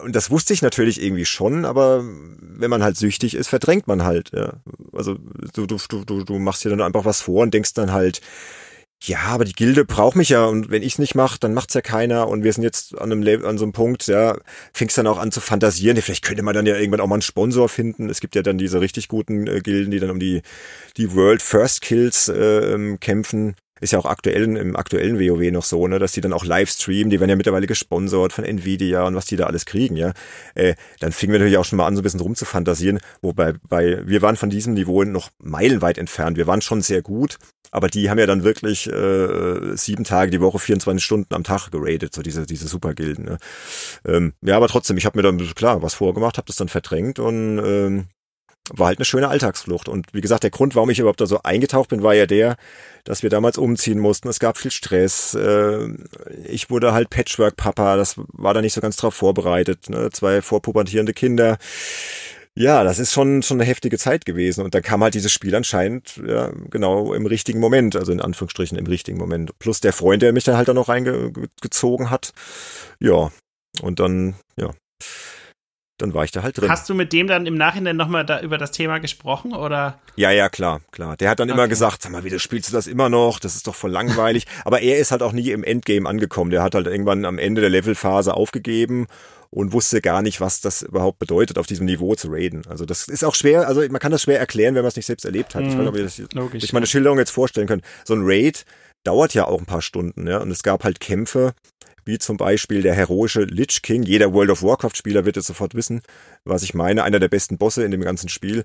und das wusste ich natürlich irgendwie schon, aber wenn man halt süchtig ist, verdrängt man halt. Ja. Also du, du, du, du machst dir dann einfach was vor und denkst dann halt, ja, aber die Gilde braucht mich ja und wenn ich es nicht mache, dann macht's ja keiner und wir sind jetzt an einem Level, an so einem Punkt, ja, fängst dann auch an zu fantasieren. Vielleicht könnte man dann ja irgendwann auch mal einen Sponsor finden. Es gibt ja dann diese richtig guten äh, Gilden, die dann um die die World First Kills äh, ähm, kämpfen ist ja auch aktuell im aktuellen WoW noch so, ne, dass die dann auch live streamen, die werden ja mittlerweile gesponsert von Nvidia und was die da alles kriegen, ja. Äh, dann fingen wir natürlich auch schon mal an, so ein bisschen rumzufantasieren, wobei bei, wir waren von diesem Niveau noch meilenweit entfernt. Wir waren schon sehr gut, aber die haben ja dann wirklich äh, sieben Tage die Woche, 24 Stunden am Tag geradet, so diese, diese Supergilden. Ne? Ähm, ja, aber trotzdem, ich habe mir dann klar was vorgemacht, habe das dann verdrängt und ähm, war halt eine schöne Alltagsflucht. Und wie gesagt, der Grund, warum ich überhaupt da so eingetaucht bin, war ja der, dass wir damals umziehen mussten. Es gab viel Stress. Äh, ich wurde halt Patchwork-Papa. Das war da nicht so ganz drauf vorbereitet. Ne? Zwei vorpubertierende Kinder. Ja, das ist schon, schon eine heftige Zeit gewesen. Und dann kam halt dieses Spiel anscheinend, ja, genau im richtigen Moment. Also in Anführungsstrichen im richtigen Moment. Plus der Freund, der mich dann halt da noch reingezogen hat. Ja. Und dann, ja, dann war ich da halt drin. Hast du mit dem dann im Nachhinein nochmal da über das Thema gesprochen oder? Ja, ja, klar, klar. Der hat dann okay. immer gesagt, sag mal, wieso spielst du das immer noch? Das ist doch voll langweilig. [LAUGHS] Aber er ist halt auch nie im Endgame angekommen. Der hat halt irgendwann am Ende der Levelphase aufgegeben und wusste gar nicht, was das überhaupt bedeutet, auf diesem Niveau zu raiden. Also das ist auch schwer, also man kann das schwer erklären, wenn man es nicht selbst erlebt hat. Mhm. Ich weiß nicht, ob ihr das, Logisch, ich meine Schilderung jetzt vorstellen könnt. So ein Raid dauert ja auch ein paar Stunden, ja. Und es gab halt Kämpfe, wie zum Beispiel der heroische Lich King. Jeder World of Warcraft-Spieler wird es sofort wissen, was ich meine. Einer der besten Bosse in dem ganzen Spiel.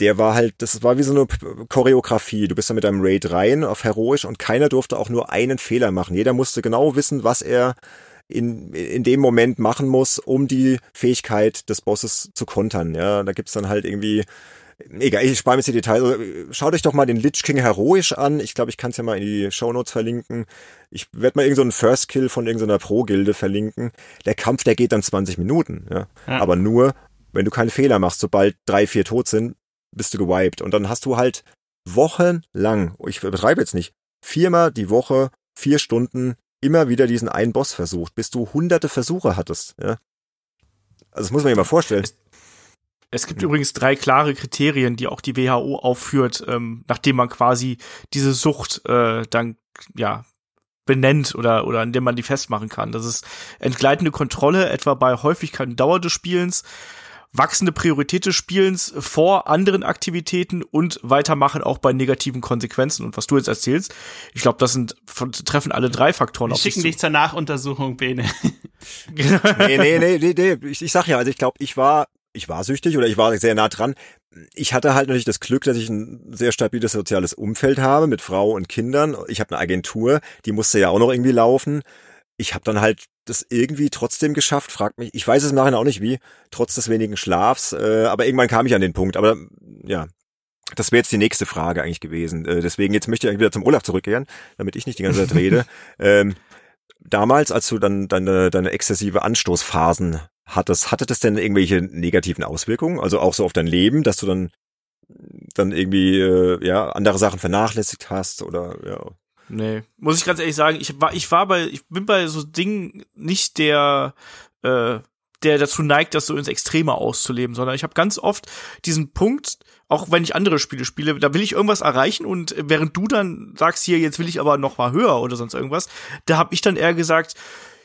Der war halt, das war wie so eine Choreografie. Du bist da mit einem Raid rein auf heroisch und keiner durfte auch nur einen Fehler machen. Jeder musste genau wissen, was er in, in dem Moment machen muss, um die Fähigkeit des Bosses zu kontern. Ja, da gibt's dann halt irgendwie Egal, ich spare mir jetzt die Details. Also, schaut euch doch mal den Lich King heroisch an. Ich glaube, ich kann es ja mal in die Show Notes verlinken. Ich werde mal irgendeinen so First Kill von irgendeiner Pro-Gilde verlinken. Der Kampf, der geht dann 20 Minuten. Ja? ja. Aber nur, wenn du keine Fehler machst. Sobald drei, vier tot sind, bist du gewiped. Und dann hast du halt wochenlang, ich übertreibe jetzt nicht, viermal die Woche, vier Stunden, immer wieder diesen einen Boss versucht, bis du hunderte Versuche hattest. Ja? Also das muss man sich mal vorstellen. Es gibt mhm. übrigens drei klare Kriterien, die auch die WHO aufführt, ähm, nachdem man quasi diese Sucht äh, dann ja benennt oder oder indem man die festmachen kann. Das ist entgleitende Kontrolle, etwa bei Häufigkeit und Dauer des Spielens, wachsende Priorität des Spielens vor anderen Aktivitäten und weitermachen auch bei negativen Konsequenzen. Und was du jetzt erzählst, ich glaube, das sind treffen alle drei Faktoren Wir auf schicken dich zur Nachuntersuchung, Bene. [LAUGHS] nee, nee, nee, nee, nee. Ich, ich sag ja, also ich glaube, ich war ich war süchtig oder ich war sehr nah dran. Ich hatte halt natürlich das Glück, dass ich ein sehr stabiles soziales Umfeld habe mit Frau und Kindern. Ich habe eine Agentur, die musste ja auch noch irgendwie laufen. Ich habe dann halt das irgendwie trotzdem geschafft, fragt mich, ich weiß es im Nachhinein auch nicht wie, trotz des wenigen Schlafs, äh, aber irgendwann kam ich an den Punkt. Aber ja, das wäre jetzt die nächste Frage eigentlich gewesen. Äh, deswegen jetzt möchte ich wieder zum Olaf zurückkehren, damit ich nicht die ganze Zeit rede. [LAUGHS] ähm, damals, als du dann deine, deine exzessive Anstoßphasen hat das, hatte das denn irgendwelche negativen Auswirkungen? Also auch so auf dein Leben, dass du dann, dann irgendwie, äh, ja, andere Sachen vernachlässigt hast oder, ja. Nee, muss ich ganz ehrlich sagen, ich war, ich war bei, ich bin bei so Dingen nicht der, äh, der dazu neigt, das so ins Extreme auszuleben, sondern ich habe ganz oft diesen Punkt, auch wenn ich andere Spiele spiele, da will ich irgendwas erreichen und während du dann sagst hier, jetzt will ich aber noch mal höher oder sonst irgendwas, da habe ich dann eher gesagt,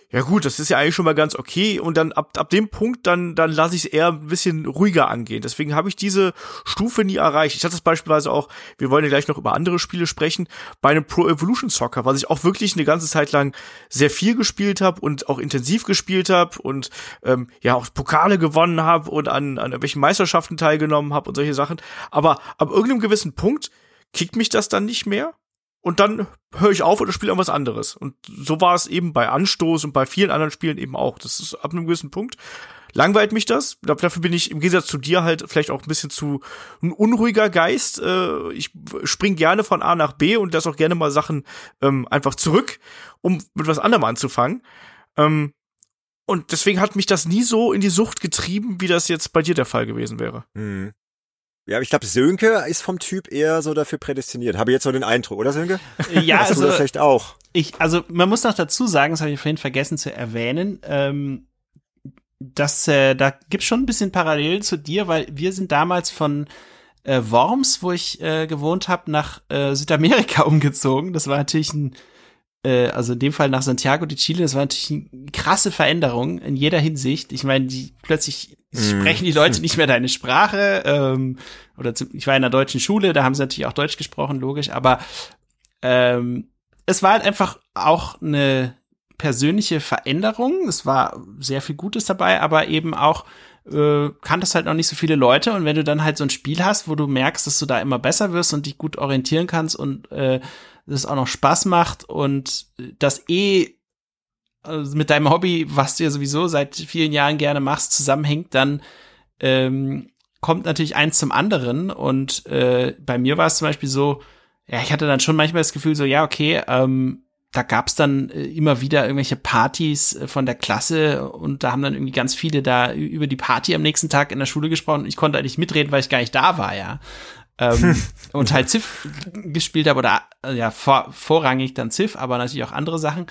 ja gut, das ist ja eigentlich schon mal ganz okay und dann ab, ab dem Punkt dann dann lasse ich es eher ein bisschen ruhiger angehen. Deswegen habe ich diese Stufe nie erreicht. Ich hatte es beispielsweise auch, wir wollen ja gleich noch über andere Spiele sprechen, bei einem Pro Evolution Soccer, was ich auch wirklich eine ganze Zeit lang sehr viel gespielt habe und auch intensiv gespielt habe und ähm, ja auch Pokale gewonnen habe und an an welchen Meisterschaften teilgenommen habe und solche Sachen. Aber ab irgendeinem gewissen Punkt kickt mich das dann nicht mehr und dann höre ich auf oder spiele irgendwas anderes. Und so war es eben bei Anstoß und bei vielen anderen Spielen eben auch. Das ist ab einem gewissen Punkt. Langweilt mich das. Dafür bin ich im Gegensatz zu dir halt vielleicht auch ein bisschen zu ein unruhiger Geist. Äh, ich spring gerne von A nach B und lasse auch gerne mal Sachen ähm, einfach zurück, um mit was anderem anzufangen. Ähm, und deswegen hat mich das nie so in die Sucht getrieben, wie das jetzt bei dir der Fall gewesen wäre. Mhm. Ja, ich glaube, Sönke ist vom Typ eher so dafür prädestiniert. Habe ich jetzt so den Eindruck, oder Sönke? Ja, Hast also, du das vielleicht auch. Ich, also man muss noch dazu sagen, das habe ich vorhin vergessen zu erwähnen, ähm, dass äh, da gibt's schon ein bisschen Parallelen zu dir, weil wir sind damals von äh, Worms, wo ich äh, gewohnt habe, nach äh, Südamerika [LAUGHS] umgezogen. Das war natürlich ein äh, also in dem Fall nach Santiago de Chile, das war natürlich eine krasse Veränderung in jeder Hinsicht. Ich meine, die plötzlich mm. sprechen die Leute nicht mehr deine Sprache. Ähm, oder zu, ich war in einer deutschen Schule, da haben sie natürlich auch Deutsch gesprochen, logisch, aber ähm, es war halt einfach auch eine persönliche Veränderung. Es war sehr viel Gutes dabei, aber eben auch äh, kanntest halt noch nicht so viele Leute und wenn du dann halt so ein Spiel hast, wo du merkst, dass du da immer besser wirst und dich gut orientieren kannst und äh, das auch noch Spaß macht und das eh also mit deinem Hobby, was du ja sowieso seit vielen Jahren gerne machst, zusammenhängt, dann ähm, kommt natürlich eins zum anderen. Und äh, bei mir war es zum Beispiel so, ja, ich hatte dann schon manchmal das Gefühl, so, ja, okay, ähm, da gab's dann äh, immer wieder irgendwelche Partys äh, von der Klasse und da haben dann irgendwie ganz viele da über die Party am nächsten Tag in der Schule gesprochen. Ich konnte eigentlich mitreden, weil ich gar nicht da war, ja ähm, [LAUGHS] und halt Ziff gespielt habe oder äh, ja vor, vorrangig dann Ziff, aber natürlich auch andere Sachen.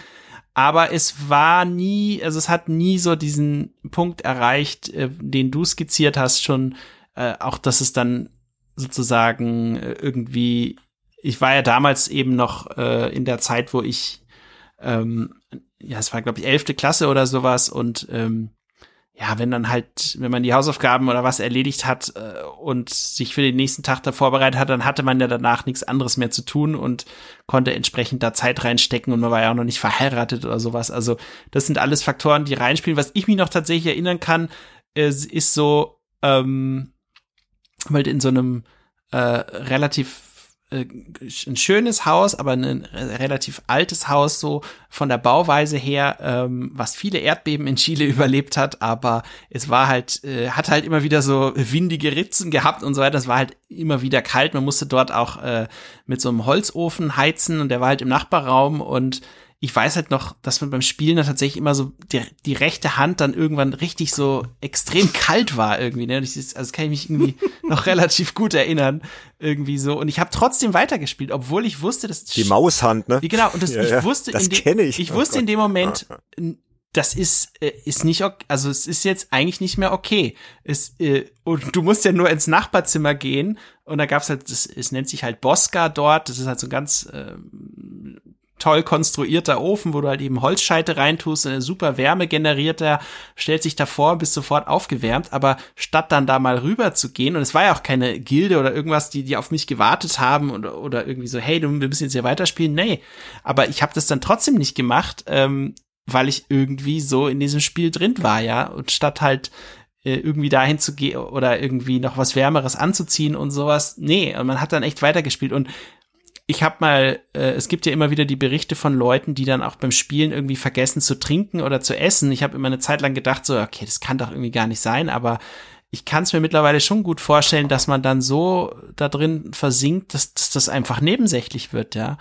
aber es war nie, also es hat nie so diesen Punkt erreicht, äh, den du skizziert hast, schon äh, auch, dass es dann sozusagen äh, irgendwie, ich war ja damals eben noch äh, in der Zeit, wo ich, ähm, ja, es war glaube ich elfte Klasse oder sowas und ähm, ja, wenn dann halt, wenn man die Hausaufgaben oder was erledigt hat äh, und sich für den nächsten Tag da vorbereitet hat, dann hatte man ja danach nichts anderes mehr zu tun und konnte entsprechend da Zeit reinstecken und man war ja auch noch nicht verheiratet oder sowas. Also das sind alles Faktoren, die reinspielen. Was ich mich noch tatsächlich erinnern kann, ist, ist so, ähm, weil in so einem äh, relativ äh, ein schönes Haus, aber ein relativ altes Haus so von der Bauweise her, ähm, was viele Erdbeben in Chile [LAUGHS] überlebt hat, aber es war halt, äh, hat halt immer wieder so windige Ritzen gehabt und so weiter. Es war halt immer wieder kalt. Man musste dort auch äh, mit so einem Holzofen heizen und der war halt im Nachbarraum und ich weiß halt noch, dass man beim Spielen dann tatsächlich immer so die, die rechte Hand dann irgendwann richtig so extrem kalt war irgendwie. Ne? Das, also kann ich mich irgendwie [LAUGHS] noch relativ gut erinnern irgendwie so. Und ich habe trotzdem weitergespielt, obwohl ich wusste, dass die Maushand, ne? Genau. Und das, ja, ich wusste, das kenne ich. Ich wusste oh in dem Moment, das ist äh, ist nicht okay, also es ist jetzt eigentlich nicht mehr okay. Es äh, und du musst ja nur ins Nachbarzimmer gehen und da gab's halt, das, es nennt sich halt Bosca dort. Das ist halt so ein ganz äh, toll konstruierter Ofen, wo du halt eben Holzscheite reintust, eine super Wärme generiert er, stellt sich davor, bist sofort aufgewärmt, aber statt dann da mal rüber zu gehen, und es war ja auch keine Gilde oder irgendwas, die, die auf mich gewartet haben oder, oder irgendwie so, hey, du, wir müssen jetzt hier weiterspielen, nee, aber ich habe das dann trotzdem nicht gemacht, ähm, weil ich irgendwie so in diesem Spiel drin war, ja, und statt halt äh, irgendwie dahin zu gehen oder irgendwie noch was Wärmeres anzuziehen und sowas. Nee, und man hat dann echt weitergespielt. Und ich habe mal, äh, es gibt ja immer wieder die Berichte von Leuten, die dann auch beim Spielen irgendwie vergessen zu trinken oder zu essen. Ich habe immer eine Zeit lang gedacht, so, okay, das kann doch irgendwie gar nicht sein, aber ich kann es mir mittlerweile schon gut vorstellen, dass man dann so da drin versinkt, dass, dass das einfach nebensächlich wird, ja.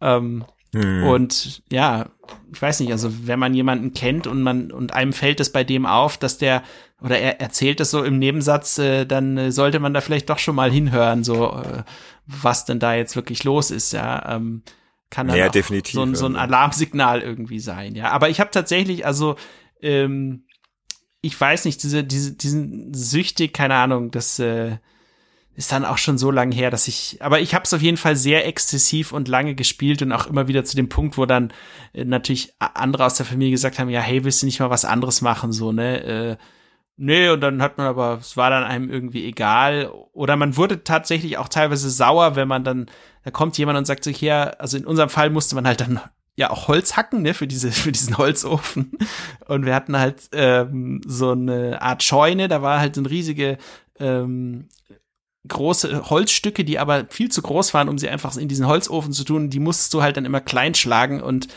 Ähm, hm. Und ja, ich weiß nicht, also wenn man jemanden kennt und man und einem fällt es bei dem auf, dass der oder er erzählt es so im Nebensatz, äh, dann äh, sollte man da vielleicht doch schon mal hinhören, so äh, was denn da jetzt wirklich los ist, ja. Ähm, kann dann ja, definitiv, so, ein, so ein Alarmsignal irgendwie sein, ja. Aber ich habe tatsächlich, also ähm, ich weiß nicht, diese, diese, diesen süchtig, keine Ahnung, das äh, ist dann auch schon so lange her, dass ich, aber ich habe es auf jeden Fall sehr exzessiv und lange gespielt und auch immer wieder zu dem Punkt, wo dann äh, natürlich andere aus der Familie gesagt haben, ja, hey, willst du nicht mal was anderes machen, so, ne? Äh, nee, und dann hat man aber, es war dann einem irgendwie egal. Oder man wurde tatsächlich auch teilweise sauer, wenn man dann, da kommt jemand und sagt sich, ja, also in unserem Fall musste man halt dann [LAUGHS] ja auch Holz hacken, ne, für diese, [LAUGHS] für diesen Holzofen. Und wir hatten halt ähm, so eine Art Scheune, da war halt so eine riesige ähm, große Holzstücke, die aber viel zu groß waren, um sie einfach in diesen Holzofen zu tun. Die musstest du halt dann immer klein schlagen. Und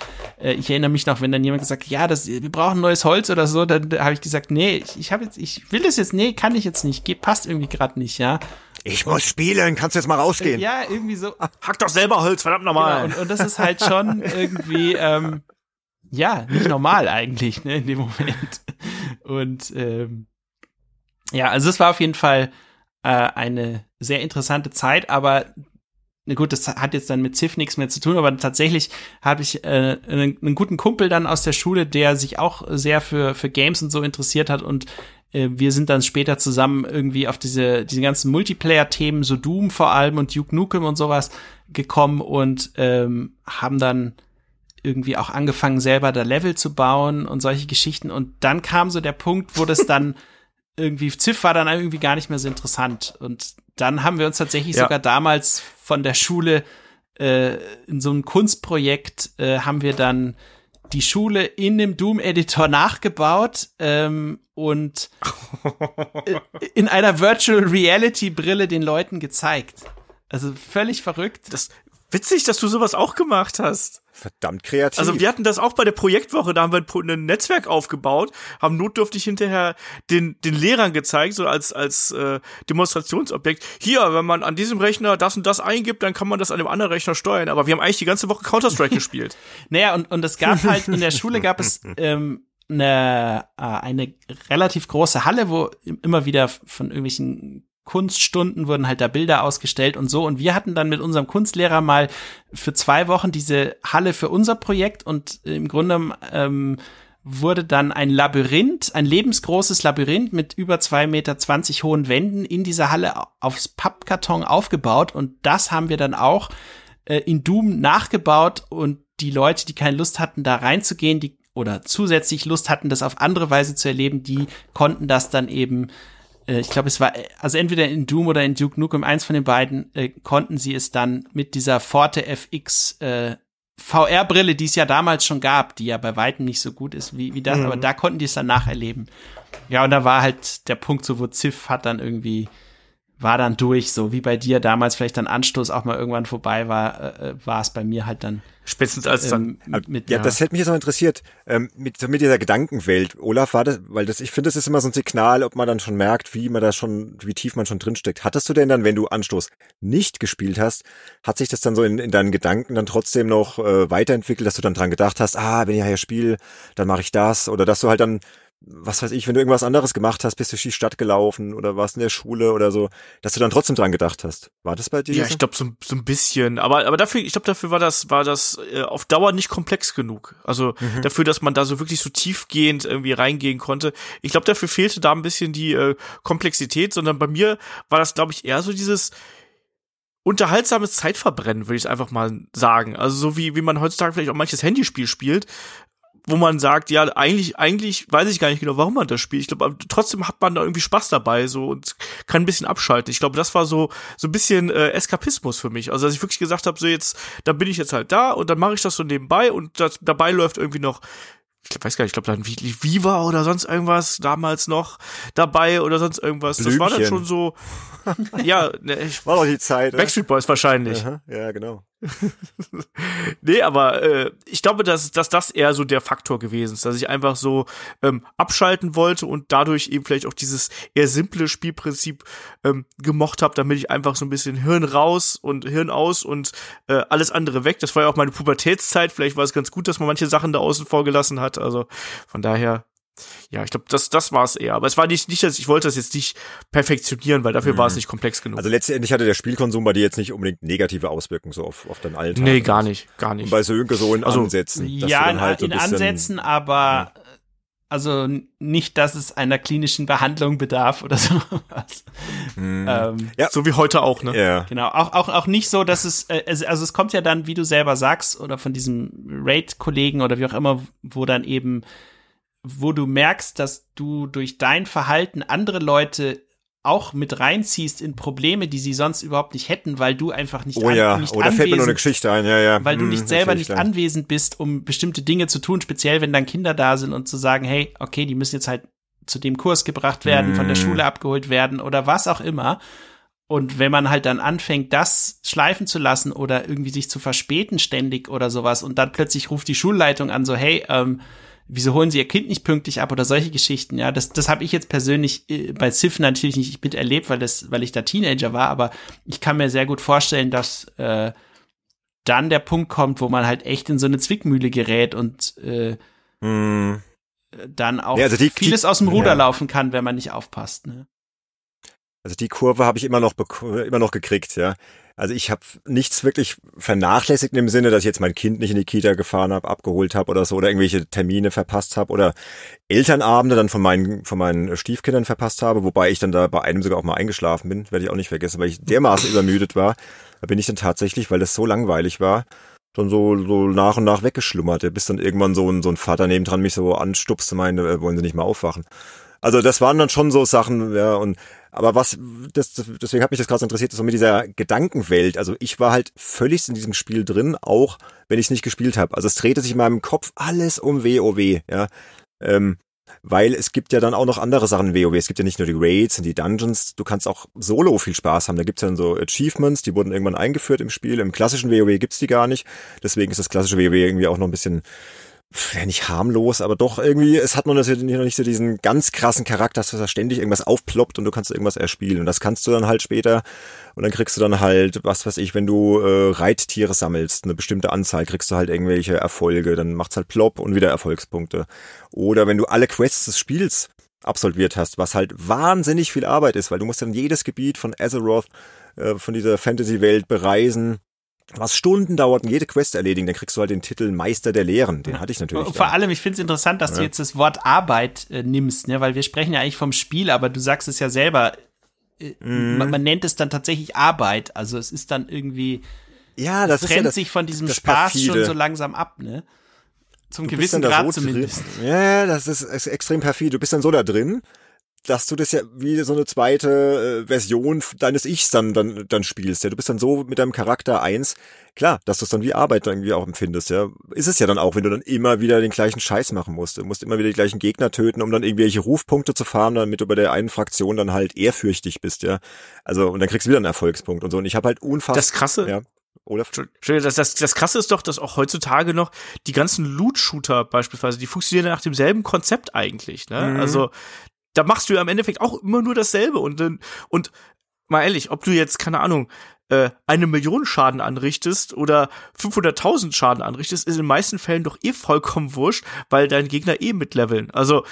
äh, ich erinnere mich noch, wenn dann jemand gesagt, ja, das, wir brauchen neues Holz oder so, dann habe ich gesagt, nee, ich, ich habe jetzt, ich will das jetzt, nee, kann ich jetzt nicht, geht, passt irgendwie gerade nicht, ja. Ich muss spielen, kannst du jetzt mal rausgehen? Ja, irgendwie so. Hack doch selber Holz, verdammt nochmal. Genau, und, und das ist halt schon irgendwie, ähm, ja, nicht normal eigentlich, ne, in dem Moment. Und ähm, ja, also es war auf jeden Fall äh, eine sehr interessante Zeit, aber gut, das hat jetzt dann mit Ziff nichts mehr zu tun, aber tatsächlich habe ich äh, einen, einen, guten Kumpel dann aus der Schule, der sich auch sehr für, für Games und so interessiert hat und äh, wir sind dann später zusammen irgendwie auf diese, diese ganzen Multiplayer-Themen, so Doom vor allem und Duke Nukem und sowas gekommen und ähm, haben dann irgendwie auch angefangen, selber da Level zu bauen und solche Geschichten. Und dann kam so der Punkt, wo das dann [LAUGHS] irgendwie, Ziff war dann irgendwie gar nicht mehr so interessant. Und dann haben wir uns tatsächlich ja. sogar damals von der Schule äh, in so einem Kunstprojekt äh, haben wir dann die Schule in dem Doom-Editor nachgebaut ähm, und äh, [LAUGHS] in einer Virtual Reality-Brille den Leuten gezeigt. Also völlig verrückt. Das witzig, dass du sowas auch gemacht hast. Verdammt kreativ. Also wir hatten das auch bei der Projektwoche, da haben wir ein, Netzwerk aufgebaut, haben notdürftig hinterher den, den Lehrern gezeigt, so als, als äh, Demonstrationsobjekt. Hier, wenn man an diesem Rechner das und das eingibt, dann kann man das an dem anderen Rechner steuern. Aber wir haben eigentlich die ganze Woche Counter-Strike [LAUGHS] gespielt. Naja, und, und es gab halt, in der Schule gab es [LAUGHS] ähm, eine, äh, eine relativ große Halle, wo immer wieder von irgendwelchen Kunststunden wurden halt da Bilder ausgestellt und so. Und wir hatten dann mit unserem Kunstlehrer mal für zwei Wochen diese Halle für unser Projekt. Und im Grunde ähm, wurde dann ein Labyrinth, ein lebensgroßes Labyrinth mit über zwei Meter zwanzig hohen Wänden in dieser Halle aufs Pappkarton aufgebaut. Und das haben wir dann auch äh, in Doom nachgebaut. Und die Leute, die keine Lust hatten, da reinzugehen, die oder zusätzlich Lust hatten, das auf andere Weise zu erleben, die konnten das dann eben äh, ich glaube, es war, also entweder in Doom oder in Duke Nukem, eins von den beiden, äh, konnten sie es dann mit dieser Forte FX äh, VR-Brille, die es ja damals schon gab, die ja bei weitem nicht so gut ist wie, wie das, mhm. aber da konnten die es dann nacherleben. Ja, und da war halt der Punkt so, wo Ziff hat dann irgendwie, war dann durch, so wie bei dir damals vielleicht dann Anstoß auch mal irgendwann vorbei war, äh, war es bei mir halt dann Spätestens als dann. Ähm, mit, ja, ja, das hätte mich jetzt noch interessiert. Ähm, mit, mit dieser Gedankenwelt. Olaf, war das, weil das, ich finde, das ist immer so ein Signal, ob man dann schon merkt, wie man da schon, wie tief man schon drinsteckt. Hattest du denn dann, wenn du Anstoß nicht gespielt hast, hat sich das dann so in, in deinen Gedanken dann trotzdem noch äh, weiterentwickelt, dass du dann dran gedacht hast, ah, wenn ich ja hier spiele, dann mache ich das. Oder dass du halt dann was weiß ich, wenn du irgendwas anderes gemacht hast, bist du durch die Stadt gelaufen oder warst in der Schule oder so, dass du dann trotzdem dran gedacht hast. War das bei dir? Ja, ich glaube so, so ein bisschen, aber aber dafür, ich glaube dafür war das war das äh, auf Dauer nicht komplex genug. Also mhm. dafür, dass man da so wirklich so tiefgehend irgendwie reingehen konnte. Ich glaube, dafür fehlte da ein bisschen die äh, Komplexität, sondern bei mir war das glaube ich eher so dieses unterhaltsames Zeitverbrennen, würde ich einfach mal sagen. Also so wie, wie man heutzutage vielleicht auch manches Handyspiel spielt, wo man sagt, ja, eigentlich, eigentlich weiß ich gar nicht genau, warum man das spielt. Ich glaube, trotzdem hat man da irgendwie Spaß dabei so und kann ein bisschen abschalten. Ich glaube, das war so so ein bisschen äh, Eskapismus für mich. Also, dass ich wirklich gesagt habe, so jetzt, da bin ich jetzt halt da und dann mache ich das so nebenbei und das, dabei läuft irgendwie noch ich weiß gar nicht, ich glaube, da lief Viva oder sonst irgendwas damals noch dabei oder sonst irgendwas. Blümchen. Das war dann schon so, ja, ne, ich, war doch die Zeit. Backstreet Boys wahrscheinlich. Aha, ja, genau. [LAUGHS] nee, aber äh, ich glaube, dass, dass das eher so der Faktor gewesen ist, dass ich einfach so ähm, abschalten wollte und dadurch eben vielleicht auch dieses eher simple Spielprinzip ähm, gemocht habe, damit ich einfach so ein bisschen Hirn raus und Hirn aus und äh, alles andere weg. Das war ja auch meine Pubertätszeit. Vielleicht war es ganz gut, dass man manche Sachen da außen vor gelassen hat. Also von daher ja, ich glaube, das, das war es eher. Aber es war nicht, nicht, dass ich wollte das jetzt nicht perfektionieren, weil dafür mhm. war es nicht komplex genug. Also letztendlich hatte der Spielkonsum bei dir jetzt nicht unbedingt negative Auswirkungen so auf, auf deinen Alltag. Nee, gar nicht, gar nicht. Und bei Sönke so in also, Ansätzen. Ja, in, halt so in Ansätzen, aber ja. also nicht, dass es einer klinischen Behandlung bedarf oder [LAUGHS] so was. Mhm. Ähm, ja. So wie heute auch, ne? Ja. Genau. Auch, auch, auch nicht so, dass es, äh, also es kommt ja dann, wie du selber sagst, oder von diesem Raid-Kollegen oder wie auch immer, wo dann eben wo du merkst, dass du durch dein Verhalten andere Leute auch mit reinziehst in Probleme, die sie sonst überhaupt nicht hätten, weil du einfach nicht, oh ja. nicht oh, da fällt mir noch eine Geschichte ein, ja, ja. Weil hm, du nicht selber nicht ein. anwesend bist, um bestimmte Dinge zu tun, speziell wenn dann Kinder da sind und zu sagen, hey, okay, die müssen jetzt halt zu dem Kurs gebracht werden, hm. von der hm. Schule abgeholt werden oder was auch immer. Und wenn man halt dann anfängt, das schleifen zu lassen oder irgendwie sich zu verspäten ständig oder sowas und dann plötzlich ruft die Schulleitung an so, hey, ähm, wieso holen sie ihr Kind nicht pünktlich ab oder solche Geschichten, ja, das, das habe ich jetzt persönlich äh, bei Civ natürlich nicht miterlebt, weil das, weil ich da Teenager war, aber ich kann mir sehr gut vorstellen, dass äh, dann der Punkt kommt, wo man halt echt in so eine Zwickmühle gerät und äh, mm. dann auch ja, also die, vieles aus dem Ruder ja. laufen kann, wenn man nicht aufpasst. Ne? Also die Kurve habe ich immer noch immer noch gekriegt, ja. Also ich habe nichts wirklich vernachlässigt im Sinne, dass ich jetzt mein Kind nicht in die Kita gefahren habe, abgeholt habe oder so oder irgendwelche Termine verpasst habe oder Elternabende dann von meinen von meinen Stiefkindern verpasst habe, wobei ich dann da bei einem sogar auch mal eingeschlafen bin, werde ich auch nicht vergessen, weil ich dermaßen übermüdet war. Da bin ich dann tatsächlich, weil das so langweilig war, dann so, so nach und nach weggeschlummert. Bis dann irgendwann so ein, so ein Vater nebendran mich so anstupste, meinte, äh, wollen Sie nicht mal aufwachen. Also das waren dann schon so Sachen, ja, und aber was, das, deswegen hat mich das gerade interessiert, so mit dieser Gedankenwelt. Also ich war halt völlig in diesem Spiel drin, auch wenn ich es nicht gespielt habe. Also es drehte sich in meinem Kopf alles um WoW, ja. Ähm, weil es gibt ja dann auch noch andere Sachen in WoW. Es gibt ja nicht nur die Raids und die Dungeons, du kannst auch solo viel Spaß haben. Da gibt's ja dann so Achievements, die wurden irgendwann eingeführt im Spiel. Im klassischen WoW gibt's die gar nicht. Deswegen ist das klassische WoW irgendwie auch noch ein bisschen ja nicht harmlos, aber doch irgendwie, es hat noch nicht so diesen ganz krassen Charakter, dass da ständig irgendwas aufploppt und du kannst irgendwas erspielen. Und das kannst du dann halt später und dann kriegst du dann halt, was weiß ich, wenn du äh, Reittiere sammelst, eine bestimmte Anzahl, kriegst du halt irgendwelche Erfolge, dann macht's halt plopp und wieder Erfolgspunkte. Oder wenn du alle Quests des Spiels absolviert hast, was halt wahnsinnig viel Arbeit ist, weil du musst dann jedes Gebiet von Azeroth, äh, von dieser Fantasy-Welt bereisen, was Stunden dauert und jede Quest erledigen, dann kriegst du halt den Titel Meister der Lehren. Den hatte ich natürlich. Vor allem, ich finde es interessant, dass ja. du jetzt das Wort Arbeit äh, nimmst, ne? weil wir sprechen ja eigentlich vom Spiel, aber du sagst es ja selber. Äh, mm. man, man, nennt es dann tatsächlich Arbeit. Also es ist dann irgendwie. Ja, das, das trennt ja das, sich von diesem Spaß perfide. schon so langsam ab, ne? Zum du gewissen Grad so zumindest. Drin. Ja, das ist, ist extrem perfide. Du bist dann so da drin dass du das ja wie so eine zweite äh, Version deines Ichs dann, dann, dann spielst. Ja, du bist dann so mit deinem Charakter eins. Klar, dass du es dann wie Arbeit irgendwie auch empfindest, ja. Ist es ja dann auch, wenn du dann immer wieder den gleichen Scheiß machen musst. Du musst immer wieder die gleichen Gegner töten, um dann irgendwelche Rufpunkte zu farmen, damit du bei der einen Fraktion dann halt ehrfürchtig bist, ja. Also, und dann kriegst du wieder einen Erfolgspunkt und so. Und ich habe halt unfassbar. Das krasse. Ja. Olaf? Das, das, das Krasse ist doch, dass auch heutzutage noch die ganzen Loot-Shooter beispielsweise, die funktionieren nach demselben Konzept eigentlich. Ne? Mhm. Also da machst du ja im Endeffekt auch immer nur dasselbe und und mal ehrlich, ob du jetzt keine Ahnung äh, eine Million Schaden anrichtest oder 500.000 Schaden anrichtest, ist in den meisten Fällen doch eh vollkommen wurscht, weil deine Gegner eh mitleveln. Also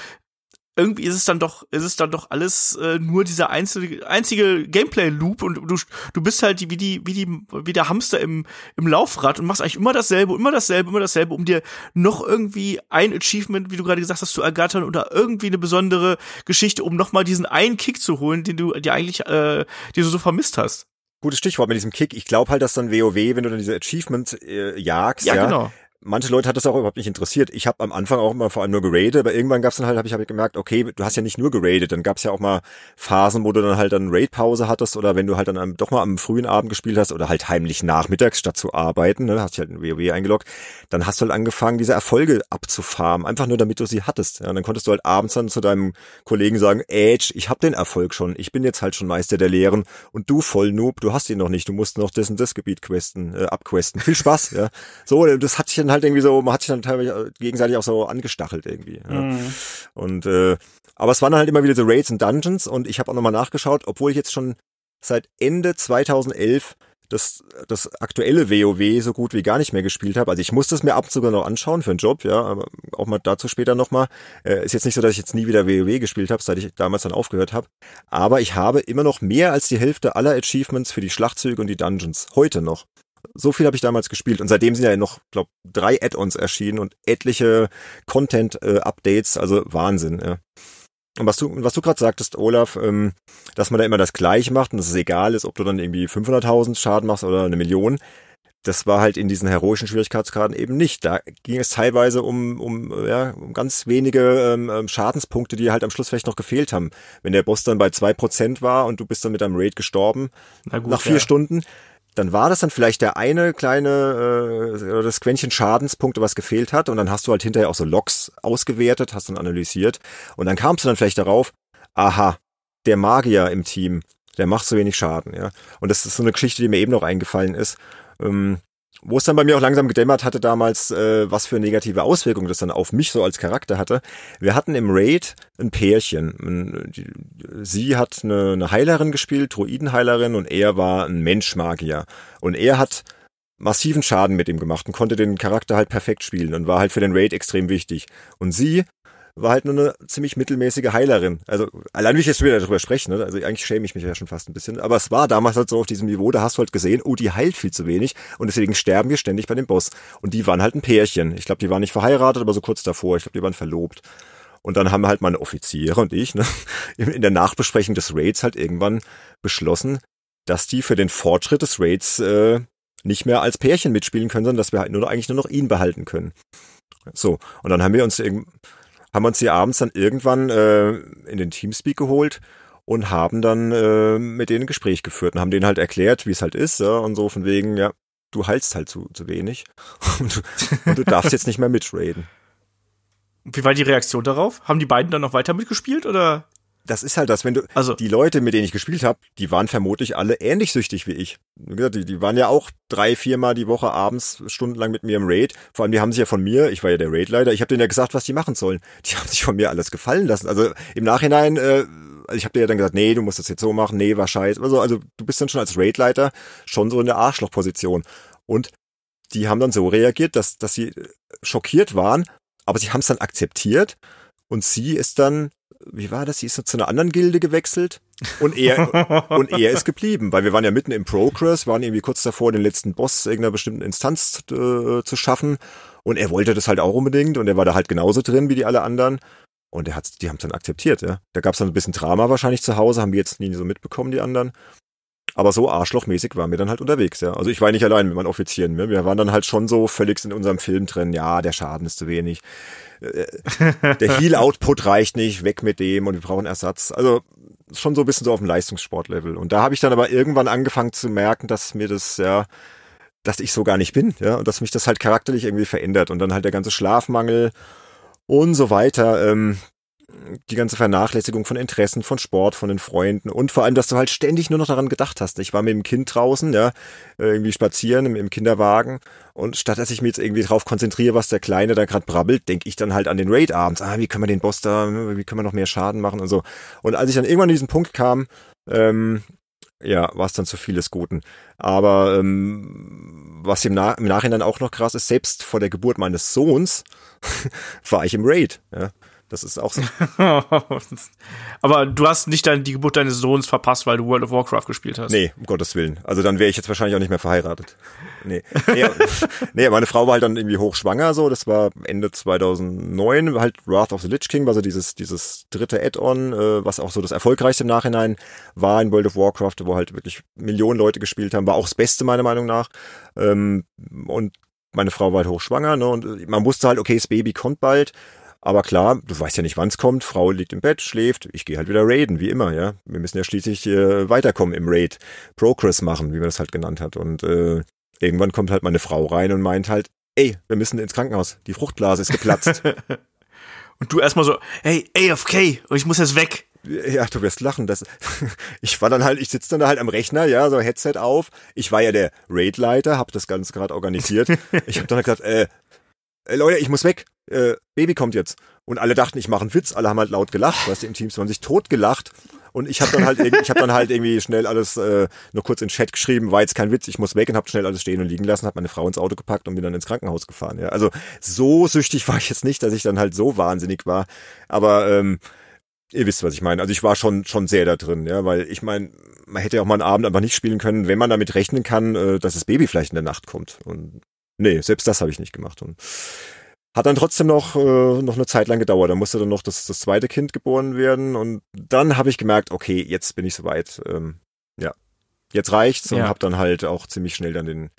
irgendwie ist es dann doch, ist es dann doch alles äh, nur dieser einzige, einzige Gameplay-Loop und du, du bist halt die, wie die, wie die, wie der Hamster im, im Laufrad und machst eigentlich immer dasselbe, immer dasselbe, immer dasselbe, um dir noch irgendwie ein Achievement, wie du gerade gesagt hast, zu ergattern oder irgendwie eine besondere Geschichte, um nochmal diesen einen Kick zu holen, den du dir eigentlich, äh, den du so vermisst hast. Gutes Stichwort mit diesem Kick. Ich glaube halt, dass dann WoW, wenn du dann diese Achievement äh, jagst, ja, ja genau manche Leute hat das auch überhaupt nicht interessiert. Ich habe am Anfang auch immer vor allem nur geradet, aber irgendwann gab's dann halt, habe ich, hab ich gemerkt, okay, du hast ja nicht nur geradet, dann gab's ja auch mal Phasen, wo du dann halt dann Raid-Pause hattest oder wenn du halt dann am, doch mal am frühen Abend gespielt hast oder halt heimlich nachmittags statt zu arbeiten, ne, hast dich halt in WoW eingeloggt, dann hast du halt angefangen, diese Erfolge abzufarmen, einfach nur damit du sie hattest. Ja, und dann konntest du halt abends dann zu deinem Kollegen sagen, Edge, ich habe den Erfolg schon, ich bin jetzt halt schon Meister der Lehren und du voll Noob, du hast ihn noch nicht, du musst noch das und das Gebiet questen, äh, abquesten. Viel Spaß, ja. So, das hat sich dann halt irgendwie so, man hat sich dann teilweise gegenseitig auch so angestachelt irgendwie. Ja. Mhm. Und äh, aber es waren halt immer wieder so Raids und Dungeons und ich habe auch nochmal nachgeschaut, obwohl ich jetzt schon seit Ende 2011 das, das aktuelle WoW so gut wie gar nicht mehr gespielt habe. Also ich musste es mir ab und zu sogar noch anschauen für einen Job, ja, aber auch mal dazu später nochmal. Äh, ist jetzt nicht so, dass ich jetzt nie wieder WoW gespielt habe, seit ich damals dann aufgehört habe. Aber ich habe immer noch mehr als die Hälfte aller Achievements für die Schlachtzüge und die Dungeons. Heute noch. So viel habe ich damals gespielt und seitdem sind ja noch, glaube drei Add-ons erschienen und etliche Content-Updates, äh, also Wahnsinn. Ja. Und was du, was du gerade sagtest, Olaf, ähm, dass man da immer das Gleiche macht und dass es egal ist, ob du dann irgendwie 500.000 Schaden machst oder eine Million, das war halt in diesen heroischen Schwierigkeitsgraden eben nicht. Da ging es teilweise um, um, ja, um ganz wenige ähm, ähm Schadenspunkte, die halt am Schluss vielleicht noch gefehlt haben. Wenn der Boss dann bei zwei Prozent war und du bist dann mit deinem Raid gestorben, gut, nach vier ja. Stunden, dann war das dann vielleicht der eine kleine äh, das Quäntchen Schadenspunkte, was gefehlt hat, und dann hast du halt hinterher auch so Logs ausgewertet, hast dann analysiert, und dann kamst du dann vielleicht darauf, aha, der Magier im Team, der macht so wenig Schaden, ja. Und das ist so eine Geschichte, die mir eben noch eingefallen ist. Ähm, wo es dann bei mir auch langsam gedämmert hatte damals, äh, was für negative Auswirkungen das dann auf mich so als Charakter hatte. Wir hatten im Raid ein Pärchen. Sie hat eine, eine Heilerin gespielt, Druidenheilerin, und er war ein Menschmagier. Und er hat massiven Schaden mit ihm gemacht und konnte den Charakter halt perfekt spielen und war halt für den Raid extrem wichtig. Und sie war halt nur eine ziemlich mittelmäßige Heilerin. Also allein wie ich jetzt wieder darüber spreche, ne? also eigentlich schäme ich mich ja schon fast ein bisschen, aber es war damals halt so auf diesem Niveau, da hast du halt gesehen, oh, die heilt viel zu wenig und deswegen sterben wir ständig bei dem Boss. Und die waren halt ein Pärchen. Ich glaube, die waren nicht verheiratet, aber so kurz davor. Ich glaube, die waren verlobt. Und dann haben halt meine Offiziere und ich ne, [LAUGHS] in der Nachbesprechung des Raids halt irgendwann beschlossen, dass die für den Fortschritt des Raids äh, nicht mehr als Pärchen mitspielen können, sondern dass wir halt nur eigentlich nur noch ihn behalten können. So, und dann haben wir uns irgendwie haben uns die abends dann irgendwann äh, in den Teamspeak geholt und haben dann äh, mit denen ein Gespräch geführt und haben denen halt erklärt, wie es halt ist, ja, und so von wegen, ja, du heilst halt zu, zu wenig [LAUGHS] und, du, und du darfst jetzt nicht mehr mitraden. Wie war die Reaktion darauf? Haben die beiden dann noch weiter mitgespielt oder? Das ist halt das, wenn du, also die Leute, mit denen ich gespielt habe, die waren vermutlich alle ähnlich süchtig wie ich. Die, die waren ja auch drei, viermal die Woche abends stundenlang mit mir im Raid. Vor allem, die haben sich ja von mir, ich war ja der Raid-Leiter, ich habe denen ja gesagt, was die machen sollen. Die [LAUGHS] haben sich von mir alles gefallen lassen. Also im Nachhinein, äh, ich habe dir ja dann gesagt, nee, du musst das jetzt so machen, nee, war scheiße. Also, also du bist dann schon als Raid-Leiter schon so in der Arschlochposition. Und die haben dann so reagiert, dass, dass sie schockiert waren, aber sie haben es dann akzeptiert Und sie ist dann, wie war das? Sie ist zu einer anderen Gilde gewechselt und er [LAUGHS] und er ist geblieben, weil wir waren ja mitten im Progress, waren irgendwie kurz davor, den letzten Boss irgendeiner bestimmten Instanz äh, zu schaffen. Und er wollte das halt auch unbedingt und er war da halt genauso drin wie die alle anderen. Und er hat, die haben es dann akzeptiert, ja. Da gab es dann ein bisschen Drama wahrscheinlich zu Hause, haben wir jetzt nie so mitbekommen, die anderen. Aber so arschlochmäßig waren wir dann halt unterwegs, ja. Also ich war nicht allein mit meinen Offizieren. Wir waren dann halt schon so völlig in unserem Film drin. Ja, der Schaden ist zu wenig. Der Heal-Output reicht nicht, weg mit dem und wir brauchen Ersatz. Also schon so ein bisschen so auf dem Leistungssportlevel. Und da habe ich dann aber irgendwann angefangen zu merken, dass mir das, ja, dass ich so gar nicht bin, ja, und dass mich das halt charakterlich irgendwie verändert. Und dann halt der ganze Schlafmangel und so weiter. Ähm, die ganze Vernachlässigung von Interessen, von Sport, von den Freunden und vor allem, dass du halt ständig nur noch daran gedacht hast. Ich war mit dem Kind draußen, ja, irgendwie spazieren im, im Kinderwagen und statt dass ich mich jetzt irgendwie drauf konzentriere, was der Kleine da gerade brabbelt, denke ich dann halt an den Raid abends. Ah, wie können wir den Boss da, wie können wir noch mehr Schaden machen und so. Und als ich dann irgendwann an diesen Punkt kam, ähm, ja, war es dann zu vieles Guten. Aber ähm, was im, Na im Nachhinein auch noch krass ist, selbst vor der Geburt meines Sohns [LAUGHS] war ich im Raid. Ja. Das ist auch so. [LAUGHS] Aber du hast nicht dein, die Geburt deines Sohns verpasst, weil du World of Warcraft gespielt hast. Nee, um Gottes Willen. Also dann wäre ich jetzt wahrscheinlich auch nicht mehr verheiratet. Nee. Nee, [LAUGHS] nee, meine Frau war halt dann irgendwie hochschwanger, so. Das war Ende 2009, halt Wrath of the Lich King, war so dieses, dieses dritte Add-on, äh, was auch so das erfolgreichste im Nachhinein war in World of Warcraft, wo halt wirklich Millionen Leute gespielt haben. War auch das Beste meiner Meinung nach. Ähm, und meine Frau war halt hochschwanger, ne, und man wusste halt, okay, das Baby kommt bald. Aber klar, du weißt ja nicht, wann es kommt. Frau liegt im Bett, schläft. Ich gehe halt wieder raiden, wie immer, ja. Wir müssen ja schließlich äh, weiterkommen im Raid. Progress machen, wie man das halt genannt hat. Und äh, irgendwann kommt halt meine Frau rein und meint halt, ey, wir müssen ins Krankenhaus. Die Fruchtblase ist geplatzt. [LAUGHS] und du erstmal so, hey, AFK, ich muss jetzt weg. Ja, du wirst lachen. Das, [LAUGHS] ich war dann halt, ich sitze dann da halt am Rechner, ja, so Headset auf. Ich war ja der Raid-Leiter, hab das Ganze gerade organisiert. ich habe dann halt gesagt, äh, äh, Leute, ich muss weg, äh, Baby kommt jetzt. Und alle dachten, ich mache einen Witz, alle haben halt laut gelacht, weißt du, im Team haben sich tot gelacht. Und ich habe dann halt ich habe dann halt irgendwie schnell alles äh, nur kurz in Chat geschrieben, war jetzt kein Witz, ich muss weg und habe schnell alles stehen und liegen lassen, habe meine Frau ins Auto gepackt und bin dann ins Krankenhaus gefahren. Ja, also so süchtig war ich jetzt nicht, dass ich dann halt so wahnsinnig war, aber ähm, ihr wisst, was ich meine. Also ich war schon schon sehr da drin, ja, weil ich meine, man hätte ja auch mal einen Abend einfach nicht spielen können, wenn man damit rechnen kann, äh, dass das Baby vielleicht in der Nacht kommt. Und Nee, selbst das habe ich nicht gemacht. Und hat dann trotzdem noch, äh, noch eine Zeit lang gedauert. Da musste dann noch das, das zweite Kind geboren werden. Und dann habe ich gemerkt, okay, jetzt bin ich soweit. Ähm, ja, jetzt reicht's. Und ja. habe dann halt auch ziemlich schnell dann den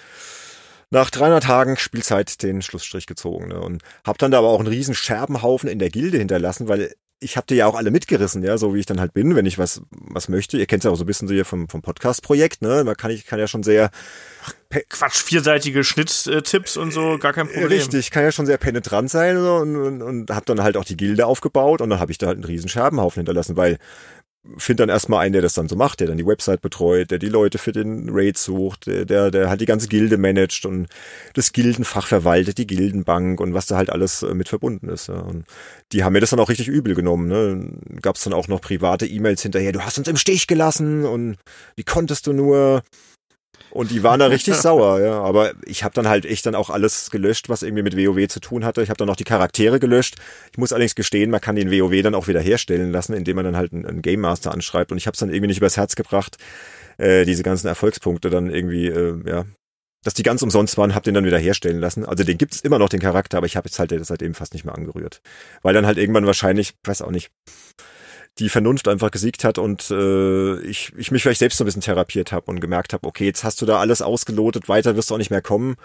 nach 300 Tagen Spielzeit den Schlussstrich gezogen. Ne? Und habe dann da aber auch einen riesen Scherbenhaufen in der Gilde hinterlassen, weil ich habe dir ja auch alle mitgerissen, ja, so wie ich dann halt bin, wenn ich was was möchte. Ihr kennt ja auch so ein bisschen so hier vom vom Podcast Projekt, ne? Man kann ich kann ja schon sehr Quatsch, vierseitige Schnitttipps und so, gar kein Problem. Richtig, kann ja schon sehr penetrant sein und, und, und habe dann halt auch die Gilde aufgebaut und dann habe ich da halt einen riesen Scherbenhaufen hinterlassen, weil find dann erstmal einen, der das dann so macht, der dann die Website betreut, der die Leute für den Raid sucht, der, der, der halt die ganze Gilde managt und das Gildenfach verwaltet, die Gildenbank und was da halt alles äh, mit verbunden ist. Ja. Und die haben mir das dann auch richtig übel genommen. Ne? Gab es dann auch noch private E-Mails hinterher, du hast uns im Stich gelassen und wie konntest du nur? Und die waren da richtig [LAUGHS] sauer, ja. Aber ich habe dann halt echt dann auch alles gelöscht, was irgendwie mit WoW zu tun hatte. Ich habe dann auch die Charaktere gelöscht. Ich muss allerdings gestehen, man kann den WoW dann auch wieder herstellen lassen, indem man dann halt einen, einen Game Master anschreibt. Und ich habe es dann irgendwie nicht übers Herz gebracht, äh, diese ganzen Erfolgspunkte dann irgendwie, äh, ja, dass die ganz umsonst waren, hab den dann wieder herstellen lassen. Also den gibt's immer noch, den Charakter, aber ich habe jetzt halt seitdem fast nicht mehr angerührt. Weil dann halt irgendwann wahrscheinlich, weiß auch nicht, die Vernunft einfach gesiegt hat und äh, ich, ich mich vielleicht selbst so ein bisschen therapiert habe und gemerkt habe, okay, jetzt hast du da alles ausgelotet, weiter wirst du auch nicht mehr kommen.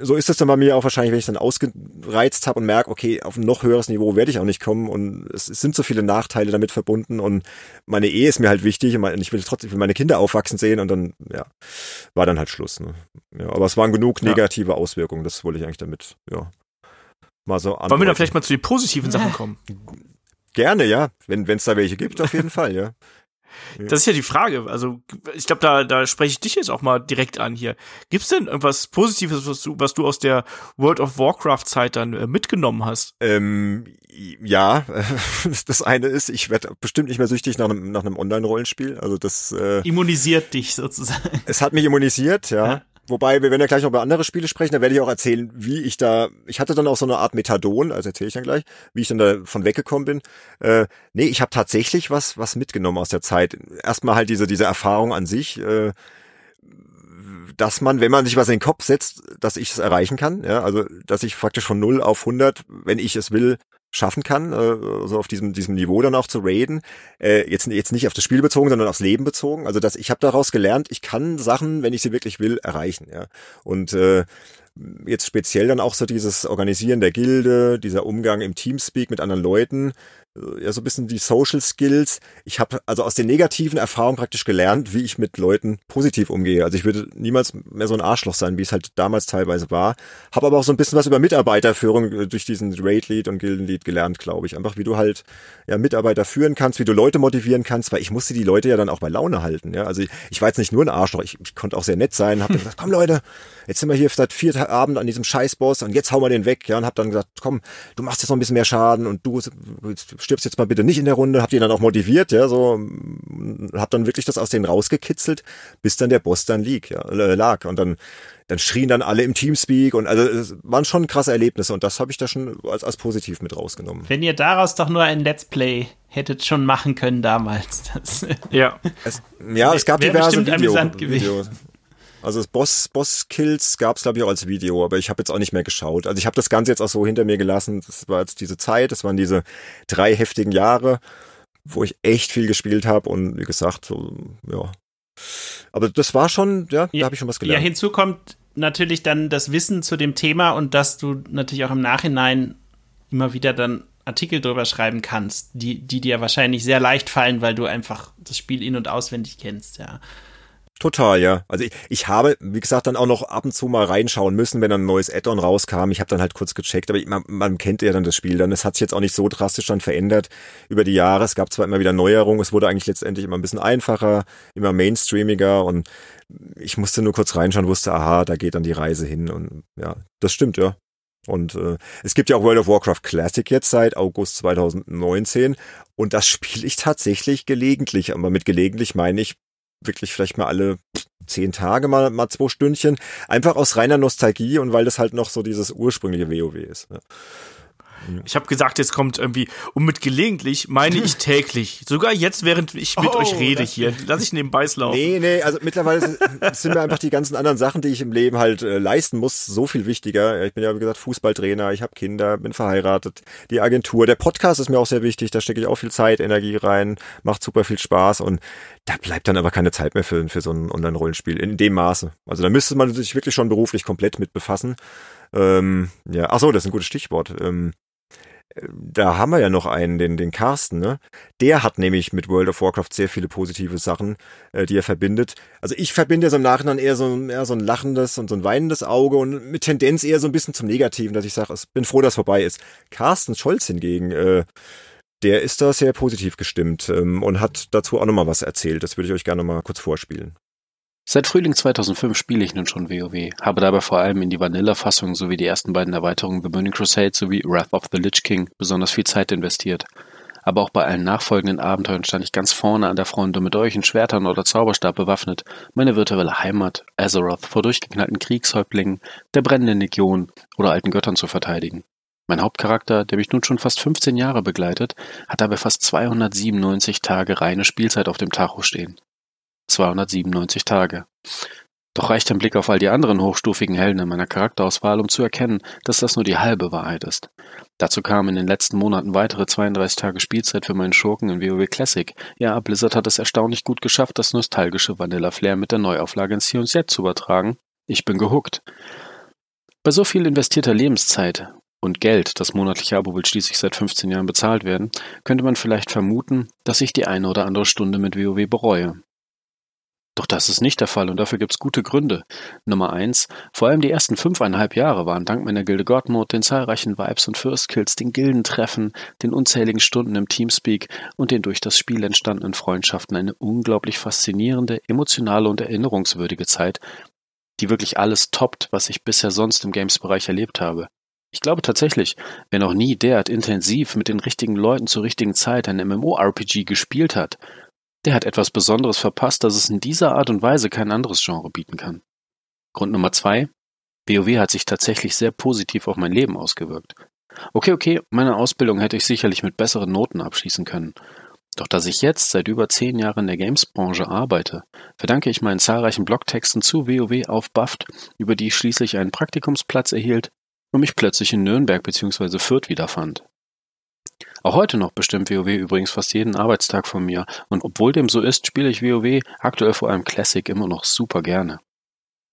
So ist es dann bei mir auch wahrscheinlich, wenn ich dann ausgereizt habe und merke, okay, auf ein noch höheres Niveau werde ich auch nicht kommen und es, es, sind so viele Nachteile damit verbunden und meine Ehe ist mir halt wichtig und ich will trotzdem will meine Kinder aufwachsen sehen und dann, ja, war dann halt Schluss. Ne? Ja, aber es waren genug negative ja. Auswirkungen, das wollte ich eigentlich damit, ja, mal so an. Wollen wir dann vielleicht mal zu den positiven Sachen kommen? [LAUGHS] Gerne, ja. Wenn es da welche gibt, auf jeden [LAUGHS] Fall, ja. Das ist ja die Frage. Also, ich glaube, da, da spreche ich dich jetzt auch mal direkt an hier. Gibt's denn irgendwas Positives, was du, was du aus der World of Warcraft-Zeit dann äh, mitgenommen hast? Ähm, ja, [LAUGHS] das eine ist, ich werde bestimmt nicht mehr süchtig nach einem, nach einem Online-Rollenspiel. Also das äh, immunisiert dich sozusagen. Es hat mich immunisiert, ja. ja. Wobei, wir werden ja gleich noch über andere Spiele sprechen, da werde ich auch erzählen, wie ich da, ich hatte dann auch so eine Art Methadon, also erzähle ich dann gleich, wie ich dann davon weggekommen bin. Äh, nee, ich habe tatsächlich was, was mitgenommen aus der Zeit. Erstmal halt diese, diese Erfahrung an sich, äh, dass man, wenn man sich was in den Kopf setzt, dass ich es erreichen kann, ja, also dass ich praktisch von 0 auf 100, wenn ich es will, schaffen kann, äh, so auf diesem diesem Niveau dann auch zu raiden. Äh, jetzt jetzt nicht auf das Spiel bezogen, sondern aufs Leben bezogen. Also dass ich habe daraus gelernt, ich kann Sachen, wenn ich sie wirklich will, erreichen. Ja. Und äh, jetzt speziell dann auch so dieses Organisieren der Gilde, dieser Umgang im Teamspeak mit anderen Leuten, ja so ein bisschen die Social Skills. Ich habe also aus den negativen Erfahrungen praktisch gelernt, wie ich mit Leuten positiv umgehe. Also ich würde niemals mehr so ein Arschloch sein, wie es halt damals teilweise war. Habe aber auch so ein bisschen was über Mitarbeiterführung äh, durch diesen Raid Lead und Gilden Lead gelernt, glaube ich. Einfach wie du halt ja Mitarbeiter führen kannst, wie du Leute motivieren kannst, weil ich musste die Leute ja dann auch bei Laune halten. Ja, also ich, ich war jetzt nicht nur ein Arschloch, ich, ich konnte auch sehr nett sein. Habe gesagt, komm Leute, jetzt sind wir hier seit vier Abend an diesem Scheißboss und jetzt hauen wir den weg. Ja, und habe dann gesagt, komm, du machst jetzt noch ein bisschen mehr Schaden und du stirbst jetzt mal bitte nicht in der Runde, hab die dann auch motiviert, ja, so, hab dann wirklich das aus denen rausgekitzelt, bis dann der Boss dann lieg, ja, äh, lag und dann dann schrien dann alle im Teamspeak und also es waren schon krasse Erlebnisse und das habe ich da schon als, als positiv mit rausgenommen. Wenn ihr daraus doch nur ein Let's Play hättet schon machen können damals. Das ja. Es, ja, es gab diverse Video, Videos. Also das Boss, Boss-Kills gab es, glaube ich, auch als Video, aber ich habe jetzt auch nicht mehr geschaut. Also ich habe das Ganze jetzt auch so hinter mir gelassen. Das war jetzt diese Zeit, das waren diese drei heftigen Jahre, wo ich echt viel gespielt habe und wie gesagt, so, ja. Aber das war schon, ja, ja da habe ich schon was gelernt. Ja, hinzu kommt natürlich dann das Wissen zu dem Thema und dass du natürlich auch im Nachhinein immer wieder dann Artikel drüber schreiben kannst, die, die dir wahrscheinlich sehr leicht fallen, weil du einfach das Spiel in- und auswendig kennst, ja. Total, ja. Also ich, ich habe, wie gesagt, dann auch noch ab und zu mal reinschauen müssen, wenn dann ein neues Add-on rauskam. Ich habe dann halt kurz gecheckt, aber ich, man, man kennt ja dann das Spiel dann. Es hat sich jetzt auch nicht so drastisch dann verändert über die Jahre. Es gab zwar immer wieder Neuerungen, es wurde eigentlich letztendlich immer ein bisschen einfacher, immer mainstreamiger und ich musste nur kurz reinschauen, wusste, aha, da geht dann die Reise hin und ja, das stimmt, ja. Und äh, es gibt ja auch World of Warcraft Classic jetzt seit August 2019 und das spiele ich tatsächlich gelegentlich. Aber mit gelegentlich meine ich wirklich vielleicht mal alle zehn Tage mal, mal zwei Stündchen. Einfach aus reiner Nostalgie und weil das halt noch so dieses ursprüngliche WoW ist. Ne? Ich habe gesagt, jetzt kommt irgendwie, und mit gelegentlich meine ich [LAUGHS] täglich. Sogar jetzt, während ich mit oh, euch rede hier. Lass ich nebenbei laufen. Nee, nee, also mittlerweile [LAUGHS] sind mir einfach die ganzen anderen Sachen, die ich im Leben halt äh, leisten muss, so viel wichtiger. Ich bin ja, wie gesagt, Fußballtrainer, ich habe Kinder, bin verheiratet, die Agentur, der Podcast ist mir auch sehr wichtig, da stecke ich auch viel Zeit, Energie rein, macht super viel Spaß und da bleibt dann aber keine Zeit mehr für, für so ein Online-Rollenspiel in dem Maße. Also da müsste man sich wirklich schon beruflich komplett mit befassen. Ähm, ja, ach so, das ist ein gutes Stichwort. Ähm, da haben wir ja noch einen, den, den Carsten, ne? Der hat nämlich mit World of Warcraft sehr viele positive Sachen, äh, die er verbindet. Also ich verbinde so im Nachhinein eher so, eher so ein lachendes und so ein weinendes Auge und mit Tendenz eher so ein bisschen zum Negativen, dass ich sage, ich bin froh, dass vorbei ist. Carsten Scholz hingegen, äh, der ist da sehr positiv gestimmt ähm, und hat dazu auch nochmal was erzählt. Das würde ich euch gerne mal kurz vorspielen. Seit Frühling 2005 spiele ich nun schon WoW, habe dabei vor allem in die Vanilla-Fassung sowie die ersten beiden Erweiterungen The Burning Crusade sowie Wrath of the Lich King besonders viel Zeit investiert. Aber auch bei allen nachfolgenden Abenteuern stand ich ganz vorne an der Front, um mit in Schwertern oder Zauberstab bewaffnet meine virtuelle Heimat, Azeroth, vor durchgeknallten Kriegshäuptlingen, der brennenden Legion oder alten Göttern zu verteidigen. Mein Hauptcharakter, der mich nun schon fast 15 Jahre begleitet, hat dabei fast 297 Tage reine Spielzeit auf dem Tacho stehen. 297 Tage. Doch reicht ein Blick auf all die anderen hochstufigen Helden in meiner Charakterauswahl, um zu erkennen, dass das nur die halbe Wahrheit ist. Dazu kamen in den letzten Monaten weitere 32 Tage Spielzeit für meinen Schurken in WoW Classic. Ja, Blizzard hat es erstaunlich gut geschafft, das nostalgische Vanilla Flair mit der Neuauflage in C&Z zu übertragen. Ich bin gehuckt. Bei so viel investierter Lebenszeit und Geld, das monatliche Abo will schließlich seit 15 Jahren bezahlt werden, könnte man vielleicht vermuten, dass ich die eine oder andere Stunde mit WoW bereue. Doch das ist nicht der Fall und dafür gibt's gute Gründe. Nummer eins: Vor allem die ersten fünfeinhalb Jahre waren dank meiner Gilde Godmode, den zahlreichen Vibes und First Kills, den Gildentreffen, den unzähligen Stunden im Teamspeak und den durch das Spiel entstandenen Freundschaften eine unglaublich faszinierende, emotionale und erinnerungswürdige Zeit, die wirklich alles toppt, was ich bisher sonst im Games-Bereich erlebt habe. Ich glaube tatsächlich, wer noch nie derart intensiv mit den richtigen Leuten zur richtigen Zeit ein MMORPG gespielt hat der hat etwas Besonderes verpasst, das es in dieser Art und Weise kein anderes Genre bieten kann. Grund Nummer zwei. WoW hat sich tatsächlich sehr positiv auf mein Leben ausgewirkt. Okay, okay, meine Ausbildung hätte ich sicherlich mit besseren Noten abschließen können. Doch dass ich jetzt seit über zehn Jahren in der Gamesbranche arbeite, verdanke ich meinen zahlreichen Blogtexten zu WoW auf Buffed, über die ich schließlich einen Praktikumsplatz erhielt und mich plötzlich in Nürnberg bzw. Fürth wiederfand. Auch heute noch bestimmt WoW übrigens fast jeden Arbeitstag von mir und obwohl dem so ist, spiele ich WoW aktuell vor allem Classic immer noch super gerne.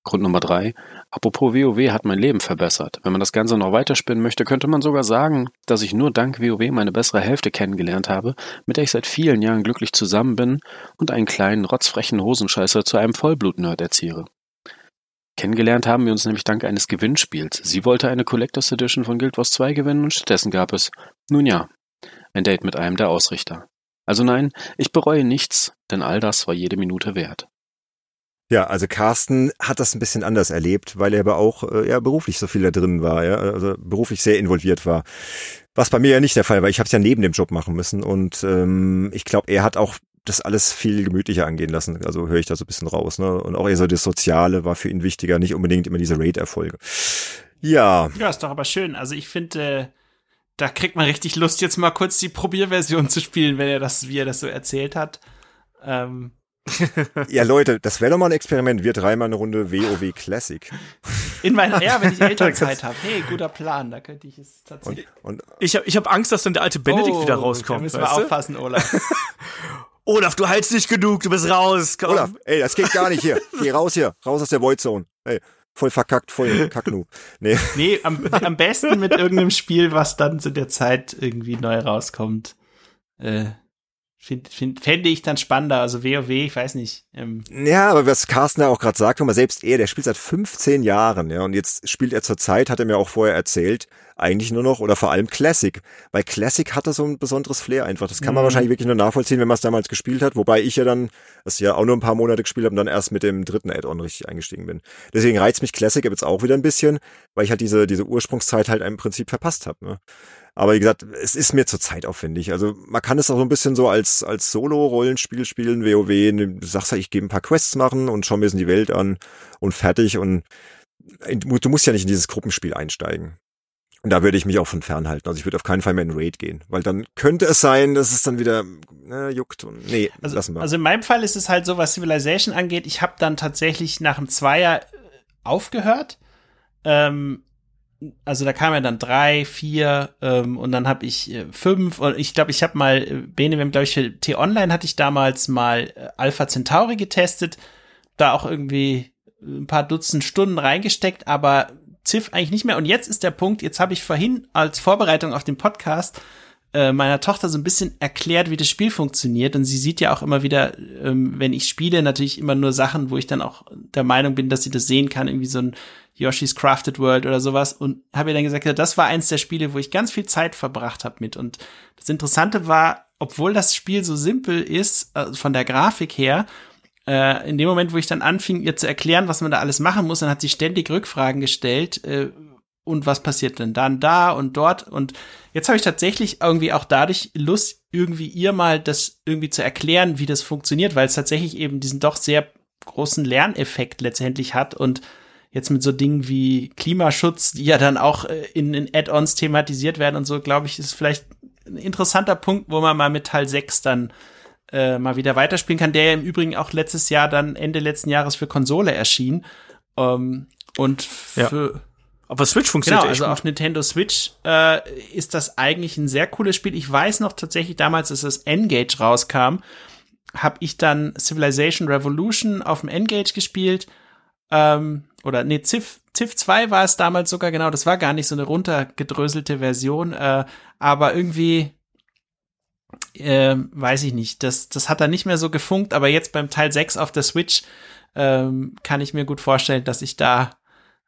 Grund Nummer drei. Apropos WoW hat mein Leben verbessert. Wenn man das Ganze noch weiterspinnen möchte, könnte man sogar sagen, dass ich nur dank WoW meine bessere Hälfte kennengelernt habe, mit der ich seit vielen Jahren glücklich zusammen bin und einen kleinen, rotzfrechen Hosenscheißer zu einem Vollblut-Nerd erziehe. Kennengelernt haben wir uns nämlich dank eines Gewinnspiels. Sie wollte eine Collectors Edition von Guild Wars 2 gewinnen und stattdessen gab es, nun ja, ein Date mit einem der Ausrichter. Also nein, ich bereue nichts, denn all das war jede Minute wert. Ja, also Carsten hat das ein bisschen anders erlebt, weil er aber auch äh, ja, beruflich so viel da drin war, ja, also beruflich sehr involviert war. Was bei mir ja nicht der Fall war. Ich habe es ja neben dem Job machen müssen und ähm, ich glaube, er hat auch das alles viel gemütlicher angehen lassen. Also höre ich da so ein bisschen raus. Ne? Und auch eher so das Soziale war für ihn wichtiger, nicht unbedingt immer diese Raid-Erfolge. Ja. Ja, ist doch aber schön. Also ich finde, äh, da kriegt man richtig Lust, jetzt mal kurz die Probierversion zu spielen, wenn er das, wie er das so erzählt hat. Ähm, [LAUGHS] ja, Leute, das wäre doch mal ein Experiment. Wir dreimal eine Runde WoW Classic. In meiner, ja, wenn ich [LAUGHS] Elternzeit habe. Hey, guter Plan, da könnte ich es tatsächlich. Und, und ich habe ich hab Angst, dass dann der alte Benedikt oh, wieder rauskommt. Da müssen wir aufpassen, Olaf. [LAUGHS] Olaf, du heilst nicht genug, du bist raus. Komm. Olaf, ey, das geht gar nicht hier. Geh raus hier, raus aus der Void Zone. Ey, voll verkackt, voll [LAUGHS] kacknu. Nee. Nee, am, am besten mit irgendeinem Spiel, was dann zu der Zeit irgendwie neu rauskommt. Äh, Find, find, fände ich dann spannender, also WoW, ich weiß nicht. Ähm. Ja, aber was Carsten ja auch gerade sagt, mal selbst er, der spielt seit 15 Jahren, ja, und jetzt spielt er zur Zeit, hat er mir auch vorher erzählt, eigentlich nur noch oder vor allem Classic. Weil Classic hatte so ein besonderes Flair einfach. Das kann man mhm. wahrscheinlich wirklich nur nachvollziehen, wenn man es damals gespielt hat, wobei ich ja dann, das ja auch nur ein paar Monate gespielt habe und dann erst mit dem dritten Add-on richtig eingestiegen bin. Deswegen reizt mich Classic jetzt auch wieder ein bisschen, weil ich halt diese, diese Ursprungszeit halt im Prinzip verpasst habe. Ne? Aber wie gesagt, es ist mir zu zeitaufwendig. Also man kann es auch so ein bisschen so als, als Solo-Rollenspiel spielen, WoW. Du sagst ja, ich gebe ein paar Quests machen und schau mir die Welt an und fertig. Und du musst ja nicht in dieses Gruppenspiel einsteigen. Und da würde ich mich auch von fernhalten. Also ich würde auf keinen Fall mehr in Raid gehen, weil dann könnte es sein, dass es dann wieder ne, juckt und nee, also, lassen wir. Also in meinem Fall ist es halt so, was Civilization angeht, ich habe dann tatsächlich nach dem Zweier aufgehört. Ähm, also da kamen ja dann drei, vier ähm, und dann habe ich äh, fünf und ich glaube, ich habe mal, äh, Bene, wir glaube ich, für T-Online hatte ich damals mal äh, Alpha Centauri getestet, da auch irgendwie ein paar Dutzend Stunden reingesteckt, aber Ziff eigentlich nicht mehr. Und jetzt ist der Punkt, jetzt habe ich vorhin als Vorbereitung auf den Podcast äh, meiner Tochter so ein bisschen erklärt, wie das Spiel funktioniert. Und sie sieht ja auch immer wieder, ähm, wenn ich spiele, natürlich immer nur Sachen, wo ich dann auch der Meinung bin, dass sie das sehen kann, irgendwie so ein Yoshi's Crafted World oder sowas und habe ihr dann gesagt, das war eins der Spiele, wo ich ganz viel Zeit verbracht habe mit. Und das Interessante war, obwohl das Spiel so simpel ist, also von der Grafik her, äh, in dem Moment, wo ich dann anfing, ihr zu erklären, was man da alles machen muss, dann hat sie ständig Rückfragen gestellt, äh, und was passiert denn dann da und dort und jetzt habe ich tatsächlich irgendwie auch dadurch Lust, irgendwie ihr mal das irgendwie zu erklären, wie das funktioniert, weil es tatsächlich eben diesen doch sehr großen Lerneffekt letztendlich hat und jetzt mit so Dingen wie Klimaschutz, die ja dann auch äh, in, in Add-ons thematisiert werden und so, glaube ich, ist vielleicht ein interessanter Punkt, wo man mal mit Teil 6 dann äh, mal wieder weiterspielen kann, der ja im Übrigen auch letztes Jahr dann Ende letzten Jahres für Konsole erschien. Ähm, und für ja. Aber Switch funktioniert genau, also auf Nintendo Switch äh, ist das eigentlich ein sehr cooles Spiel. Ich weiß noch tatsächlich damals, als das N-Gage rauskam, habe ich dann Civilization Revolution auf dem N-Gage gespielt ähm, oder nee, Civ, Civ 2 war es damals sogar, genau, das war gar nicht so eine runtergedröselte Version, äh, aber irgendwie, äh, weiß ich nicht, das, das hat dann nicht mehr so gefunkt, aber jetzt beim Teil 6 auf der Switch ähm, kann ich mir gut vorstellen, dass ich da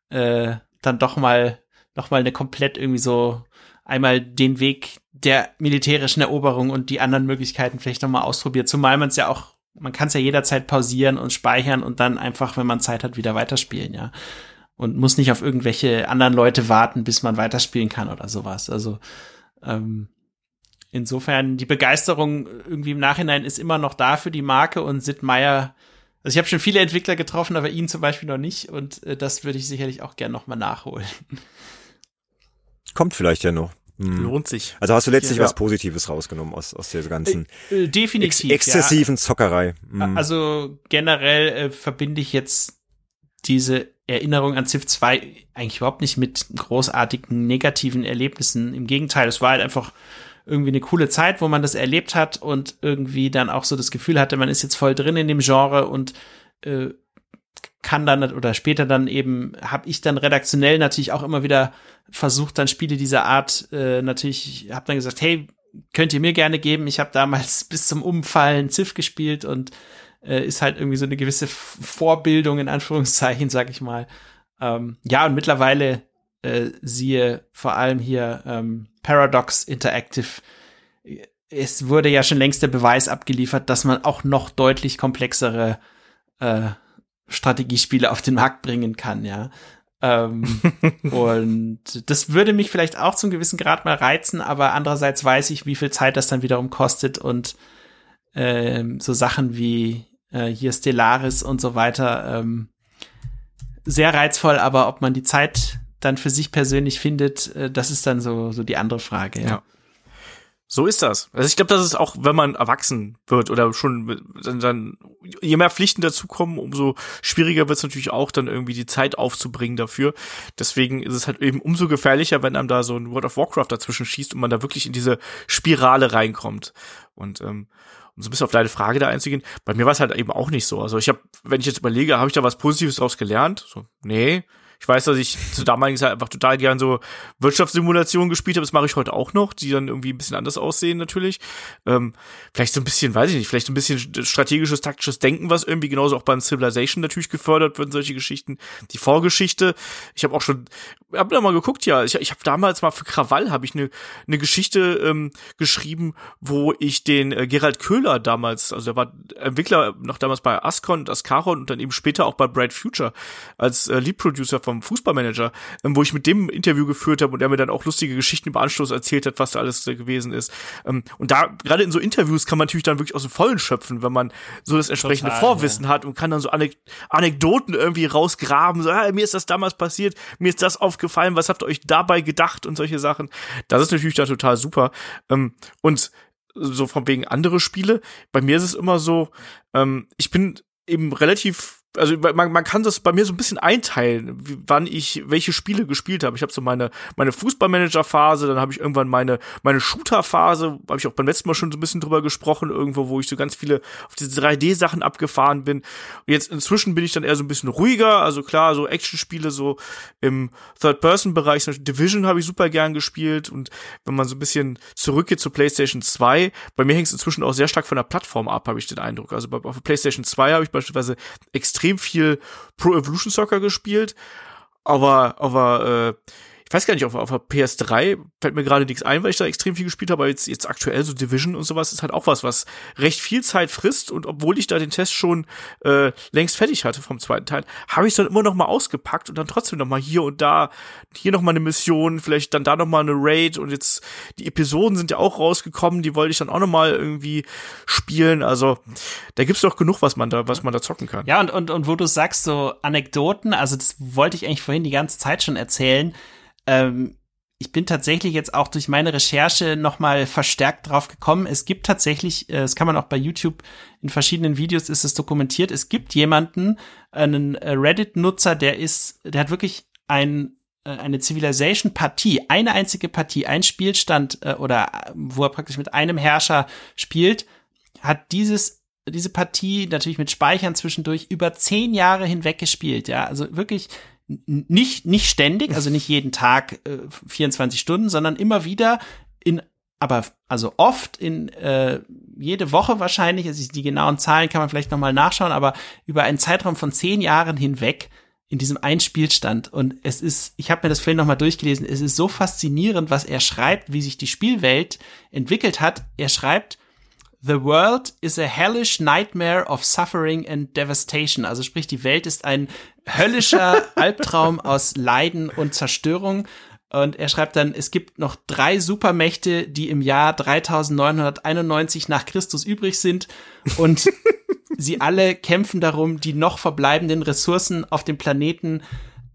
äh, dann doch mal, noch mal eine komplett irgendwie so einmal den Weg der militärischen Eroberung und die anderen Möglichkeiten vielleicht noch mal ausprobiert, zumal man es ja auch man kann es ja jederzeit pausieren und speichern und dann einfach, wenn man Zeit hat, wieder weiterspielen, ja. Und muss nicht auf irgendwelche anderen Leute warten, bis man weiterspielen kann oder sowas. Also ähm, insofern, die Begeisterung irgendwie im Nachhinein ist immer noch da für die Marke und Sid Meier, Also ich habe schon viele Entwickler getroffen, aber ihn zum Beispiel noch nicht und äh, das würde ich sicherlich auch gern noch mal nachholen. Kommt vielleicht ja noch. Hm. Lohnt sich. Also hast du letztlich ja. was Positives rausgenommen aus, aus dieser ganzen äh, äh, definitiv, ex exzessiven ja. Zockerei. Mhm. Also generell äh, verbinde ich jetzt diese Erinnerung an Civ 2 eigentlich überhaupt nicht mit großartigen negativen Erlebnissen. Im Gegenteil, es war halt einfach irgendwie eine coole Zeit, wo man das erlebt hat und irgendwie dann auch so das Gefühl hatte, man ist jetzt voll drin in dem Genre und äh, kann dann oder später dann eben habe ich dann redaktionell natürlich auch immer wieder versucht dann Spiele dieser Art äh, natürlich habe dann gesagt hey könnt ihr mir gerne geben. Ich habe damals [LAUGHS] bis zum Umfallen Ziff gespielt und äh, ist halt irgendwie so eine gewisse Vorbildung in Anführungszeichen sag ich mal. Ähm, ja und mittlerweile äh, siehe vor allem hier ähm, Paradox Interactive es wurde ja schon längst der Beweis abgeliefert dass man auch noch deutlich komplexere äh, Strategiespiele auf den Markt bringen kann, ja. ähm, [LAUGHS] und das würde mich vielleicht auch zum gewissen Grad mal reizen, aber andererseits weiß ich, wie viel Zeit das dann wiederum kostet und ähm, so Sachen wie äh, hier Stellaris und so weiter ähm, sehr reizvoll, aber ob man die Zeit dann für sich persönlich findet, äh, das ist dann so so die andere Frage. Ja. ja. So ist das. Also ich glaube, das ist auch, wenn man erwachsen wird oder schon dann, dann je mehr Pflichten dazukommen, umso schwieriger wird es natürlich auch, dann irgendwie die Zeit aufzubringen dafür. Deswegen ist es halt eben umso gefährlicher, wenn einem da so ein World of Warcraft dazwischen schießt und man da wirklich in diese Spirale reinkommt. Und ähm, um so ein bisschen auf deine Frage da einzugehen, bei mir war es halt eben auch nicht so. Also ich habe, wenn ich jetzt überlege, habe ich da was Positives draus gelernt? So, nee. Ich weiß, dass ich zu damaligen Zeit einfach total gern so Wirtschaftssimulationen gespielt habe. Das mache ich heute auch noch, die dann irgendwie ein bisschen anders aussehen natürlich. Ähm, vielleicht so ein bisschen, weiß ich nicht, vielleicht so ein bisschen strategisches, taktisches Denken, was irgendwie genauso auch beim Civilization natürlich gefördert wird, solche Geschichten. Die Vorgeschichte. Ich habe auch schon, hab da mal geguckt, ja, ich, ich habe damals mal für Krawall habe ich eine ne Geschichte ähm, geschrieben, wo ich den äh, Gerald Köhler damals, also der war Entwickler noch damals bei Ascon und Ascaron und dann eben später auch bei Bright Future als äh, Lead Producer vom Fußballmanager, ähm, wo ich mit dem Interview geführt habe und er mir dann auch lustige Geschichten über Anstoß erzählt hat, was da alles äh, gewesen ist. Ähm, und da, gerade in so Interviews kann man natürlich dann wirklich aus dem Vollen schöpfen, wenn man so das entsprechende Total, Vorwissen ja. hat und kann dann so Anek Anekdoten irgendwie rausgraben, so, ah, mir ist das damals passiert, mir ist das aufgefallen, was habt ihr euch dabei gedacht und solche Sachen. Das ist natürlich da total super. Ähm, und so von wegen andere Spiele. Bei mir ist es immer so, ähm, ich bin eben relativ also man, man kann das bei mir so ein bisschen einteilen, wie, wann ich welche Spiele gespielt habe. Ich habe so meine meine Fußballmanager-Phase, dann habe ich irgendwann meine meine Shooter-Phase, habe ich auch beim letzten Mal schon so ein bisschen drüber gesprochen, irgendwo, wo ich so ganz viele auf diese 3D-Sachen abgefahren bin. Und jetzt inzwischen bin ich dann eher so ein bisschen ruhiger, also klar, so Action-Spiele so im Third-Person-Bereich, Division habe ich super gern gespielt und wenn man so ein bisschen zurückgeht zu PlayStation 2, bei mir hängt es inzwischen auch sehr stark von der Plattform ab, habe ich den Eindruck. Also bei, auf PlayStation 2 habe ich beispielsweise extrem extrem viel Pro Evolution Soccer gespielt, aber, aber äh, ich weiß gar nicht, auf, auf der PS3 fällt mir gerade nichts ein, weil ich da extrem viel gespielt habe, aber jetzt, jetzt aktuell so Division und sowas ist halt auch was, was recht viel Zeit frisst und obwohl ich da den Test schon äh, längst fertig hatte vom zweiten Teil, habe ich dann immer noch mal ausgepackt und dann trotzdem noch mal hier und da, hier noch mal eine Mission, vielleicht dann da noch mal eine Raid und jetzt die Episoden sind ja auch rausgekommen, die wollte ich dann auch noch mal irgendwie spielen, also da gibt's doch genug, was man da, was man da zocken kann. Ja, und, und, und wo du sagst, so Anekdoten, also das wollte ich eigentlich vorhin die ganze Zeit schon erzählen, ähm, ich bin tatsächlich jetzt auch durch meine Recherche nochmal verstärkt drauf gekommen. Es gibt tatsächlich, äh, das kann man auch bei YouTube in verschiedenen Videos ist es dokumentiert. Es gibt jemanden, einen äh, Reddit-Nutzer, der ist, der hat wirklich ein äh, eine Civilization-Partie, eine einzige Partie, ein Spielstand oder wo er praktisch mit einem Herrscher spielt, hat dieses diese Partie natürlich mit Speichern zwischendurch über zehn Jahre hinweg gespielt. Ja, also wirklich nicht, nicht ständig, also nicht jeden Tag äh, 24 Stunden, sondern immer wieder in, aber also oft in äh, jede Woche wahrscheinlich, also die genauen Zahlen kann man vielleicht nochmal nachschauen, aber über einen Zeitraum von zehn Jahren hinweg in diesem Einspielstand. Und es ist, ich habe mir das vorhin nochmal durchgelesen, es ist so faszinierend, was er schreibt, wie sich die Spielwelt entwickelt hat. Er schreibt, The world is a hellish nightmare of suffering and devastation. Also sprich, die Welt ist ein höllischer Albtraum aus Leiden und Zerstörung. Und er schreibt dann, es gibt noch drei Supermächte, die im Jahr 3991 nach Christus übrig sind und [LAUGHS] sie alle kämpfen darum, die noch verbleibenden Ressourcen auf dem Planeten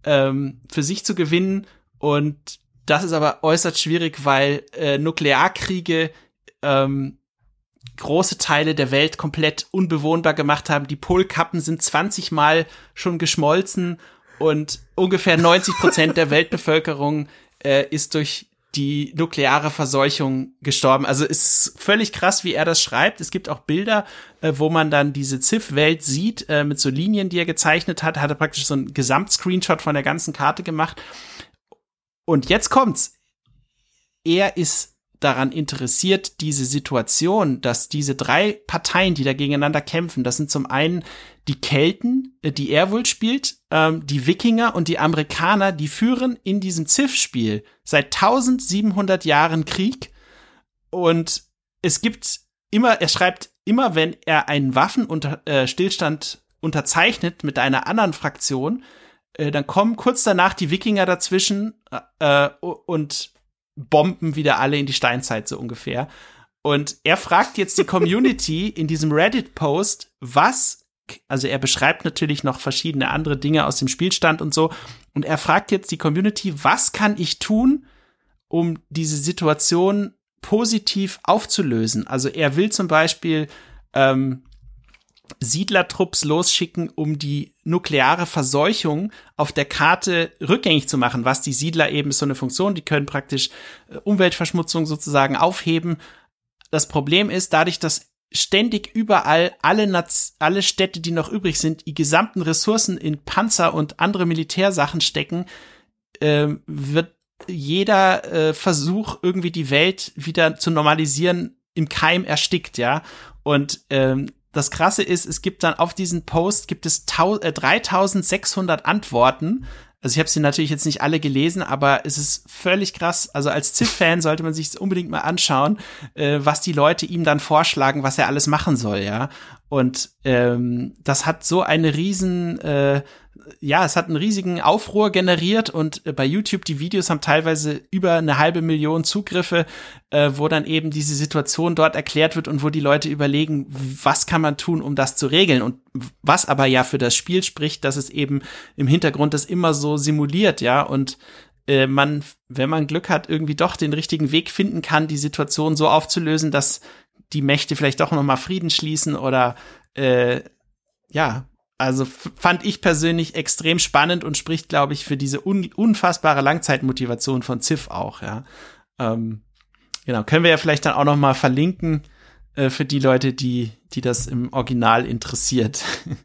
ähm, für sich zu gewinnen. Und das ist aber äußerst schwierig, weil äh, Nuklearkriege ähm, große Teile der Welt komplett unbewohnbar gemacht haben. Die Polkappen sind 20 Mal schon geschmolzen und ungefähr 90 Prozent der Weltbevölkerung äh, ist durch die nukleare Verseuchung gestorben. Also ist völlig krass, wie er das schreibt. Es gibt auch Bilder, äh, wo man dann diese Ziff-Welt sieht, äh, mit so Linien, die er gezeichnet hat. Hat er praktisch so ein Gesamtscreenshot von der ganzen Karte gemacht. Und jetzt kommt's. Er ist daran interessiert, diese Situation, dass diese drei Parteien, die da gegeneinander kämpfen, das sind zum einen die Kelten, äh, die er wohl spielt, ähm, die Wikinger und die Amerikaner, die führen in diesem Ziff-Spiel seit 1700 Jahren Krieg. Und es gibt immer, er schreibt immer, wenn er einen Waffenstillstand äh, unterzeichnet mit einer anderen Fraktion, äh, dann kommen kurz danach die Wikinger dazwischen äh, und bomben wieder alle in die Steinzeit so ungefähr. Und er fragt jetzt die Community [LAUGHS] in diesem Reddit-Post, was, also er beschreibt natürlich noch verschiedene andere Dinge aus dem Spielstand und so. Und er fragt jetzt die Community, was kann ich tun, um diese Situation positiv aufzulösen? Also er will zum Beispiel ähm, Siedlertrupps losschicken, um die nukleare Verseuchung auf der Karte rückgängig zu machen, was die Siedler eben ist so eine Funktion, die können praktisch äh, Umweltverschmutzung sozusagen aufheben. Das Problem ist, dadurch, dass ständig überall alle, Naz alle Städte, die noch übrig sind, die gesamten Ressourcen in Panzer und andere Militärsachen stecken, äh, wird jeder äh, Versuch, irgendwie die Welt wieder zu normalisieren, im Keim erstickt, ja. Und ähm, das Krasse ist, es gibt dann auf diesen Post gibt es äh, 3600 Antworten. Also ich habe sie natürlich jetzt nicht alle gelesen, aber es ist völlig krass. Also als Ziff-Fan [LAUGHS] sollte man sich unbedingt mal anschauen, äh, was die Leute ihm dann vorschlagen, was er alles machen soll, ja. Und ähm, das hat so eine riesen äh, ja, es hat einen riesigen Aufruhr generiert und äh, bei YouTube die Videos haben teilweise über eine halbe Million Zugriffe, äh, wo dann eben diese Situation dort erklärt wird und wo die Leute überlegen, was kann man tun, um das zu regeln? Und was aber ja für das Spiel spricht, dass es eben im Hintergrund das immer so simuliert, ja, und äh, man, wenn man Glück hat, irgendwie doch den richtigen Weg finden kann, die Situation so aufzulösen, dass die Mächte vielleicht doch noch mal Frieden schließen oder äh, ja, also fand ich persönlich extrem spannend und spricht, glaube ich, für diese un unfassbare Langzeitmotivation von Ziff auch, ja. Ähm, genau, können wir ja vielleicht dann auch noch mal verlinken äh, für die Leute, die, die das im Original interessiert. [LAUGHS]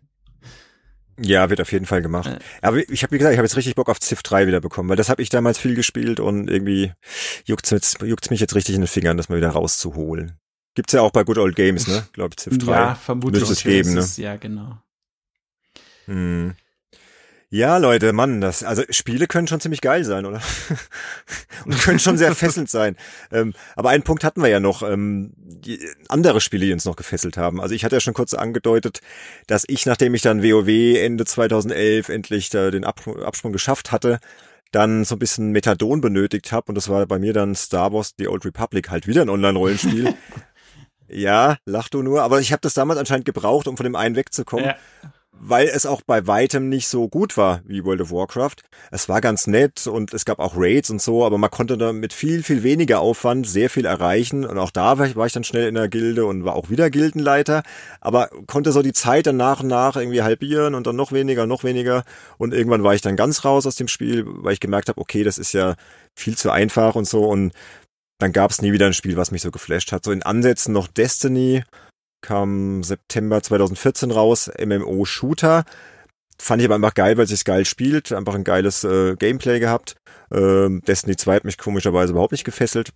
Ja, wird auf jeden Fall gemacht. Ja. Aber ich habe, wie gesagt, ich habe jetzt richtig Bock auf Civ 3 wieder bekommen, weil das habe ich damals viel gespielt und irgendwie juckt's, jetzt, juckt's mich jetzt richtig in den Fingern, das mal wieder rauszuholen. Gibt's ja auch bei Good Old Games, ne? Glaube ich, Civ 3. Ja, vermutlich. Müsste es geben, ne? Ja, genau. Hm. Ja, Leute, Mann, das, also Spiele können schon ziemlich geil sein, oder? [LAUGHS] Und können schon sehr [LAUGHS] fesselnd sein. Ähm, aber einen Punkt hatten wir ja noch, ähm, die, andere Spiele, die uns noch gefesselt haben. Also ich hatte ja schon kurz angedeutet, dass ich, nachdem ich dann WoW Ende 2011 endlich da den Ab Absprung geschafft hatte, dann so ein bisschen Methadon benötigt habe und das war bei mir dann Star Wars The Old Republic, halt wieder ein Online-Rollenspiel. [LAUGHS] ja, lach du nur, aber ich habe das damals anscheinend gebraucht, um von dem einen wegzukommen. Ja weil es auch bei weitem nicht so gut war wie World of Warcraft. Es war ganz nett und es gab auch Raids und so, aber man konnte da mit viel, viel weniger Aufwand sehr viel erreichen. Und auch da war ich, war ich dann schnell in der Gilde und war auch wieder Gildenleiter, aber konnte so die Zeit dann nach und nach irgendwie halbieren und dann noch weniger, noch weniger. Und irgendwann war ich dann ganz raus aus dem Spiel, weil ich gemerkt habe, okay, das ist ja viel zu einfach und so. Und dann gab es nie wieder ein Spiel, was mich so geflasht hat. So in Ansätzen noch Destiny kam September 2014 raus, MMO-Shooter. Fand ich aber einfach geil, weil es sich geil spielt, einfach ein geiles äh, Gameplay gehabt. Ähm, Destiny 2 hat mich komischerweise überhaupt nicht gefesselt.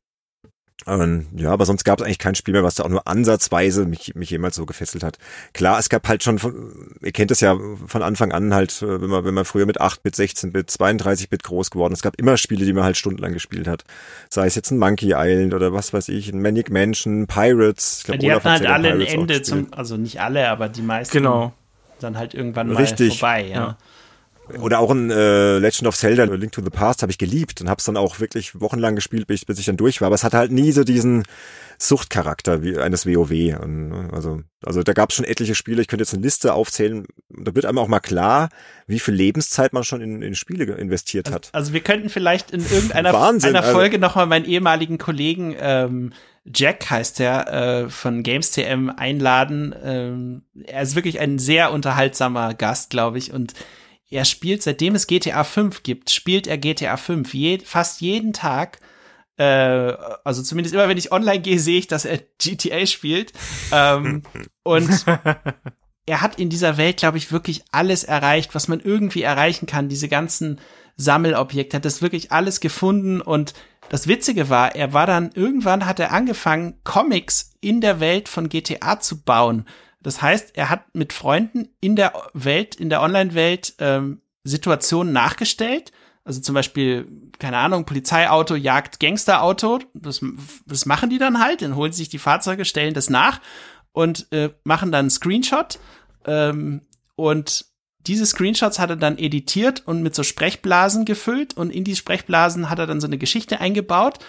Ähm, ja, aber sonst gab es eigentlich kein Spiel mehr, was da auch nur ansatzweise mich, mich jemals so gefesselt hat. Klar, es gab halt schon, von, ihr kennt es ja von Anfang an halt, äh, wenn man, wenn man früher mit 8-Bit, 16-Bit, 32-Bit groß geworden ist, es gab immer Spiele, die man halt stundenlang gespielt hat. Sei es jetzt ein Monkey Island oder was weiß ich, ein Manic Mansion, Pirates. Ich glaub, die hatten halt alle ein Ende zum, also nicht alle, aber die meisten genau. dann halt irgendwann mal Richtig. vorbei, ja. ja. Oder auch ein äh, Legend of Zelda, Link to the Past, habe ich geliebt und habe es dann auch wirklich wochenlang gespielt, bis, bis ich dann durch war. Aber es hatte halt nie so diesen Suchtcharakter wie eines WoW. Und, also, also da gab es schon etliche Spiele. Ich könnte jetzt eine Liste aufzählen. Da wird einem auch mal klar, wie viel Lebenszeit man schon in, in Spiele investiert also, hat. Also wir könnten vielleicht in irgendeiner Wahnsinn, einer Folge also. nochmal meinen ehemaligen Kollegen ähm, Jack heißt der äh, von GamesTM einladen. Ähm, er ist wirklich ein sehr unterhaltsamer Gast, glaube ich. Und er spielt, seitdem es GTA 5 gibt, spielt er GTA 5 je, fast jeden Tag. Äh, also zumindest immer, wenn ich online gehe, sehe ich, dass er [LAUGHS] GTA spielt. ähm, [LAUGHS] und er hat in dieser Welt, glaube ich, wirklich alles erreicht, was man irgendwie erreichen kann. Diese ganzen Sammelobjekte, hat das wirklich alles gefunden und das Witzige war, er war dann, irgendwann hat er angefangen, Comics in der Welt von GTA zu bauen. Das heißt, er hat mit Freunden in der Welt, in der Online-Welt ähm, Situationen nachgestellt. Also zum Beispiel, keine Ahnung, Polizeiauto jagt Gangsterauto. Das, das machen die dann halt. Dann holen sie sich die Fahrzeuge, stellen das nach und äh, machen dann einen Screenshot. Ähm, und diese Screenshots hat er dann editiert und mit so Sprechblasen gefüllt und in die Sprechblasen hat er dann so eine Geschichte eingebaut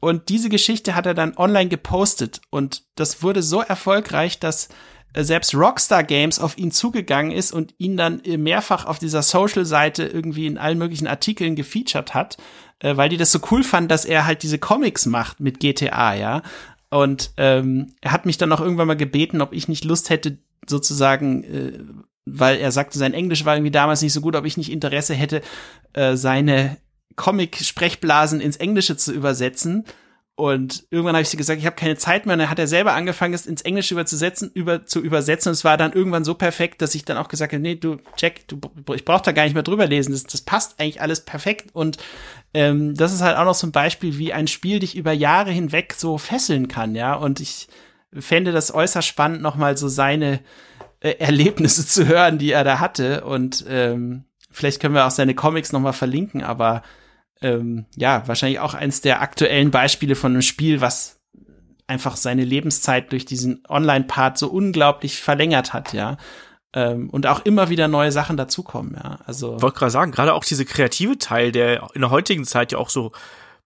und diese Geschichte hat er dann online gepostet und das wurde so erfolgreich, dass selbst Rockstar Games auf ihn zugegangen ist und ihn dann äh, mehrfach auf dieser Social-Seite irgendwie in allen möglichen Artikeln gefeatured hat, äh, weil die das so cool fanden, dass er halt diese Comics macht mit GTA, ja. Und ähm, er hat mich dann auch irgendwann mal gebeten, ob ich nicht Lust hätte, sozusagen äh, weil er sagte, sein Englisch war irgendwie damals nicht so gut, ob ich nicht Interesse hätte, äh, seine Comic-Sprechblasen ins Englische zu übersetzen. Und irgendwann habe ich gesagt, ich habe keine Zeit mehr. Und dann hat er selber angefangen, es ins Englische überzusetzen, über, zu übersetzen. Und es war dann irgendwann so perfekt, dass ich dann auch gesagt habe, nee, du, Jack, du, ich brauche da gar nicht mehr drüber lesen. Das, das passt eigentlich alles perfekt. Und ähm, das ist halt auch noch so ein Beispiel, wie ein Spiel dich über Jahre hinweg so fesseln kann, ja. Und ich fände das äußerst spannend, nochmal so seine äh, Erlebnisse [LAUGHS] zu hören, die er da hatte. Und ähm, vielleicht können wir auch seine Comics nochmal verlinken, aber ähm, ja, wahrscheinlich auch eins der aktuellen Beispiele von einem Spiel, was einfach seine Lebenszeit durch diesen Online-Part so unglaublich verlängert hat, ja. Ähm, und auch immer wieder neue Sachen dazukommen, ja. Also. Ich wollte gerade sagen, gerade auch diese kreative Teil, der in der heutigen Zeit ja auch so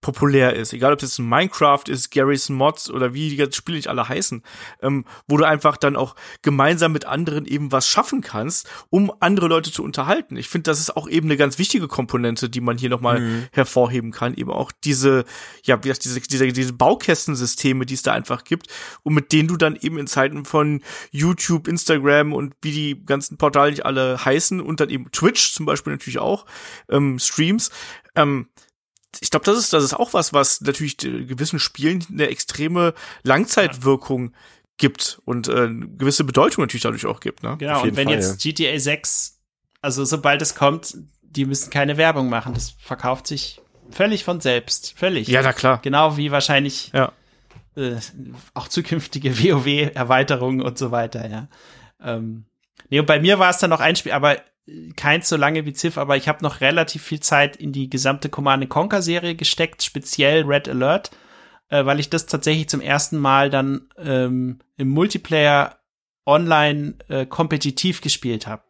populär ist. Egal, ob es Minecraft ist, Garry's Mods oder wie die ganzen Spiele nicht alle heißen, ähm, wo du einfach dann auch gemeinsam mit anderen eben was schaffen kannst, um andere Leute zu unterhalten. Ich finde, das ist auch eben eine ganz wichtige Komponente, die man hier nochmal mhm. hervorheben kann. Eben auch diese, ja, wie gesagt, diese, diese, diese Baukästensysteme, die es da einfach gibt und mit denen du dann eben in Zeiten von YouTube, Instagram und wie die ganzen Portale nicht alle heißen und dann eben Twitch zum Beispiel natürlich auch, ähm, Streams, ähm, ich glaube, das ist, das ist auch was, was natürlich gewissen Spielen eine extreme Langzeitwirkung gibt und äh, gewisse Bedeutung natürlich dadurch auch gibt. Ne? Genau, und wenn Fall, jetzt ja. GTA 6, also sobald es kommt, die müssen keine Werbung machen. Das verkauft sich völlig von selbst. Völlig. Ja, na klar. Genau wie wahrscheinlich ja. äh, auch zukünftige [LAUGHS] WoW-Erweiterungen und so weiter, ja. Ähm, nee, und bei mir war es dann noch ein Spiel, aber keins so lange wie Civ, aber ich habe noch relativ viel Zeit in die gesamte Command Conquer Serie gesteckt, speziell Red Alert, äh, weil ich das tatsächlich zum ersten Mal dann ähm, im Multiplayer online äh, kompetitiv gespielt habe.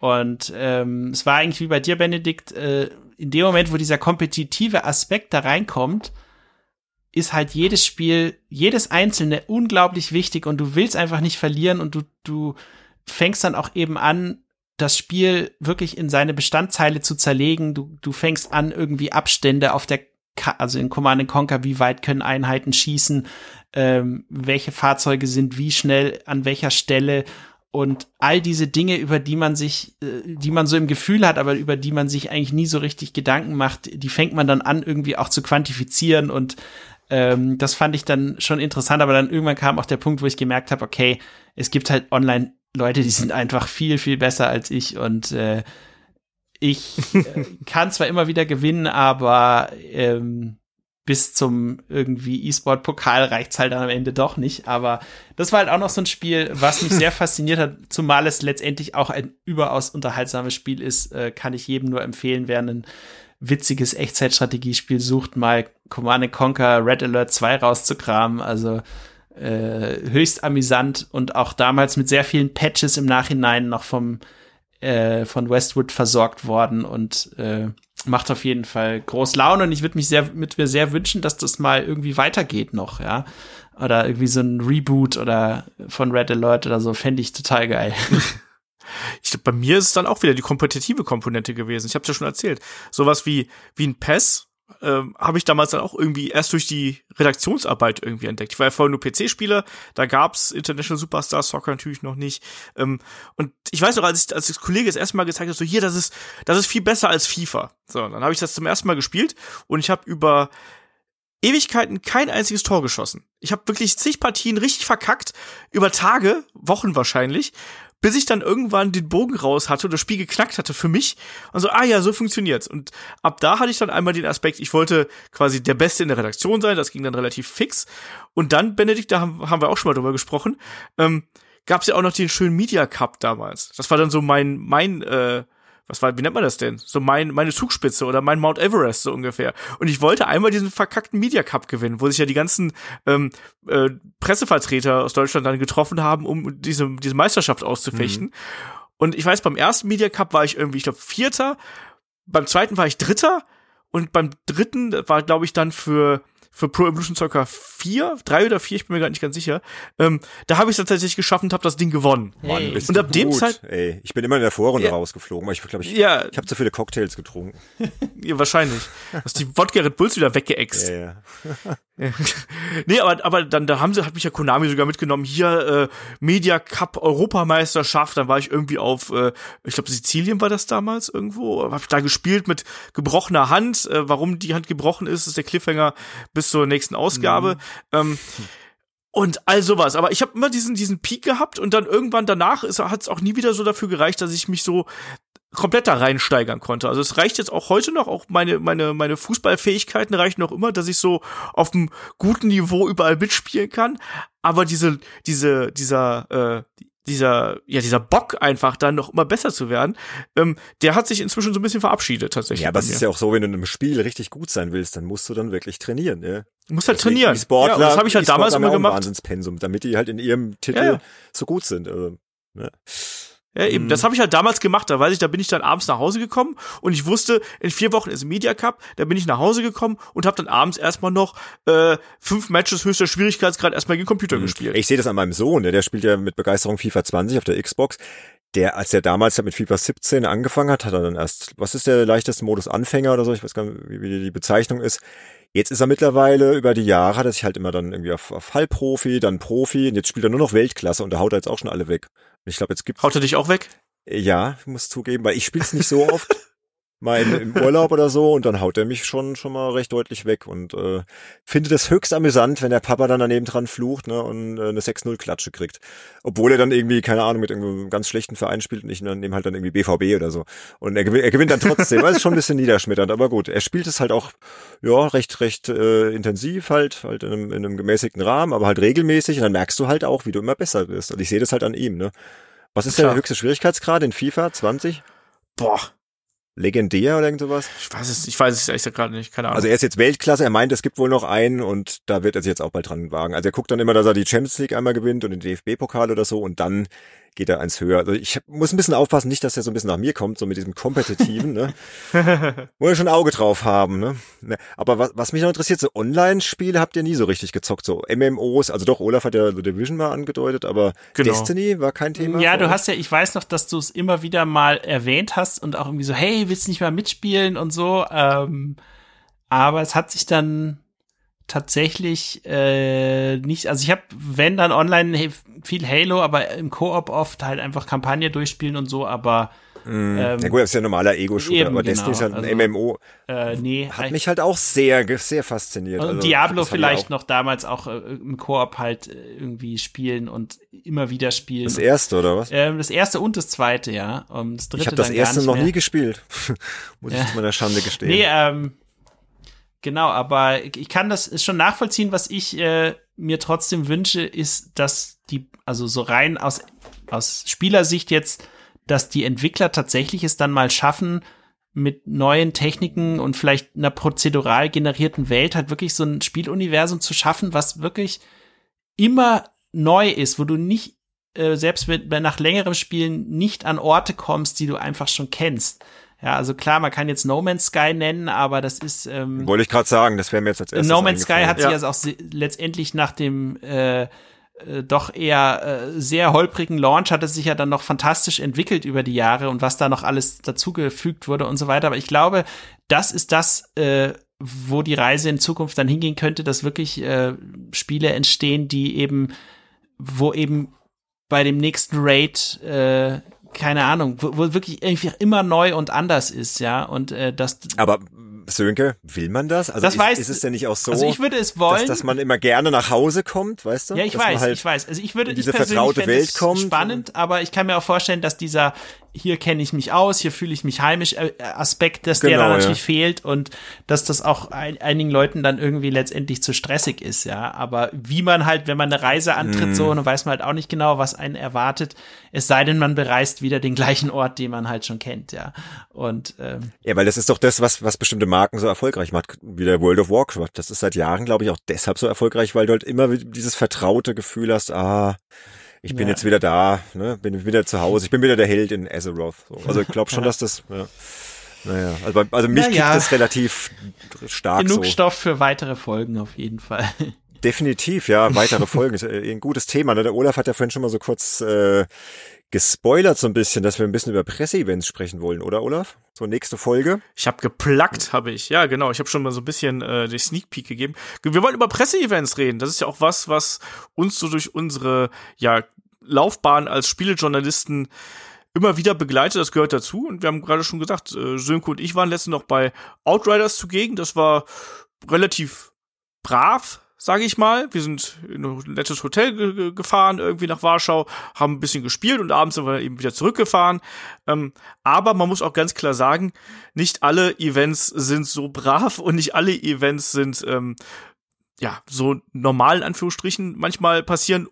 Und ähm, es war eigentlich wie bei dir, Benedikt, äh, in dem Moment, wo dieser kompetitive Aspekt da reinkommt, ist halt jedes Spiel, jedes einzelne unglaublich wichtig und du willst einfach nicht verlieren und du, du fängst dann auch eben an, das Spiel wirklich in seine Bestandteile zu zerlegen. Du, du fängst an, irgendwie Abstände auf der, Ka also in Command Conquer, wie weit können Einheiten schießen, ähm, welche Fahrzeuge sind wie schnell an welcher Stelle und all diese Dinge, über die man sich, äh, die man so im Gefühl hat, aber über die man sich eigentlich nie so richtig Gedanken macht, die fängt man dann an, irgendwie auch zu quantifizieren und ähm, das fand ich dann schon interessant, aber dann irgendwann kam auch der Punkt, wo ich gemerkt habe, okay, es gibt halt online Leute, die sind einfach viel, viel besser als ich und äh, ich äh, [LAUGHS] kann zwar immer wieder gewinnen, aber ähm, bis zum irgendwie E-Sport-Pokal reicht's halt dann am Ende doch nicht. Aber das war halt auch noch so ein Spiel, was mich sehr [LAUGHS] fasziniert hat, zumal es letztendlich auch ein überaus unterhaltsames Spiel ist, äh, kann ich jedem nur empfehlen, wer ein witziges Echtzeitstrategiespiel sucht, mal Command Conquer Red Alert 2 rauszukramen. Also äh, höchst amüsant und auch damals mit sehr vielen Patches im Nachhinein noch vom äh, von Westwood versorgt worden und äh, macht auf jeden Fall groß Laune und ich würde mich sehr mit mir sehr wünschen, dass das mal irgendwie weitergeht noch, ja. Oder irgendwie so ein Reboot oder von Red Alert oder so, fände ich total geil. [LAUGHS] Ich glaube, bei mir ist es dann auch wieder die kompetitive Komponente gewesen. Ich habe es ja schon erzählt. Sowas wie wie ein PES ähm, habe ich damals dann auch irgendwie erst durch die Redaktionsarbeit irgendwie entdeckt. Ich war ja vorher nur PC-Spieler, da gab's International Superstar Soccer natürlich noch nicht. Ähm, und ich weiß noch, als ich als das Kollege das erste Mal gezeigt hat, so hier, das ist das ist viel besser als FIFA. So, dann habe ich das zum ersten Mal gespielt und ich habe über Ewigkeiten kein einziges Tor geschossen. Ich habe wirklich zig Partien richtig verkackt, über Tage, Wochen wahrscheinlich bis ich dann irgendwann den Bogen raus hatte und das Spiel geknackt hatte für mich. Und so, ah ja, so funktioniert's. Und ab da hatte ich dann einmal den Aspekt, ich wollte quasi der Beste in der Redaktion sein, das ging dann relativ fix. Und dann, Benedikt, da haben, wir auch schon mal drüber gesprochen, ähm, gab's ja auch noch den schönen Media Cup damals. Das war dann so mein, mein, äh, was war, wie nennt man das denn? So mein, meine Zugspitze oder mein Mount Everest so ungefähr. Und ich wollte einmal diesen verkackten Media Cup gewinnen, wo sich ja die ganzen ähm, äh, Pressevertreter aus Deutschland dann getroffen haben, um diese, diese Meisterschaft auszufechten. Mhm. Und ich weiß, beim ersten Media Cup war ich irgendwie, ich glaube, Vierter, beim zweiten war ich Dritter und beim dritten war, glaube ich, dann für für Pro Evolution Soccer 4, 3 oder 4, ich bin mir gar nicht ganz sicher. Ähm, da habe ich es tatsächlich geschafft und habe das Ding gewonnen. Mann, bist und ab dem Zeit ey, ich bin immer in der Vorrunde ja. rausgeflogen, weil ich glaube ich ja. ich habe zu viele Cocktails getrunken. [LAUGHS] ja, wahrscheinlich. Hast die Wodka Red Bulls wieder weggeext. Ja, ja. [LAUGHS] [LAUGHS] nee, aber, aber dann da haben sie, hat mich ja Konami sogar mitgenommen, hier äh, Media Cup Europameisterschaft, dann war ich irgendwie auf, äh, ich glaube Sizilien war das damals irgendwo, hab da gespielt mit gebrochener Hand, äh, warum die Hand gebrochen ist, ist der Cliffhanger bis zur nächsten Ausgabe. Mhm. Ähm, und all sowas. Aber ich habe immer diesen, diesen Peak gehabt und dann irgendwann danach hat es auch nie wieder so dafür gereicht, dass ich mich so komplett da reinsteigern konnte. Also es reicht jetzt auch heute noch, auch meine, meine, meine Fußballfähigkeiten reichen noch immer, dass ich so auf einem guten Niveau überall mitspielen kann. Aber diese, diese, dieser, äh, dieser, ja, dieser Bock einfach dann noch immer besser zu werden, ähm, der hat sich inzwischen so ein bisschen verabschiedet tatsächlich. Ja, aber es ist ja auch so, wenn du in einem Spiel richtig gut sein willst, dann musst du dann wirklich trainieren, ja. Du musst halt Deswegen trainieren. Die Sportler, ja, das habe ich halt damals immer gemacht. Wahnsinnspensum, damit die halt in ihrem Titel ja, ja. so gut sind. Also, ne? Ja, eben. Mhm. Das habe ich halt damals gemacht. Da weiß ich, da bin ich dann abends nach Hause gekommen und ich wusste, in vier Wochen ist Media Cup. Da bin ich nach Hause gekommen und habe dann abends erstmal noch äh, fünf Matches höchster Schwierigkeitsgrad erstmal gegen Computer mhm. gespielt. Ich sehe das an meinem Sohn. Der, der spielt ja mit Begeisterung FIFA 20 auf der Xbox. Der, als er damals mit FIFA 17 angefangen hat, hat er dann erst, was ist der leichteste Modus Anfänger oder so? Ich weiß gar nicht, wie die Bezeichnung ist. Jetzt ist er mittlerweile über die Jahre, hat er sich halt immer dann irgendwie auf, auf Halbprofi, dann Profi und jetzt spielt er nur noch Weltklasse und da haut er jetzt auch schon alle weg. Ich glaube, jetzt gibt's. Haut er dich auch weg? Ja, ich muss zugeben, weil ich spiel's nicht so oft. [LAUGHS] mal im Urlaub oder so und dann haut er mich schon schon mal recht deutlich weg und äh, finde das höchst amüsant, wenn der Papa dann daneben dran flucht ne, und äh, eine 6-0 Klatsche kriegt. Obwohl er dann irgendwie, keine Ahnung, mit irgendeinem ganz schlechten Verein spielt und ich nehme halt dann irgendwie BVB oder so. Und er, gewinnt, er gewinnt dann trotzdem. das ist schon ein bisschen niederschmetternd, aber gut. Er spielt es halt auch ja recht, recht äh, intensiv halt, halt in einem, in einem gemäßigten Rahmen, aber halt regelmäßig und dann merkst du halt auch, wie du immer besser wirst. Und ich sehe das halt an ihm, ne? Was ist Klar. der höchste Schwierigkeitsgrad in FIFA 20? Boah, legendär oder irgend sowas? Ich weiß es, ich weiß es ehrlich gerade nicht, keine Ahnung. Also er ist jetzt Weltklasse, er meint, es gibt wohl noch einen und da wird er sich jetzt auch bald dran wagen. Also er guckt dann immer, dass er die Champions League einmal gewinnt und den DFB-Pokal oder so und dann geht er eins höher. Also ich muss ein bisschen aufpassen, nicht, dass er so ein bisschen nach mir kommt, so mit diesem kompetitiven, ne? [LAUGHS] Muss ja schon ein Auge drauf haben, ne? ne? Aber was, was mich noch interessiert, so Online-Spiele habt ihr nie so richtig gezockt, so MMOs, also doch, Olaf hat ja The Division mal angedeutet, aber genau. Destiny war kein Thema. Ja, du hast ja, ich weiß noch, dass du es immer wieder mal erwähnt hast und auch irgendwie so, hey, willst du nicht mal mitspielen und so, ähm, aber es hat sich dann tatsächlich äh, nicht, also ich habe, wenn dann online viel Halo, aber im Koop oft halt einfach Kampagne durchspielen und so, aber Mm. Ähm, ja gut, das ist ja ein normaler Ego-Shooter, aber genau. Destiny ist halt ein also, MMO. Äh, nee, hat mich halt auch sehr, sehr fasziniert. Und also, Diablo vielleicht noch damals auch äh, im Koop halt äh, irgendwie spielen und immer wieder spielen. Das erste, oder was? Ähm, das erste und das zweite, ja. Und das dritte ich habe das erste noch nie gespielt. [LAUGHS] Muss ich zu meiner Schande gestehen. Nee, ähm, Genau, aber ich kann das schon nachvollziehen, was ich äh, mir trotzdem wünsche, ist, dass die, also so rein aus, aus Spielersicht jetzt, dass die Entwickler tatsächlich es dann mal schaffen, mit neuen Techniken und vielleicht einer prozedural generierten Welt halt wirklich so ein Spieluniversum zu schaffen, was wirklich immer neu ist, wo du nicht äh, selbst mit, nach längerem Spielen nicht an Orte kommst, die du einfach schon kennst. Ja, also klar, man kann jetzt No Man's Sky nennen, aber das ist. Ähm, Wollte ich gerade sagen, das wäre mir jetzt als erstes No Man's Sky hat sich Ja. also auch letztendlich nach dem äh, äh, doch eher äh, sehr holprigen Launch hat es sich ja dann noch fantastisch entwickelt über die Jahre und was da noch alles dazugefügt wurde und so weiter. Aber ich glaube, das ist das, äh, wo die Reise in Zukunft dann hingehen könnte, dass wirklich äh, Spiele entstehen, die eben, wo eben bei dem nächsten Raid äh, keine Ahnung, wo, wo wirklich irgendwie immer neu und anders ist, ja, und äh, das Aber Sönke, will man das? Also Das ist, weiß- ist es denn nicht auch so, also ich würde es wollen, dass, dass man immer gerne nach Hause kommt, weißt du? Ja, ich dass weiß, halt ich weiß. Also ich würde in ich diese persönlich vertraute Welt kommt. spannend, aber ich kann mir auch vorstellen, dass dieser hier kenne ich mich aus, hier fühle ich mich heimisch äh, Aspekt, dass der Genau, da ja. natürlich fehlt und dass das auch ein, einigen Leuten dann irgendwie letztendlich zu stressig ist, ja. Aber wie man halt, wenn man eine Reise antritt, Mhm. so, dann weiß man halt auch nicht genau, was einen erwartet. Es sei denn, man bereist wieder den gleichen Ort, den man halt schon kennt, ja. Und ähm, Ja, weil das ist doch das, was, was bestimmte Marken so erfolgreich macht, wie der World of Warcraft. Das ist seit Jahren, glaube ich, auch deshalb so erfolgreich, weil du halt immer dieses vertraute Gefühl hast, ah, ich bin Ja. jetzt wieder da, ne, bin wieder zu Hause, ich bin wieder der Held in Azeroth. So. Also ich glaube schon, dass das, ja. Naja, also, also mich Naja. kickt das relativ stark genug so. Stoff für weitere Folgen auf jeden Fall. Definitiv, ja, weitere Folgen. Ist äh, ein gutes Thema. Ne? Der Olaf hat ja vorhin schon mal so kurz äh, gespoilert so ein bisschen, dass wir ein bisschen über Presseevents sprechen wollen, oder Olaf? So nächste Folge. Ich habe geplackt, habe ich. Ja, genau. Ich habe schon mal so ein bisschen äh, die Sneak Peek gegeben. Wir wollen über Presseevents reden. Das ist ja auch was, was uns so durch unsere ja Laufbahn als Spielejournalisten immer wieder begleitet. Das gehört dazu. Und wir haben gerade schon gesagt, äh, Sönke und ich waren letztens noch bei Outriders zugegen. Das war relativ brav, sage ich mal. Wir sind in ein nettes Hotel ge ge gefahren, irgendwie nach Warschau, haben ein bisschen gespielt und abends sind wir eben wieder zurückgefahren. Ähm, aber man muss auch ganz klar sagen, nicht alle Events sind so brav und nicht alle Events sind ähm, ja so normal in Anführungsstrichen. Manchmal passieren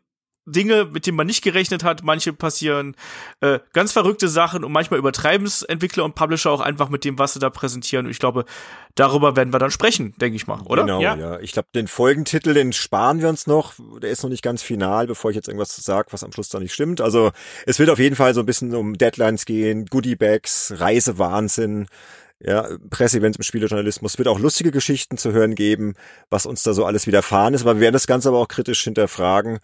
Dinge, mit denen man nicht gerechnet hat. Manche passieren äh, ganz verrückte Sachen und manchmal übertreiben es Entwickler und Publisher auch einfach mit dem, was sie da präsentieren. Und ich glaube, darüber werden wir dann sprechen, denke ich mal, oder? Genau, Ja. ja. Ich glaube, den Folgentitel, den sparen wir uns noch. Der ist noch nicht ganz final, bevor ich jetzt irgendwas sage, was am Schluss da nicht stimmt. Also es wird auf jeden Fall so ein bisschen um Deadlines gehen, Goodiebags, Reisewahnsinn, ja, Presseevents im Spielejournalismus. Es wird auch lustige Geschichten zu hören geben, was uns da so alles widerfahren ist. Aber wir werden das Ganze aber auch kritisch hinterfragen.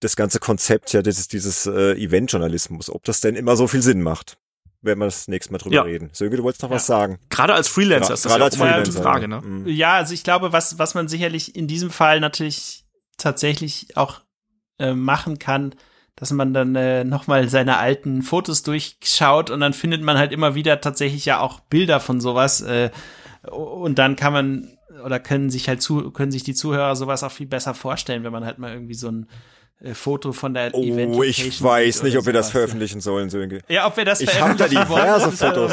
Das ganze Konzept, ja, das ist dieses äh, Eventjournalismus, ob das denn immer so viel Sinn macht. Werden wir das nächste Mal drüber Ja. reden. Sönke, du wolltest noch Ja. was sagen. Gerade als Freelancer ist das gerade ja als eine Frage, ja. ne? Mhm. Ja, also ich glaube, was, was man sicherlich in diesem Fall natürlich tatsächlich auch äh, machen kann, dass man dann äh, nochmal seine alten Fotos durchschaut und dann findet man halt immer wieder tatsächlich ja auch Bilder von sowas äh, und dann kann man oder können sich halt zu, können sich die Zuhörer sowas auch viel besser vorstellen, wenn man halt mal irgendwie so ein Foto von der Oh, Event ich weiß nicht, ob wir das veröffentlichen sollen, Sönke. Ja, ob wir das Ich habe da veröffentlichen wollen, diverse das ist ja- Fotos.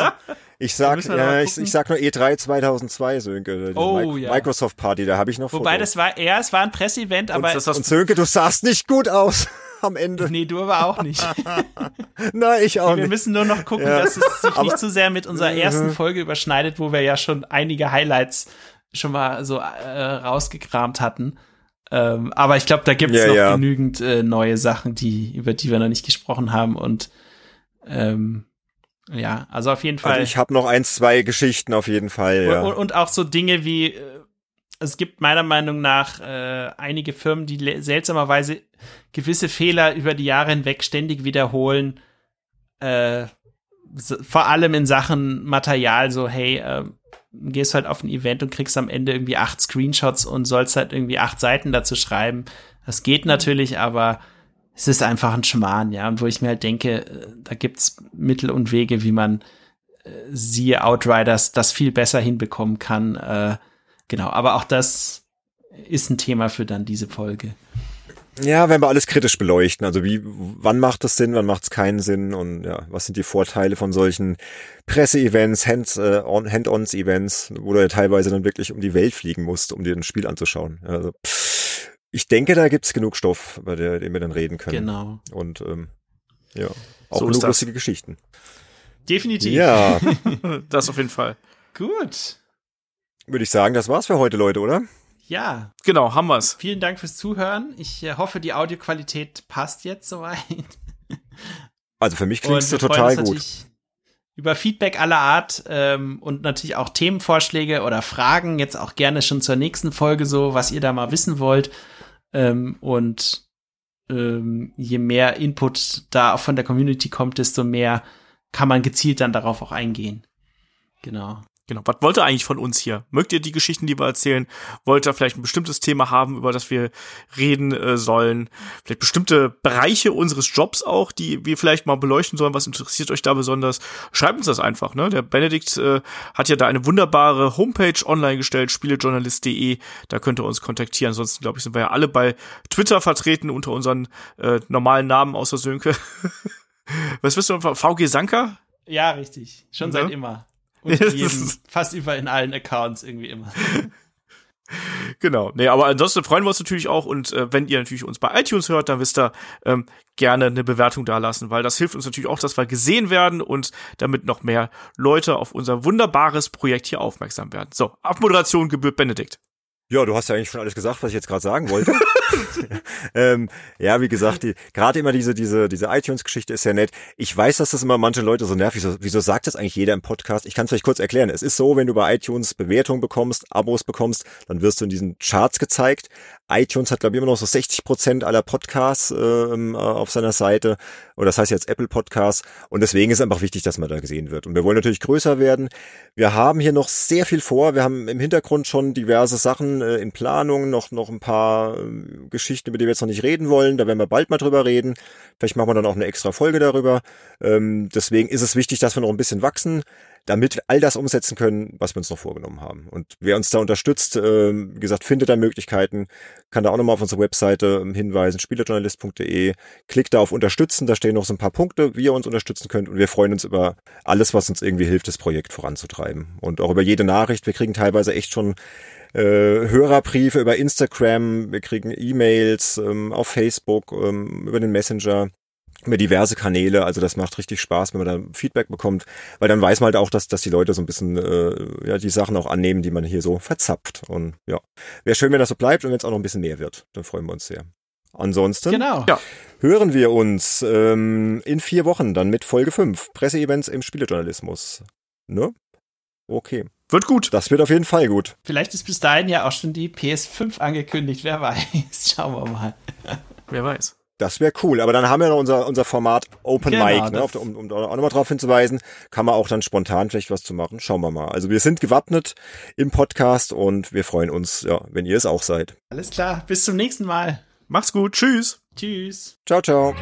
Ich sag, wir ja, ich, ich sag nur E3 2002, Sönke. Die Oh, Mi- ja. Microsoft Party, da habe ich noch Wobei Fotos. das war, ja, es war ein Presseevent, aber das, Und Sönke, du sahst nicht gut aus [LAUGHS] am Ende. nee, du aber auch nicht. [LAUGHS] Nein, ich auch Wir nicht. müssen nur noch gucken, Ja. dass es sich Aber- nicht zu sehr mit unserer ersten Folge überschneidet, wo wir ja schon einige Highlights schon mal so äh, rausgekramt hatten. Ähm, aber ich glaube, da gibt es Ja, noch ja. genügend äh, neue Sachen, die, über die wir noch nicht gesprochen haben. Und ähm, ja, also auf jeden Fall. Also ich habe noch ein, zwei Geschichten auf jeden Fall, ja. Und, und auch so Dinge wie, äh, es gibt meiner Meinung nach äh, einige Firmen, die seltsamerweise gewisse Fehler über die Jahre hinweg ständig wiederholen. Äh, vor allem in Sachen Material, so, hey, äh, gehst halt auf ein Event und kriegst am Ende irgendwie acht Screenshots und sollst halt irgendwie acht Seiten dazu schreiben. Das geht natürlich, aber es ist einfach ein Schmarrn, ja. Und wo ich mir halt denke, äh, da gibt's Mittel und Wege, wie man äh, siehe Outriders das viel besser hinbekommen kann. Äh, genau, aber auch das ist ein Thema für dann diese Folge. Ja, wenn wir alles kritisch beleuchten, also wie, wann macht es Sinn, wann macht es keinen Sinn und ja, was sind die Vorteile von solchen Presseevents, äh, on, Hand-ons-Events, wo du ja teilweise dann wirklich um die Welt fliegen musst, um dir ein Spiel anzuschauen. Also, ich denke, da gibt's genug Stoff, über der, den wir dann reden können. Genau. Und ähm, ja, auch So das. lustige Geschichten. Definitiv. Ja, [LAUGHS] das auf jeden Fall. Gut. würde ich sagen, das war's für heute, Leute, oder? Ja, Genau, haben wir's. vielen Dank fürs Zuhören. Ich äh, hoffe, die Audioqualität passt jetzt soweit. [LAUGHS] Also für mich klingt es total gut. Über Feedback aller Art ähm, und natürlich auch Themenvorschläge oder Fragen, jetzt auch gerne schon zur nächsten Folge so, was ihr da mal wissen wollt. Ähm, und ähm, je mehr Input da auch von der Community kommt, desto mehr kann man gezielt dann darauf auch eingehen. Genau. Genau. Was wollt ihr eigentlich von uns hier? Mögt ihr die Geschichten, die wir erzählen? Wollt ihr vielleicht ein bestimmtes Thema haben, über das wir reden äh, sollen? Vielleicht bestimmte Bereiche unseres Jobs auch, die wir vielleicht mal beleuchten sollen? Was interessiert euch da besonders? Schreibt uns das einfach. Ne? Der Benedikt äh, hat ja da eine wunderbare Homepage online gestellt, spielejournalist.de. Da könnt ihr uns kontaktieren. Ansonsten, glaube ich, sind wir ja alle bei Twitter vertreten unter unseren äh, normalen Namen außer Sönke. [LAUGHS] Was wisst du, VG Sanka? Ja, richtig. Schon ja. seit immer. Und jedem, fast überall in allen Accounts irgendwie immer. [LAUGHS] Genau. Nee, aber ansonsten freuen wir uns natürlich auch und äh, wenn ihr natürlich uns bei iTunes hört, dann wisst ihr, ähm, gerne eine Bewertung da lassen, weil das hilft uns natürlich auch, dass wir gesehen werden und damit noch mehr Leute auf unser wunderbares Projekt hier aufmerksam werden. So, Abmoderation gebührt Benedikt. Ja, du hast ja eigentlich schon alles gesagt, was ich jetzt gerade sagen wollte. [LAUGHS] ähm, ja, wie gesagt, die, gerade immer diese, diese, diese iTunes-Geschichte ist ja nett. Ich weiß, dass das immer manche Leute so nervt. Wieso, wieso sagt das eigentlich jeder im Podcast? Ich kann es vielleicht kurz erklären. Es ist so, wenn du bei iTunes Bewertungen bekommst, Abos bekommst, dann wirst du in diesen Charts gezeigt iTunes hat, glaube ich, immer noch so 60 Prozent aller Podcasts ähm, äh, auf seiner Seite. Oder das heißt jetzt Apple Podcasts. Und deswegen ist es einfach wichtig, dass man da gesehen wird. Und wir wollen natürlich größer werden. Wir haben hier noch sehr viel vor. Wir haben im Hintergrund schon diverse Sachen äh, in Planung, noch, noch ein paar äh, Geschichten, über die wir jetzt noch nicht reden wollen. Da werden wir bald mal drüber reden. Vielleicht machen wir dann auch eine extra Folge darüber. Ähm, deswegen ist es wichtig, dass wir noch ein bisschen wachsen damit wir all das umsetzen können, was wir uns noch vorgenommen haben. Und wer uns da unterstützt, äh, wie gesagt, findet da Möglichkeiten, kann da auch nochmal auf unsere Webseite ähm, hinweisen, spielerjournalist.de, klickt da auf Unterstützen, da stehen noch so ein paar Punkte, wie ihr uns unterstützen könnt und wir freuen uns über alles, was uns irgendwie hilft, das Projekt voranzutreiben. Und auch über jede Nachricht, wir kriegen teilweise echt schon äh, Hörerbriefe über Instagram, wir kriegen E-Mails ähm, auf Facebook, ähm, über den Messenger über diverse Kanäle. Also das macht richtig Spaß, wenn man da Feedback bekommt, weil dann weiß man halt auch, dass, dass die Leute so ein bisschen äh, ja die Sachen auch annehmen, die man hier so verzapft. Und ja, wäre schön, wenn das so bleibt und wenn es auch noch ein bisschen mehr wird. Dann freuen wir uns sehr. Ansonsten genau. ja. hören wir uns ähm, in vier Wochen dann mit Folge 5. Presseevents im Spielejournalismus. Ne? Okay. Wird gut. Das wird auf jeden Fall gut. Vielleicht ist bis dahin ja auch schon die PS5 angekündigt. Wer weiß. [LAUGHS] Schauen wir mal. Wer weiß. Das wäre cool, aber dann haben wir noch unser, unser Format Open genau, Mic, ne, um, um auch nochmal drauf hinzuweisen, kann man auch dann spontan vielleicht was zu machen. Schauen wir mal. Also wir sind gewappnet im Podcast und wir freuen uns, ja, wenn ihr es auch seid. Alles klar, bis zum nächsten Mal. Mach's gut, tschüss. Tschüss. Ciao, ciao.